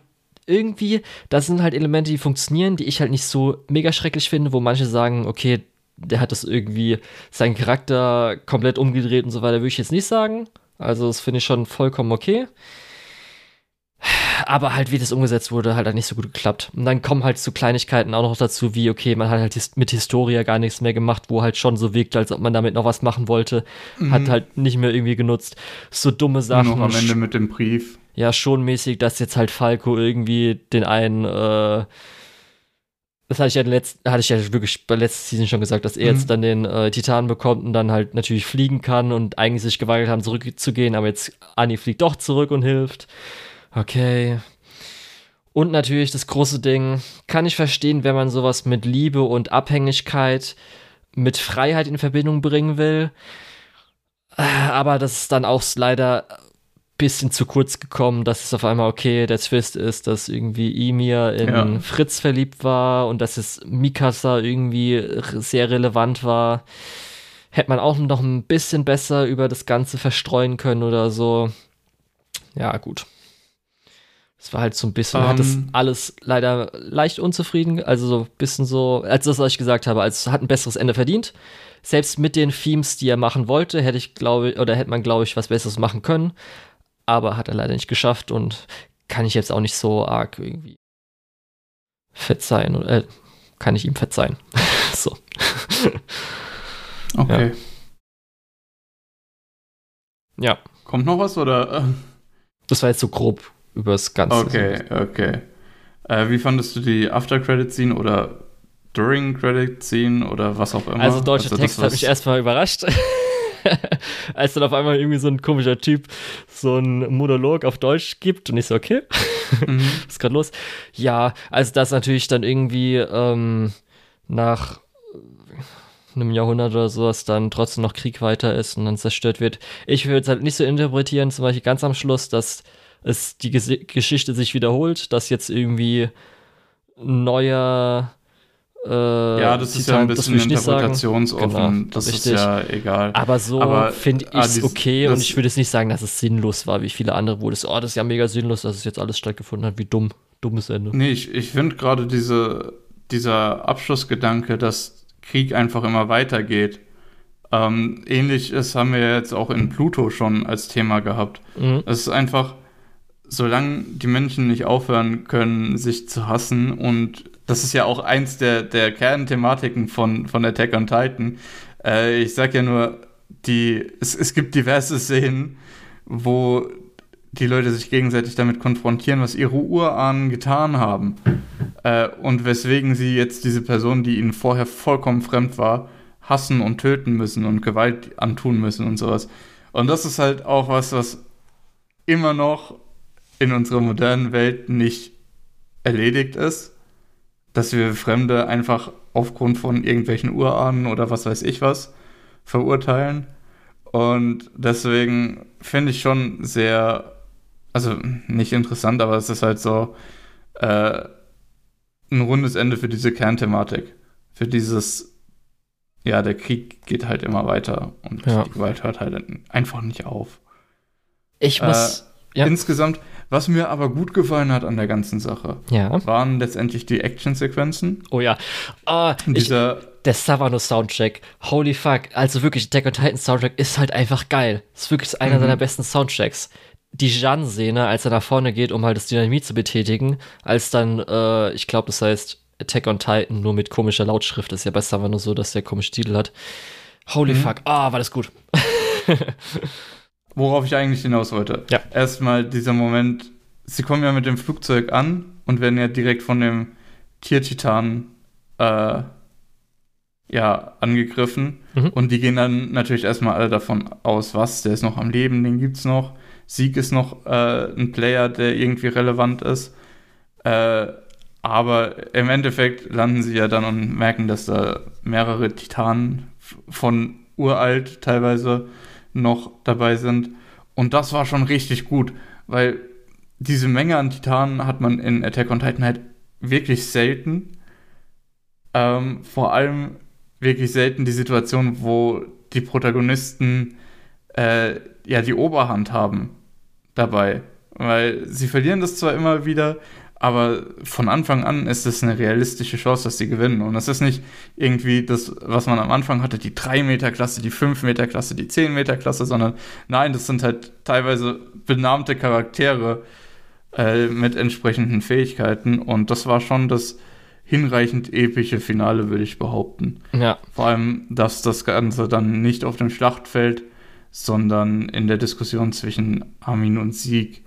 irgendwie, das sind halt Elemente, die funktionieren, die ich halt nicht so mega schrecklich finde, wo manche sagen, okay, der hat das irgendwie seinen Charakter komplett umgedreht und so weiter, würde ich jetzt nicht sagen. Also das finde ich schon vollkommen okay. Aber halt, wie das umgesetzt wurde, halt, halt nicht so gut geklappt. Und dann kommen halt so Kleinigkeiten auch noch dazu, wie, okay, man hat halt mit Historia gar nichts mehr gemacht, wo halt schon so wirkt, als ob man damit noch was machen wollte. Mhm. Hat halt nicht mehr irgendwie genutzt. So dumme Sachen. Noch am Ende mit dem Brief. Ja, schon mäßig, dass jetzt halt Falco irgendwie den einen, äh, das hatte ich ja, letzt, hatte ich ja wirklich bei letzter Season schon gesagt, dass er mhm. jetzt dann den äh, Titan bekommt und dann halt natürlich fliegen kann und eigentlich sich geweigert haben, zurückzugehen, aber jetzt Annie fliegt doch zurück und hilft. Okay. Und natürlich das große Ding, kann ich verstehen, wenn man sowas mit Liebe und Abhängigkeit, mit Freiheit in Verbindung bringen will. Äh, aber das ist dann auch leider bisschen zu kurz gekommen, dass es auf einmal okay, der Twist ist, dass irgendwie Emir in ja. Fritz verliebt war und dass es Mikasa irgendwie sehr relevant war. Hätte man auch noch ein bisschen besser über das Ganze verstreuen können oder so. Ja, gut. Es war halt so ein bisschen, um, hat das ähm. alles leider leicht unzufrieden, also so ein bisschen so, als das, was ich gesagt habe, als hat ein besseres Ende verdient. Selbst mit den Themes, die er machen wollte, hätte ich glaube oder hätte man glaube ich was besseres machen können aber hat er leider nicht geschafft und kann ich jetzt auch nicht so arg irgendwie verzeihen oder äh, kann ich ihm verzeihen. so. okay. Ja. ja. Kommt noch was oder? Das war jetzt so grob übers Ganze. Okay, okay. Äh, wie fandest du die After-Credit-Scene oder During-Credit-Scene oder was auch immer? Also, deutscher also, Text hat mich erstmal überrascht. als dann auf einmal irgendwie so ein komischer Typ so einen Monolog auf Deutsch gibt und ich so, okay. mhm. Was ist gerade los? Ja, also dass natürlich dann irgendwie ähm, nach einem Jahrhundert oder sowas dann trotzdem noch Krieg weiter ist und dann zerstört wird. Ich würde es halt nicht so interpretieren, zum Beispiel ganz am Schluss, dass es die Ges Geschichte sich wiederholt, dass jetzt irgendwie neuer äh, ja, das ist ja ein bisschen interpretationsoffen. Genau, das richtig. ist ja egal. Aber so finde ich es ah, okay und ich würde jetzt nicht sagen, dass es sinnlos war, wie viele andere, wo das, oh, das ist ja mega sinnlos, dass es jetzt alles stattgefunden hat. Wie dumm. Dummes Ende. Nee, ich, ich finde gerade diese, dieser Abschlussgedanke, dass Krieg einfach immer weitergeht. Ähm, ähnliches haben wir jetzt auch in Pluto schon als Thema gehabt. Mhm. Es ist einfach, solange die Menschen nicht aufhören können, sich zu hassen und das ist ja auch eins der, der Kernthematiken von, von Attack on Titan. Äh, ich sag ja nur, die, es, es gibt diverse Szenen, wo die Leute sich gegenseitig damit konfrontieren, was ihre Urahnen getan haben. Äh, und weswegen sie jetzt diese Person, die ihnen vorher vollkommen fremd war, hassen und töten müssen und Gewalt antun müssen und sowas. Und das ist halt auch was, was immer noch in unserer modernen Welt nicht erledigt ist dass wir Fremde einfach aufgrund von irgendwelchen Urahnen oder was weiß ich was verurteilen. Und deswegen finde ich schon sehr, also nicht interessant, aber es ist halt so äh, ein rundes Ende für diese Kernthematik. Für dieses, ja, der Krieg geht halt immer weiter und ja. die Gewalt hört halt einfach nicht auf. Ich muss. Äh, ja. Insgesamt, was mir aber gut gefallen hat an der ganzen Sache, ja. waren letztendlich die Action-Sequenzen. Oh ja. Uh, dieser ich, der Savano-Soundtrack. Holy fuck. Also wirklich, Attack on Titan Soundtrack ist halt einfach geil. Ist wirklich einer mhm. seiner besten Soundtracks. Die Jan-Szene, als er nach vorne geht, um halt das Dynamit zu betätigen, als dann, äh, ich glaube, das heißt Attack on Titan, nur mit komischer Lautschrift. Das ist ja bei Savano so, dass der komische Titel hat. Holy mhm. fuck. Ah, oh, war das gut. worauf ich eigentlich hinaus wollte. Ja. Erstmal dieser Moment, sie kommen ja mit dem Flugzeug an und werden ja direkt von dem Tiertitan äh, ja, angegriffen. Mhm. Und die gehen dann natürlich erstmal alle davon aus, was, der ist noch am Leben, den gibt's noch. Sieg ist noch äh, ein Player, der irgendwie relevant ist. Äh, aber im Endeffekt landen sie ja dann und merken, dass da mehrere Titanen von uralt teilweise noch dabei sind. Und das war schon richtig gut, weil diese Menge an Titanen hat man in Attack on Titan halt wirklich selten. Ähm, vor allem wirklich selten die Situation, wo die Protagonisten äh, ja die Oberhand haben dabei. Weil sie verlieren das zwar immer wieder, aber von Anfang an ist es eine realistische Chance, dass sie gewinnen. Und das ist nicht irgendwie das, was man am Anfang hatte, die 3-Meter-Klasse, die 5-Meter-Klasse, die 10-Meter-Klasse, sondern nein, das sind halt teilweise benannte Charaktere äh, mit entsprechenden Fähigkeiten. Und das war schon das hinreichend epische Finale, würde ich behaupten. Ja. Vor allem, dass das Ganze dann nicht auf dem Schlachtfeld, sondern in der Diskussion zwischen Armin und Sieg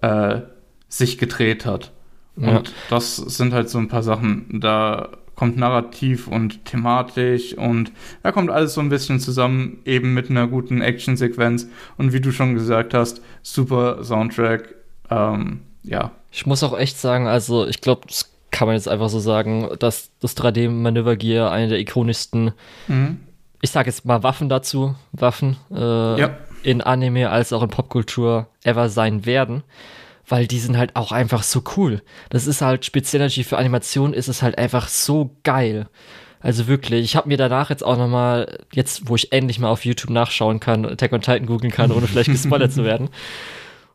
äh, sich gedreht hat. Ja. Und das sind halt so ein paar Sachen, da kommt narrativ und thematisch und da kommt alles so ein bisschen zusammen, eben mit einer guten Actionsequenz und wie du schon gesagt hast, super Soundtrack. Ähm, ja. Ich muss auch echt sagen, also ich glaube, das kann man jetzt einfach so sagen, dass das 3D-Manövergear eine der ikonischsten, mhm. ich sage jetzt mal Waffen dazu, Waffen äh, ja. in Anime als auch in Popkultur ever sein werden weil die sind halt auch einfach so cool. Das ist halt speziell natürlich für Animation ist es halt einfach so geil. Also wirklich, ich habe mir danach jetzt auch nochmal, jetzt wo ich endlich mal auf YouTube nachschauen kann, Attack on Titan googeln kann, ohne vielleicht gespoilert zu werden,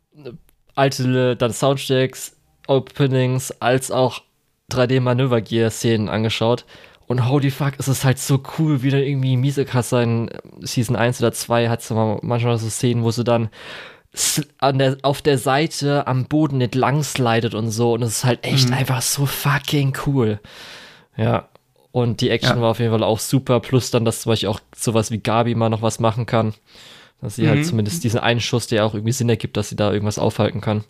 alte dann Soundtracks, Openings, als auch 3D-Manöver-Gear-Szenen angeschaut. Und holy fuck, es ist halt so cool, wie dann irgendwie Misekasa in Season 1 oder 2 hat so manchmal so Szenen, wo sie dann an der, auf der Seite am Boden entlang slidet und so. Und es ist halt echt mhm. einfach so fucking cool. Ja. Und die Action ja. war auf jeden Fall auch super. Plus dann, dass zum Beispiel auch sowas wie Gabi mal noch was machen kann. Dass sie halt mhm. halt zumindest diesen einen Schuss, der auch irgendwie Sinn ergibt, dass sie da irgendwas aufhalten kann.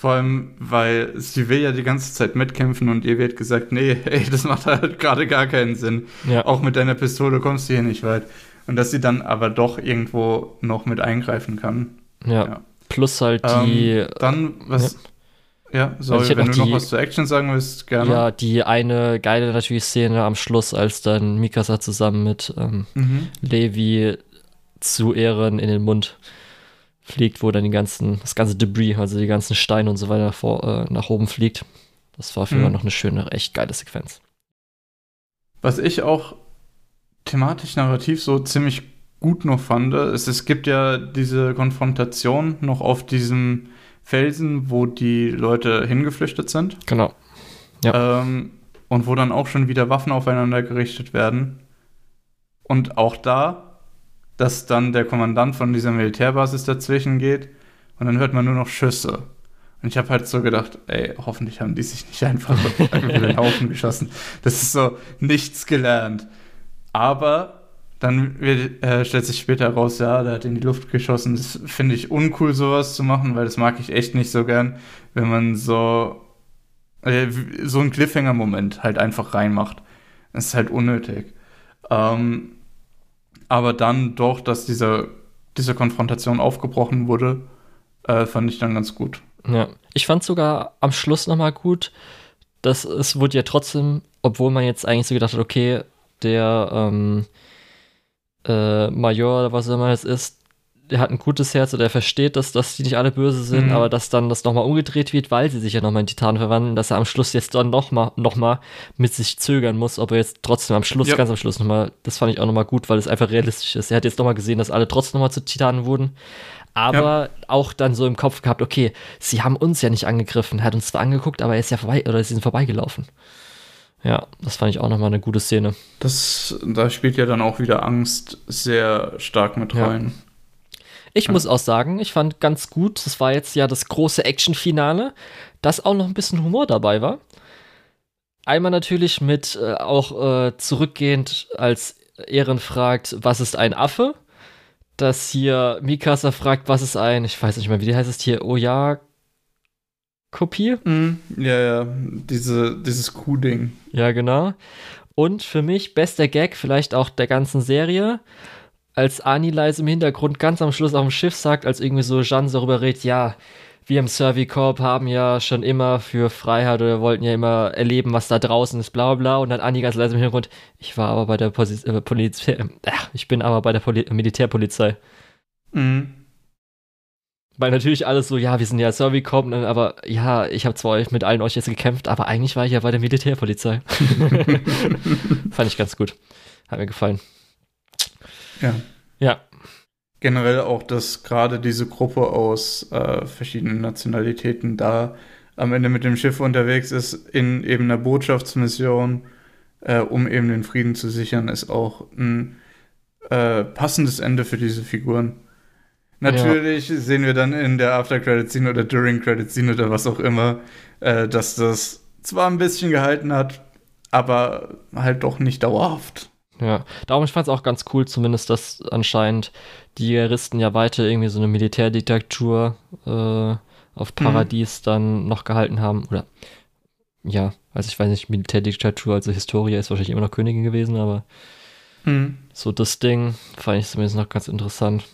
Vor allem, weil sie will ja die ganze Zeit mitkämpfen und ihr wird gesagt, nee, ey, das macht halt gerade gar keinen Sinn. Ja. Auch mit deiner Pistole kommst du hier nicht weit. Und dass sie dann aber doch irgendwo noch mit eingreifen kann. Ja. ja. Plus halt die. Ähm, dann, was. Ja, ja sorry, also wenn du die, noch was zur Action sagen willst, gerne. Ja, die eine geile natürlich Szene am Schluss, als dann Mikasa zusammen mit ähm, mhm. Levi zu Ehren in den Mund fliegt, wo dann die ganzen, das ganze Debris, also die ganzen Steine und so weiter vor, äh, nach oben fliegt. Das war für mhm. noch eine schöne, echt geile Sequenz. Was ich auch thematisch narrativ so ziemlich gut noch fand, ist, es gibt ja diese Konfrontation noch auf diesem Felsen, wo die Leute hingeflüchtet sind. Genau. Ja. Ähm, und wo dann auch schon wieder Waffen aufeinander gerichtet werden. Und auch da, dass dann der Kommandant von dieser Militärbasis dazwischen geht und dann hört man nur noch Schüsse. Und ich habe halt so gedacht, ey, hoffentlich haben die sich nicht einfach über den Haufen geschossen. Das ist so nichts gelernt. Aber dann wird, äh, stellt sich später raus, ja, der hat in die Luft geschossen. Das finde ich uncool, sowas zu machen, weil das mag ich echt nicht so gern, wenn man so, äh, so einen Cliffhanger-Moment halt einfach reinmacht. Das ist halt unnötig. Ähm, aber dann doch, dass diese, diese Konfrontation aufgebrochen wurde, äh, fand ich dann ganz gut. Ja, ich fand sogar am Schluss nochmal gut, dass es wurde ja trotzdem, obwohl man jetzt eigentlich so gedacht hat, okay, der ähm, äh, Major oder was immer es ist, der hat ein gutes Herz oder er versteht, dass, dass die nicht alle böse sind, mhm. aber dass dann das nochmal umgedreht wird, weil sie sich ja nochmal in Titan verwandeln, dass er am Schluss jetzt dann nochmal noch mal mit sich zögern muss, ob er jetzt trotzdem am Schluss, ja. ganz am Schluss nochmal, das fand ich auch nochmal gut, weil es einfach realistisch ist. Er hat jetzt nochmal gesehen, dass alle trotzdem nochmal zu Titanen wurden, aber ja. auch dann so im Kopf gehabt, okay, sie haben uns ja nicht angegriffen, er hat uns zwar angeguckt, aber er ist ja vorbei, oder sie sind vorbeigelaufen. Ja, das fand ich auch nochmal eine gute Szene. Das, da spielt ja dann auch wieder Angst sehr stark mit rein. Ja. Ich ja. muss auch sagen, ich fand ganz gut, das war jetzt ja das große Action-Finale, dass auch noch ein bisschen Humor dabei war. Einmal natürlich mit äh, auch äh, zurückgehend, als Ehren fragt, was ist ein Affe? Dass hier Mikasa fragt, was ist ein, ich weiß nicht mehr, wie heißt es hier, Oya Kopie. Mm, ja, ja, Diese, dieses Kuh-Ding. Ja, genau. Und für mich bester Gag vielleicht auch der ganzen Serie, als Ani leise im Hintergrund ganz am Schluss auf dem Schiff sagt, als irgendwie so Jeanne darüber redet, ja, wir im Servicorp haben ja schon immer für Freiheit oder wollten ja immer erleben, was da draußen ist, bla bla. Und dann Anni ganz leise im Hintergrund, ich war aber bei der äh, Polizei, äh, ich bin aber bei der Poli Militärpolizei. Mhm. Weil natürlich alles so, ja, wir sind ja Servicom, ne, aber ja, ich habe zwar mit allen euch jetzt gekämpft, aber eigentlich war ich ja bei der Militärpolizei. Fand ich ganz gut. Hat mir gefallen. Ja. Ja. Generell auch, dass gerade diese Gruppe aus äh, verschiedenen Nationalitäten da am Ende mit dem Schiff unterwegs ist, in eben einer Botschaftsmission, äh, um eben den Frieden zu sichern, ist auch ein äh, passendes Ende für diese Figuren. Natürlich ja. sehen wir dann in der After-Credit-Scene oder During-Credit-Scene oder was auch immer, äh, dass das zwar ein bisschen gehalten hat, aber halt doch nicht dauerhaft. Ja, darum ich fand es auch ganz cool, zumindest, dass anscheinend die Juristen ja weiter irgendwie so eine Militärdiktatur äh, auf mhm. Paradies mhm. dann noch gehalten haben. Oder ja, also ich weiß nicht, Militärdiktatur, also Historia ist wahrscheinlich immer noch Königin gewesen, aber mhm. so das Ding fand ich zumindest noch ganz interessant.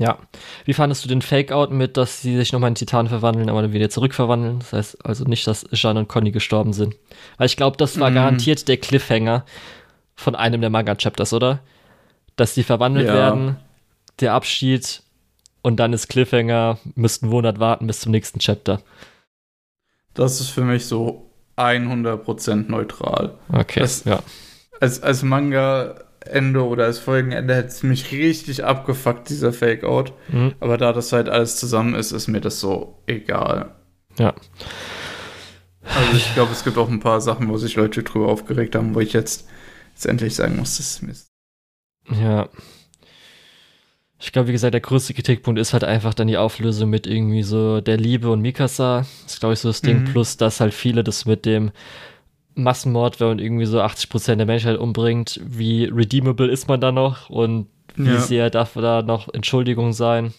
Ja. Wie fandest du den Fake-Out mit, dass sie sich nochmal in Titan verwandeln, aber dann wieder zurückverwandeln? Das heißt also nicht, dass Jean und Conny gestorben sind. Weil ich glaube, das war mm. garantiert der Cliffhanger von einem der Manga-Chapters, oder? Dass die verwandelt ja. werden, der Abschied und dann ist Cliffhanger, müssten Monat warten bis zum nächsten Chapter. Das ist für mich so 100% neutral. Okay, das, ja. Als, als Manga Ende oder als Folgenende hätte es mich richtig abgefuckt, dieser Fake-Out. Mhm. Aber da das halt alles zusammen ist, ist mir das so egal. Ja. Also ich glaube, es gibt auch ein paar Sachen, wo sich Leute drüber aufgeregt haben, wo ich jetzt, jetzt endlich sagen muss, das ist Mist. Ja. Ich glaube, wie gesagt, der größte Kritikpunkt ist halt einfach dann die Auflösung mit irgendwie so der Liebe und Mikasa. Das ist, glaube ich, so das Ding. Mhm. Plus, dass halt viele das mit dem Massenmord, wenn man irgendwie so 80% der Menschheit umbringt, wie redeemable ist man da noch und wie ja. sehr darf da noch Entschuldigung sein.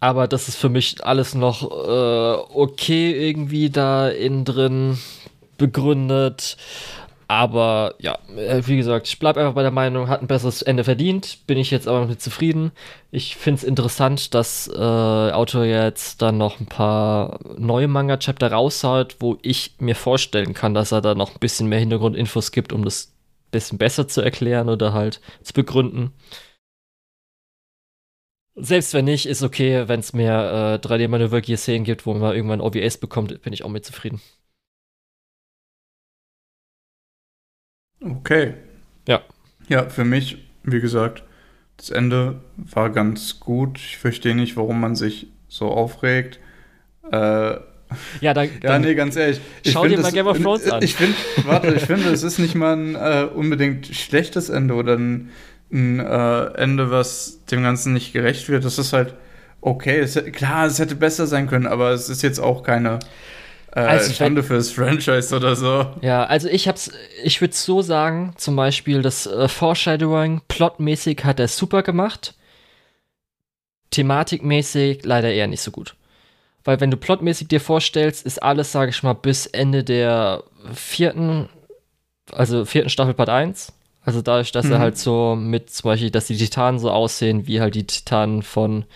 Aber das ist für mich alles noch äh, okay irgendwie da innen drin begründet. Aber ja, äh, wie gesagt, ich bleibe einfach bei der Meinung, hat ein besseres Ende verdient. Bin ich jetzt aber mit zufrieden. Ich finde es interessant, dass äh, Autor jetzt dann noch ein paar neue Manga-Chapter raushaut, wo ich mir vorstellen kann, dass er da noch ein bisschen mehr Hintergrundinfos gibt, um das ein bisschen besser zu erklären oder halt zu begründen. Selbst wenn nicht, ist okay, wenn es mehr äh, 3D-Manöver-Szenen gibt, wo man irgendwann OVS bekommt, bin ich auch mit zufrieden. Okay. Ja. Ja, für mich, wie gesagt, das Ende war ganz gut. Ich verstehe nicht, warum man sich so aufregt. Äh, ja, da, ja, nee, ganz ehrlich. Schau dir mal Game of Thrones an. Ich finde, warte, ich finde, es ist nicht mal ein äh, unbedingt schlechtes Ende oder ein, ein äh, Ende, was dem Ganzen nicht gerecht wird. Das ist halt okay. Es, klar, es hätte besser sein können, aber es ist jetzt auch keine äh, also Schande fürs Franchise oder so. Ja, also ich hab's, ich würde so sagen, zum Beispiel das äh, Foreshadowing, plotmäßig hat er super gemacht. Thematikmäßig leider eher nicht so gut. Weil wenn du plotmäßig dir vorstellst, ist alles, sage ich mal, bis Ende der vierten, also vierten Staffel Part 1. Also dadurch, dass mhm. er halt so mit zum Beispiel, dass die Titanen so aussehen wie halt die Titanen von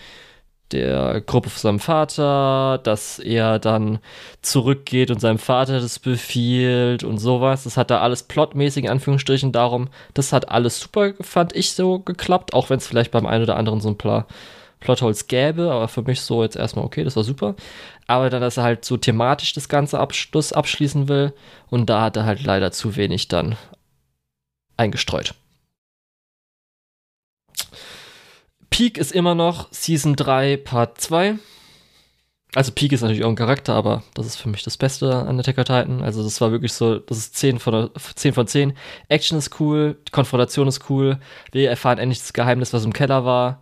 der Gruppe von seinem Vater, dass er dann zurückgeht und seinem Vater das befiehlt und sowas. Das hat da alles plotmäßig in Anführungsstrichen darum. Das hat alles super, fand ich, so geklappt, auch wenn es vielleicht beim einen oder anderen so ein paar Plotholes gäbe, aber für mich so jetzt erstmal okay, das war super. Aber dann, dass er halt so thematisch das ganze Abschluss abschließen will und da hat er halt leider zu wenig dann eingestreut. Peak ist immer noch Season 3, Part 2. Also Peak ist natürlich auch ein Charakter, aber das ist für mich das Beste an Attack on Titan. Also das war wirklich so, das ist 10 von, 10 von 10. Action ist cool, die Konfrontation ist cool. Wir erfahren endlich das Geheimnis, was im Keller war.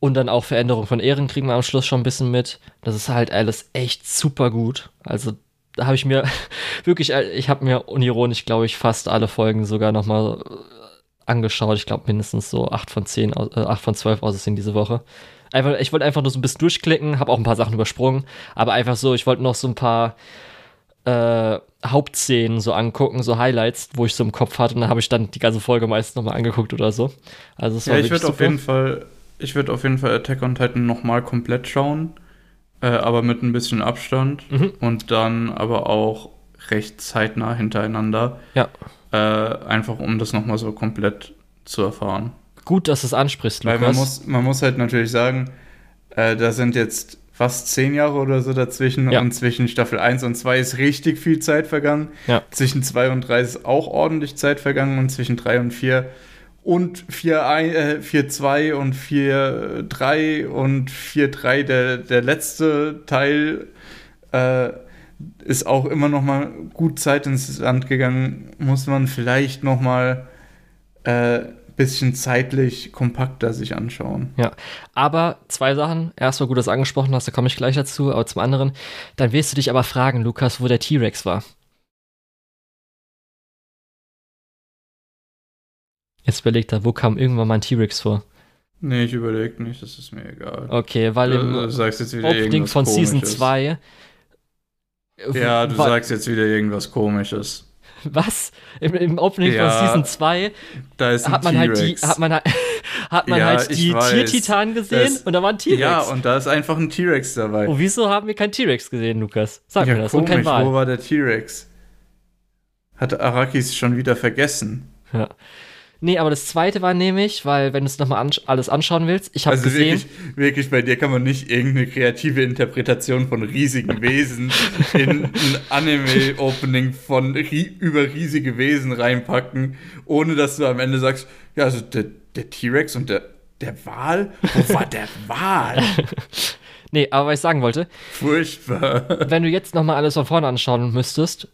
Und dann auch Veränderung von Ehren kriegen wir am Schluss schon ein bisschen mit. Das ist halt alles echt super gut. Also da habe ich mir wirklich, ich habe mir unironisch, glaube ich, fast alle Folgen sogar nochmal angeschaut. Ich glaube mindestens so 8 von 10, äh, 8 von 12 Aussehen diese Woche. Einfach, ich wollte einfach nur so ein bisschen durchklicken, habe auch ein paar Sachen übersprungen, aber einfach so, ich wollte noch so ein paar äh, Hauptszenen so angucken, so Highlights, wo ich so im Kopf hatte und dann habe ich dann die ganze Folge meistens nochmal angeguckt oder so. Also es war ja, ich würde auf jeden Fall, ich würde auf jeden Fall Attack on Titan nochmal komplett schauen, äh, aber mit ein bisschen Abstand mhm. und dann aber auch recht zeitnah hintereinander. Ja. Äh, einfach um das nochmal so komplett zu erfahren. Gut, dass du es ansprichst, Lukas. Weil man muss, man muss halt natürlich sagen, äh, da sind jetzt fast zehn Jahre oder so dazwischen ja. und zwischen Staffel 1 und 2 ist richtig viel Zeit vergangen. Ja. Zwischen 2 und 3 ist auch ordentlich Zeit vergangen und zwischen 3 und 4 und 4-2 äh, und 4-3 und 4-3 der, der letzte Teil äh, ist auch immer noch mal gut Zeit ins Land gegangen. Muss man vielleicht noch mal äh, bisschen zeitlich kompakter sich anschauen. Ja, aber zwei Sachen. Erstmal gut, dass du angesprochen hast, da komme ich gleich dazu. Aber zum anderen, dann wirst du dich aber fragen, Lukas, wo der T-Rex war. Jetzt überlegt er, wo kam irgendwann mal ein T-Rex vor? Nee, ich überlege nicht, das ist mir egal. Okay, weil im Opening von Season 2 ja, du sagst jetzt wieder irgendwas komisches. Was? Im, im Opening ja, von Season 2 da ist hat man halt die hat man hat man ja, halt die Tiertitanen gesehen das, und da war ein T-Rex. Ja, und da ist einfach ein T-Rex dabei. Und wieso haben wir keinen T-Rex gesehen, Lukas? Sag ja, mir das. Komisch, und kein Wal. Wo war der T-Rex? Hat Arakis schon wieder vergessen. Ja. Nee, aber das zweite war nämlich, weil, wenn du es nochmal ansch alles anschauen willst, ich habe also gesehen. Wirklich, wirklich, bei dir kann man nicht irgendeine kreative Interpretation von riesigen Wesen in ein Anime-Opening von ri über riesige Wesen reinpacken, ohne dass du am Ende sagst, ja, also der, der T-Rex und der, der Wal? Wo war der Wal? nee, aber was ich sagen wollte. Furchtbar. Wenn du jetzt nochmal alles von vorne anschauen müsstest,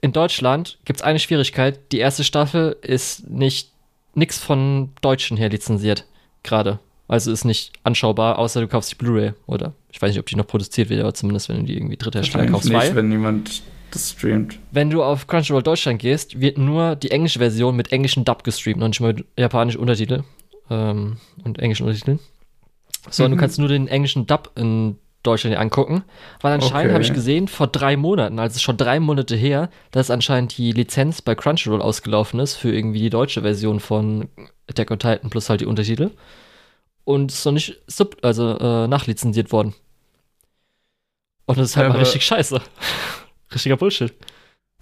in Deutschland gibt es eine Schwierigkeit. Die erste Staffel ist nicht nichts von Deutschen her lizenziert, gerade. Also ist nicht anschaubar, außer du kaufst die Blu-ray oder ich weiß nicht, ob die noch produziert wird, aber zumindest wenn du die irgendwie dritte Hersteller kaufst. Nicht, weil, wenn niemand das streamt. Wenn du auf Crunchyroll Deutschland gehst, wird nur die englische Version mit englischen Dub gestreamt und nicht mal mit japanischen Untertitel ähm, und englischen Untertiteln. Sondern mhm. du kannst nur den englischen Dub in Deutschland angucken. Weil anscheinend Okay. habe ich gesehen, vor drei Monaten, also schon drei Monate her, dass anscheinend die Lizenz bei Crunchyroll ausgelaufen ist für irgendwie die deutsche Version von Attack on Titan plus halt die Untertitel. Und ist noch nicht sub, also äh, nachlizenziert worden. Und das ist halt Ja, mal aber- richtig scheiße. Richtiger Bullshit.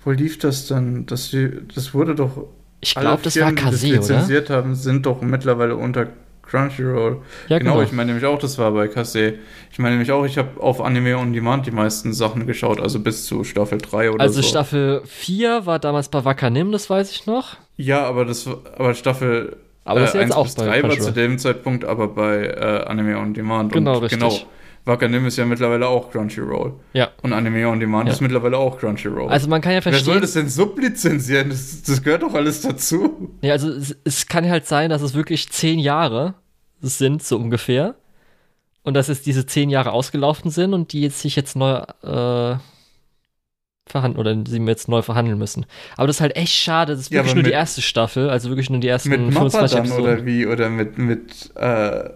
Wo lief das dann? Das, das wurde doch. Ich glaube, das war Firmen, die das Kase, oder? lizenziert haben, sind doch mittlerweile unter Crunchyroll. Ja, genau, genau. ich meine nämlich auch, das war bei Kase. Ich meine nämlich auch, ich habe auf Anime on Demand die meisten Sachen geschaut, also bis zu Staffel 3 oder Also so. Staffel 4 war damals bei Wakanim, das weiß ich noch. Ja, aber das aber Staffel Aber das ist äh, jetzt 1 auch bis bei 3 war zu dem Zeitpunkt aber bei äh, Anime on Demand. Genau, und richtig. Genau. Wakanim ist ja mittlerweile auch Crunchyroll. Ja. Und Anime on Demand Ja. ist mittlerweile auch Crunchyroll. Also man kann ja Wer soll verstehen, das denn sublizenzieren? Das, das gehört doch alles dazu. ja, also es, es kann halt sein, dass es wirklich zehn Jahre sind, so ungefähr. Und dass jetzt diese zehn Jahre ausgelaufen sind und die jetzt sich jetzt neu äh, verhandeln oder sie jetzt neu verhandeln müssen. Aber das ist halt echt schade. Das ist Ja, wirklich nur die mit- erste Staffel, also wirklich nur die ersten Mit Mappa 25 dann Episoden. oder wie? Oder mit, mit äh,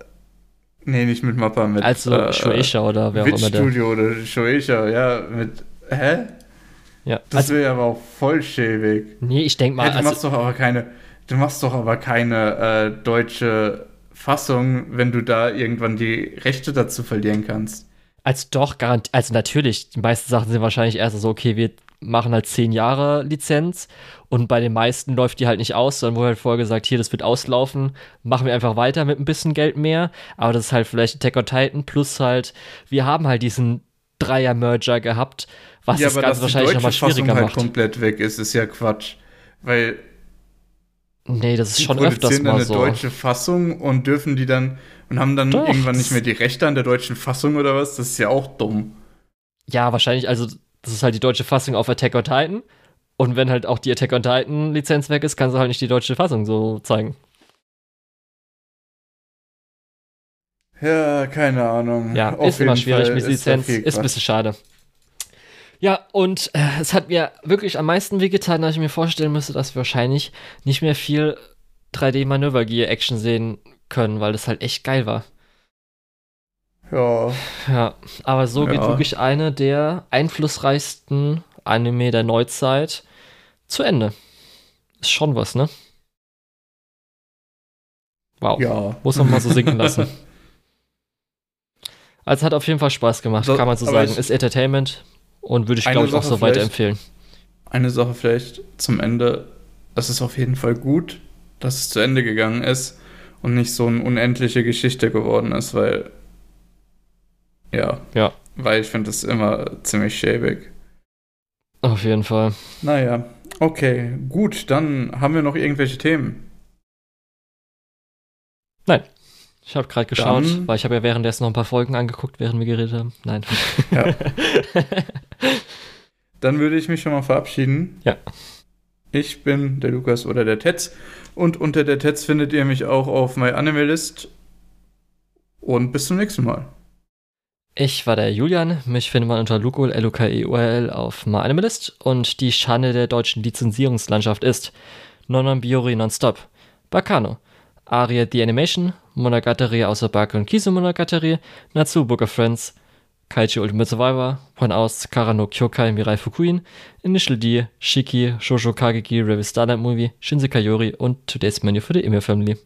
nee, nicht mit Mappa, mit Also äh, Shueisha oder wer auch immer der. Studio oder Shueisha, ja, mit, hä? Ja. Das Also, wäre aber auch voll schäbig. nee, ich denke mal, Hey, du also, machst doch aber keine, du machst doch aber keine äh, deutsche Fassung, wenn du da irgendwann die Rechte dazu verlieren kannst. Also doch, garantiert. Also natürlich, die meisten Sachen sind wahrscheinlich erst so, okay, wir machen halt 10 Jahre Lizenz und bei den meisten läuft die halt nicht aus, sondern wurde halt vorher gesagt, hier, das wird auslaufen, machen wir einfach weiter mit ein bisschen Geld mehr. Aber das ist halt vielleicht Attack on Titan plus halt, wir haben halt diesen Dreier-Merger gehabt, was das Ganze wahrscheinlich nochmal schwieriger halt macht. komplett weg ist, ist ja Quatsch. Weil Nee, das ist die schon öfters produzieren dann mal eine so. deutsche Fassung und dürfen die dann und haben dann Doch, irgendwann nicht mehr die Rechte an der deutschen Fassung oder was? Das ist ja auch dumm. Ja, wahrscheinlich, also das ist halt die deutsche Fassung auf Attack on Titan. Und wenn halt auch die Attack on Titan Lizenz weg ist, kannst du halt nicht die deutsche Fassung so zeigen. Ja, keine Ahnung. Ja, Auf ist immer schwierig Fall mit Lizenz, ist ein bisschen schade. Ja, und äh, es hat mir wirklich am meisten wehgetan, dass ich mir vorstellen müsste, dass wir wahrscheinlich nicht mehr viel 3D-Manöver-Gear-Action sehen können, weil das halt echt geil war. Ja, Ja, aber so geht Ja. wirklich eine der einflussreichsten Anime der Neuzeit zu Ende. Ist schon was, ne? Wow. ja. Muss man mal so sinken lassen. Also hat auf jeden Fall Spaß gemacht, So, kann man so sagen. ich- Ist Entertainment und würde ich, glaube ich, auch so weiterempfehlen. Eine Sache vielleicht zum Ende. Es ist auf jeden Fall gut, dass es zu Ende gegangen ist und nicht so eine unendliche Geschichte geworden ist, weil. Ja. Ja. Weil ich finde das immer ziemlich schäbig. Auf jeden Fall. Naja, okay, gut, dann haben wir noch irgendwelche Themen. Ich habe gerade geschaut, Dann- weil ich habe ja währenddessen noch ein paar Folgen angeguckt, während wir geredet haben. Nein. Ja. Dann würde ich mich schon mal verabschieden. Ja. Ich bin der Lukas oder der Tetz. Und unter der Tetz findet ihr mich auch auf MyAnimeList. Und bis zum nächsten Mal. Ich war der Julian, mich findet man unter Lukol, L-U-K-E-U-L auf MyAnimalist und die Schande der deutschen Lizenzierungslandschaft ist Nonon Biori Nonstop, Bakano, Aria The Animation, Monogatari außer Bake und Kisu Monogatari, Natsu Book of Friends, Kaichi Ultimate Survivor, Point aus Karano Kyokai Mirai Fukuin, Initial D, Shiki, Shoujo Kageki, Revis Starlight Movie, Shinsekai Yori und Today's Menu für die Ime Family.